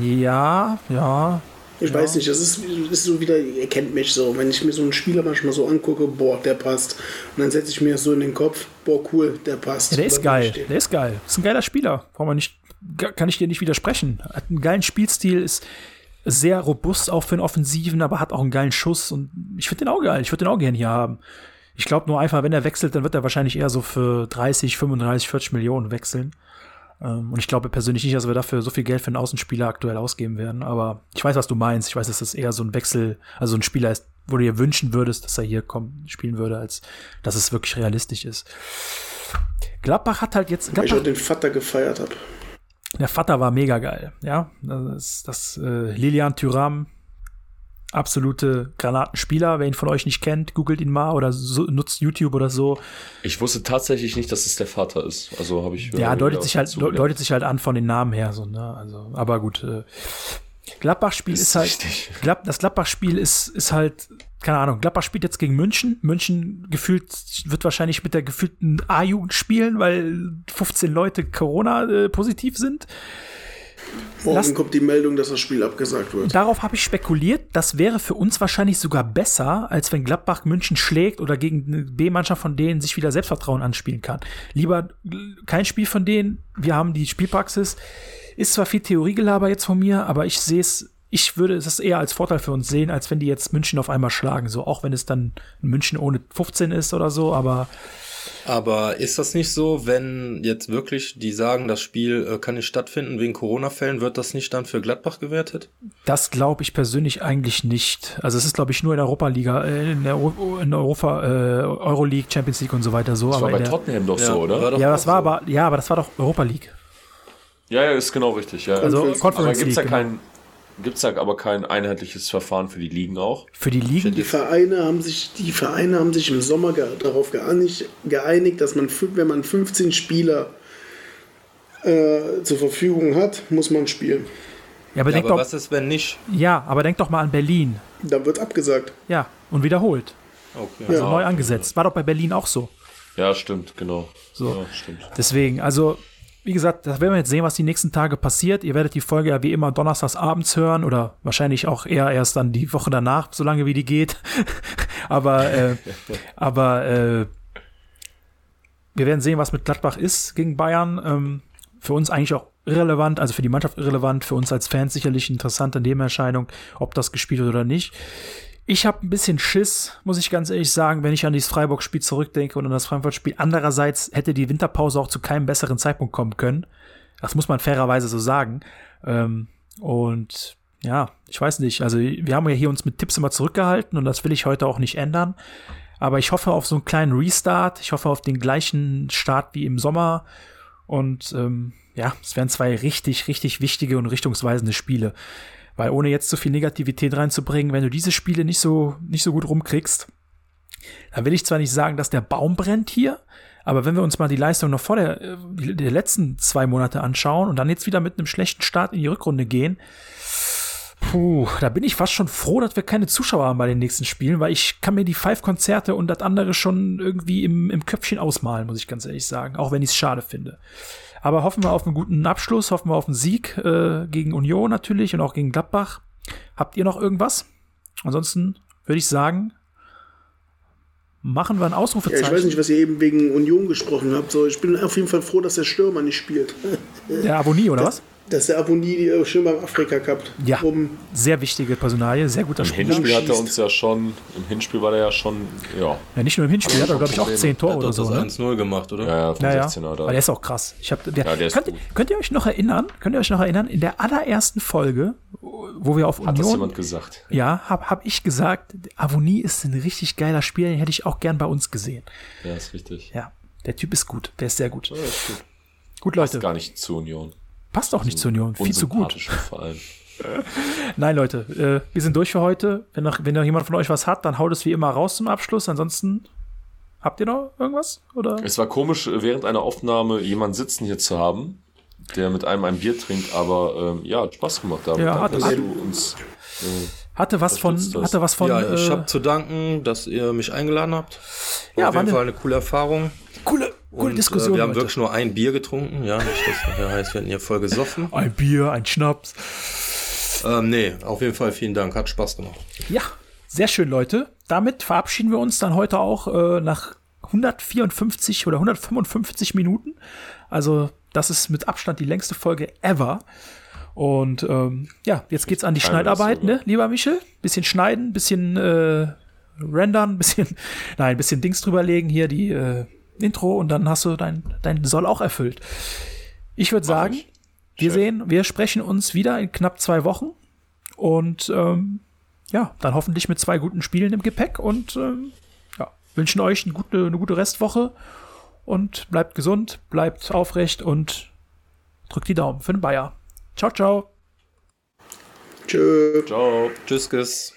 ja, ja. Ich weiß nicht, das ist, ist so wieder, ihr kennt mich so, wenn ich mir so einen Spieler manchmal so angucke, boah, der passt. Und dann setze ich mir das so in den Kopf, boah, cool, der passt. Ja, der ist geil. Der ist geil. Ist ein geiler Spieler. Braucht man nicht, kann ich dir nicht widersprechen. Hat einen geilen Spielstil, ist sehr robust auch für den Offensiven, aber hat auch einen geilen Schuss und ich finde den auch geil. Ich würde den auch gerne hier haben. Ich glaube nur einfach, wenn er wechselt, dann wird er wahrscheinlich eher so für 30, 35, 40 Millionen wechseln. Ähm, Und ich glaube persönlich nicht, dass wir dafür so viel Geld für einen Außenspieler aktuell ausgeben werden. Aber ich weiß, was du meinst. Ich weiß, dass das eher so ein Wechsel, also ein Spieler ist, wo du dir wünschen würdest, dass er hier kommen, spielen würde, als dass es wirklich realistisch ist. Gladbach hat halt jetzt. Weil ich Gladbach, auch den Vater gefeiert habe. der Vater war mega geil. Ja, das, das äh, Lilian Thuram, absolute Granatenspieler. Wer ihn von euch nicht kennt, googelt ihn mal oder so, nutzt YouTube oder so. Ich wusste tatsächlich nicht, dass es der Vater ist. Also habe ich. Ja, äh, deutet sich halt, deutet sich halt an von den Namen her, so, ne? Also, aber gut. Äh, Gladbach-Spiel ist, Ist halt. <laughs> Glad, das Gladbach-Spiel ist, ist halt, keine Ahnung, Gladbach spielt jetzt gegen München. München gefühlt, wird wahrscheinlich mit der gefühlten A-Jugend spielen, weil 15 Leute Corona-positiv sind. Morgen Lass- kommt die Meldung, dass das Spiel abgesagt wird. Darauf habe ich spekuliert, das wäre für uns wahrscheinlich sogar besser, als wenn Gladbach München schlägt oder gegen eine B-Mannschaft von denen sich wieder Selbstvertrauen anspielen kann. Lieber kein Spiel von denen, wir haben die Spielpraxis. Ist zwar viel Theoriegelaber jetzt von mir, aber ich sehe es, ich würde es eher als Vorteil für uns sehen, als wenn die jetzt München auf einmal schlagen. So, auch wenn es dann München ohne 15 ist oder so, aber Aber ist das nicht so, wenn jetzt wirklich die sagen, das Spiel äh, kann nicht stattfinden wegen Corona-Fällen, wird das nicht dann für Gladbach gewertet? das glaube ich persönlich eigentlich nicht. Also es ist, glaube ich, nur in der Europa-Liga, äh, in der, Euro- in Europa, äh, Euroleague, Champions League und so weiter so. Das war aber bei in der, Tottenham doch so, oder? war doch Ja, das war so. aber, ja, aber das war doch Europa League. Ja, ja, ist genau richtig. Ja. Also Conference- aber gibt's da League. Kein, gibt's da aber kein einheitliches Verfahren für die Ligen auch? Für die Ligen. Die Vereine haben sich, die Vereine haben sich im Sommer ge darauf geeinigt, geeinigt, dass man, wenn man 15 Spieler äh, zur Verfügung hat, muss man spielen. Ja, aber Ja, denk aber doch, was ist, wenn nicht? ja, aber denk doch mal an Berlin. Dann wird abgesagt. Ja, und wiederholt. Okay. Also Ja. neu angesetzt. War doch bei Berlin auch so. Ja, stimmt, genau. So. Ja, stimmt. Deswegen, also, wie gesagt, da werden wir jetzt sehen, was die nächsten Tage passiert. Ihr werdet die Folge ja wie immer donnerstags abends hören oder wahrscheinlich auch eher erst dann die Woche danach, solange wie die geht. <laughs> aber, äh, <laughs> aber, äh, wir werden sehen, was mit Gladbach ist gegen Bayern. Ähm, für uns eigentlich auch irrelevant, also für die Mannschaft irrelevant, für uns als Fans sicherlich interessante Nebenerscheinung, ob das gespielt wird oder nicht. Ich habe ein bisschen Schiss, muss ich ganz ehrlich sagen, wenn ich an dieses Freiburg-Spiel zurückdenke und an das Frankfurt-Spiel. Andererseits hätte die Winterpause auch zu keinem besseren Zeitpunkt kommen können. Das muss man fairerweise so sagen. Ähm, und ja, ich weiß nicht. Also wir haben ja hier uns mit Tipps immer zurückgehalten und das will ich heute auch nicht ändern. Aber ich hoffe auf so einen kleinen Restart. Ich hoffe auf den gleichen Start wie im Sommer. Und ähm, ja, es wären zwei richtig, richtig wichtige und richtungsweisende Spiele. Weil ohne jetzt zu viel Negativität reinzubringen, wenn du diese Spiele nicht so, nicht so gut rumkriegst, dann will ich zwar nicht sagen, dass der Baum brennt hier, aber wenn wir uns mal die Leistung noch vor der, äh, der letzten zwei Monate anschauen und dann jetzt wieder mit einem schlechten Start in die Rückrunde gehen, puh, da bin ich fast schon froh, dass wir keine Zuschauer haben bei den nächsten Spielen, weil ich kann mir die Five-Konzerte und das andere schon irgendwie im, im Köpfchen ausmalen, muss ich ganz ehrlich sagen, auch wenn ich es schade finde. Aber hoffen wir auf einen guten Abschluss, hoffen wir auf einen Sieg äh, gegen Union natürlich und auch gegen Gladbach. Habt ihr noch irgendwas? Ansonsten würde ich sagen, machen wir ein Ausrufezeichen. Ja, ich weiß nicht, was ihr eben wegen Union gesprochen habt. So, ich bin auf jeden Fall froh, dass der Stürmer nicht spielt. Der Abonnie, oder was? Dass der Abonnie die, schön beim Afrika Cup. Ja, Um, sehr wichtige Personalie, sehr guter Im Spieler. Hinspiel hat er uns ja schon, im Hinspiel war der ja schon, ja, Ja, nicht nur im Hinspiel, hat er, glaube ich, auch Probleme. 10 Tore Hat oder so. das Ne? 1-0 gemacht, oder? ja, ja, vom Ja, ja. 16er Aber der ist auch krass. Ich hab, der, Ja, der ist könnt, gut. könnt ihr euch noch erinnern? Könnt ihr euch noch erinnern? In der allerersten Folge, wo wir auf Hat das Union jemand gesagt? Ja, hab, hab ich gesagt, Avonie ist ein richtig geiler Spieler, den hätte ich auch gern bei uns gesehen. Ja, ist richtig. Ja, der Typ ist gut, der ist sehr gut. Ja, ist gut. Gut, Passt Leute, gar nicht zur Union. Passt auch nicht zur Union, viel zu gut. Unsympathischen Verein. <laughs> Nein, Leute, äh, wir sind durch für heute. Wenn noch, wenn noch jemand von euch was hat, dann haut es wie immer raus zum Abschluss. Ansonsten, habt ihr noch irgendwas? Oder? Es war komisch, während einer Aufnahme jemanden sitzen hier zu haben, der mit einem ein Bier trinkt, aber ähm, ja, hat Spaß gemacht. David. Ja, Danke, hat du uns. Äh, Hatte was von, das. hatte was von, ja, ich äh, habe zu danken, dass ihr mich eingeladen habt. Ja, Auf war jeden Fall eine coole Erfahrung. Coole, coole Und, Diskussion. Äh, wir haben heute. wirklich nur ein Bier getrunken. Ja, nicht, nachher heißt, wir hätten hier voll gesoffen. <laughs> ein Bier, ein Schnaps. ähm, nee, auf jeden Fall vielen Dank. Hat Spaß gemacht. Ja, sehr schön, Leute. Damit verabschieden wir uns dann heute auch äh, nach 154 oder 155 Minuten. Also, das ist mit Abstand die längste Folge ever. Und ähm, ja, jetzt geht's an die Schneidarbeit, ne, lieber Michel? Bisschen schneiden, bisschen äh, rendern, <laughs> bisschen, nein, bisschen Dings drüberlegen, hier die äh, Intro und dann hast du dein, dein Soll auch erfüllt. Ich würde sagen, ich. wir sehen, wir sprechen uns wieder in knapp zwei Wochen und ähm, ja, dann hoffentlich mit zwei guten Spielen im Gepäck und ähm, ja, wünschen euch eine gute, eine gute Restwoche und bleibt gesund, bleibt aufrecht und drückt die Daumen für den Bayer. Ciao, ciao. tschö. ciao. Tschüss, Tschüss.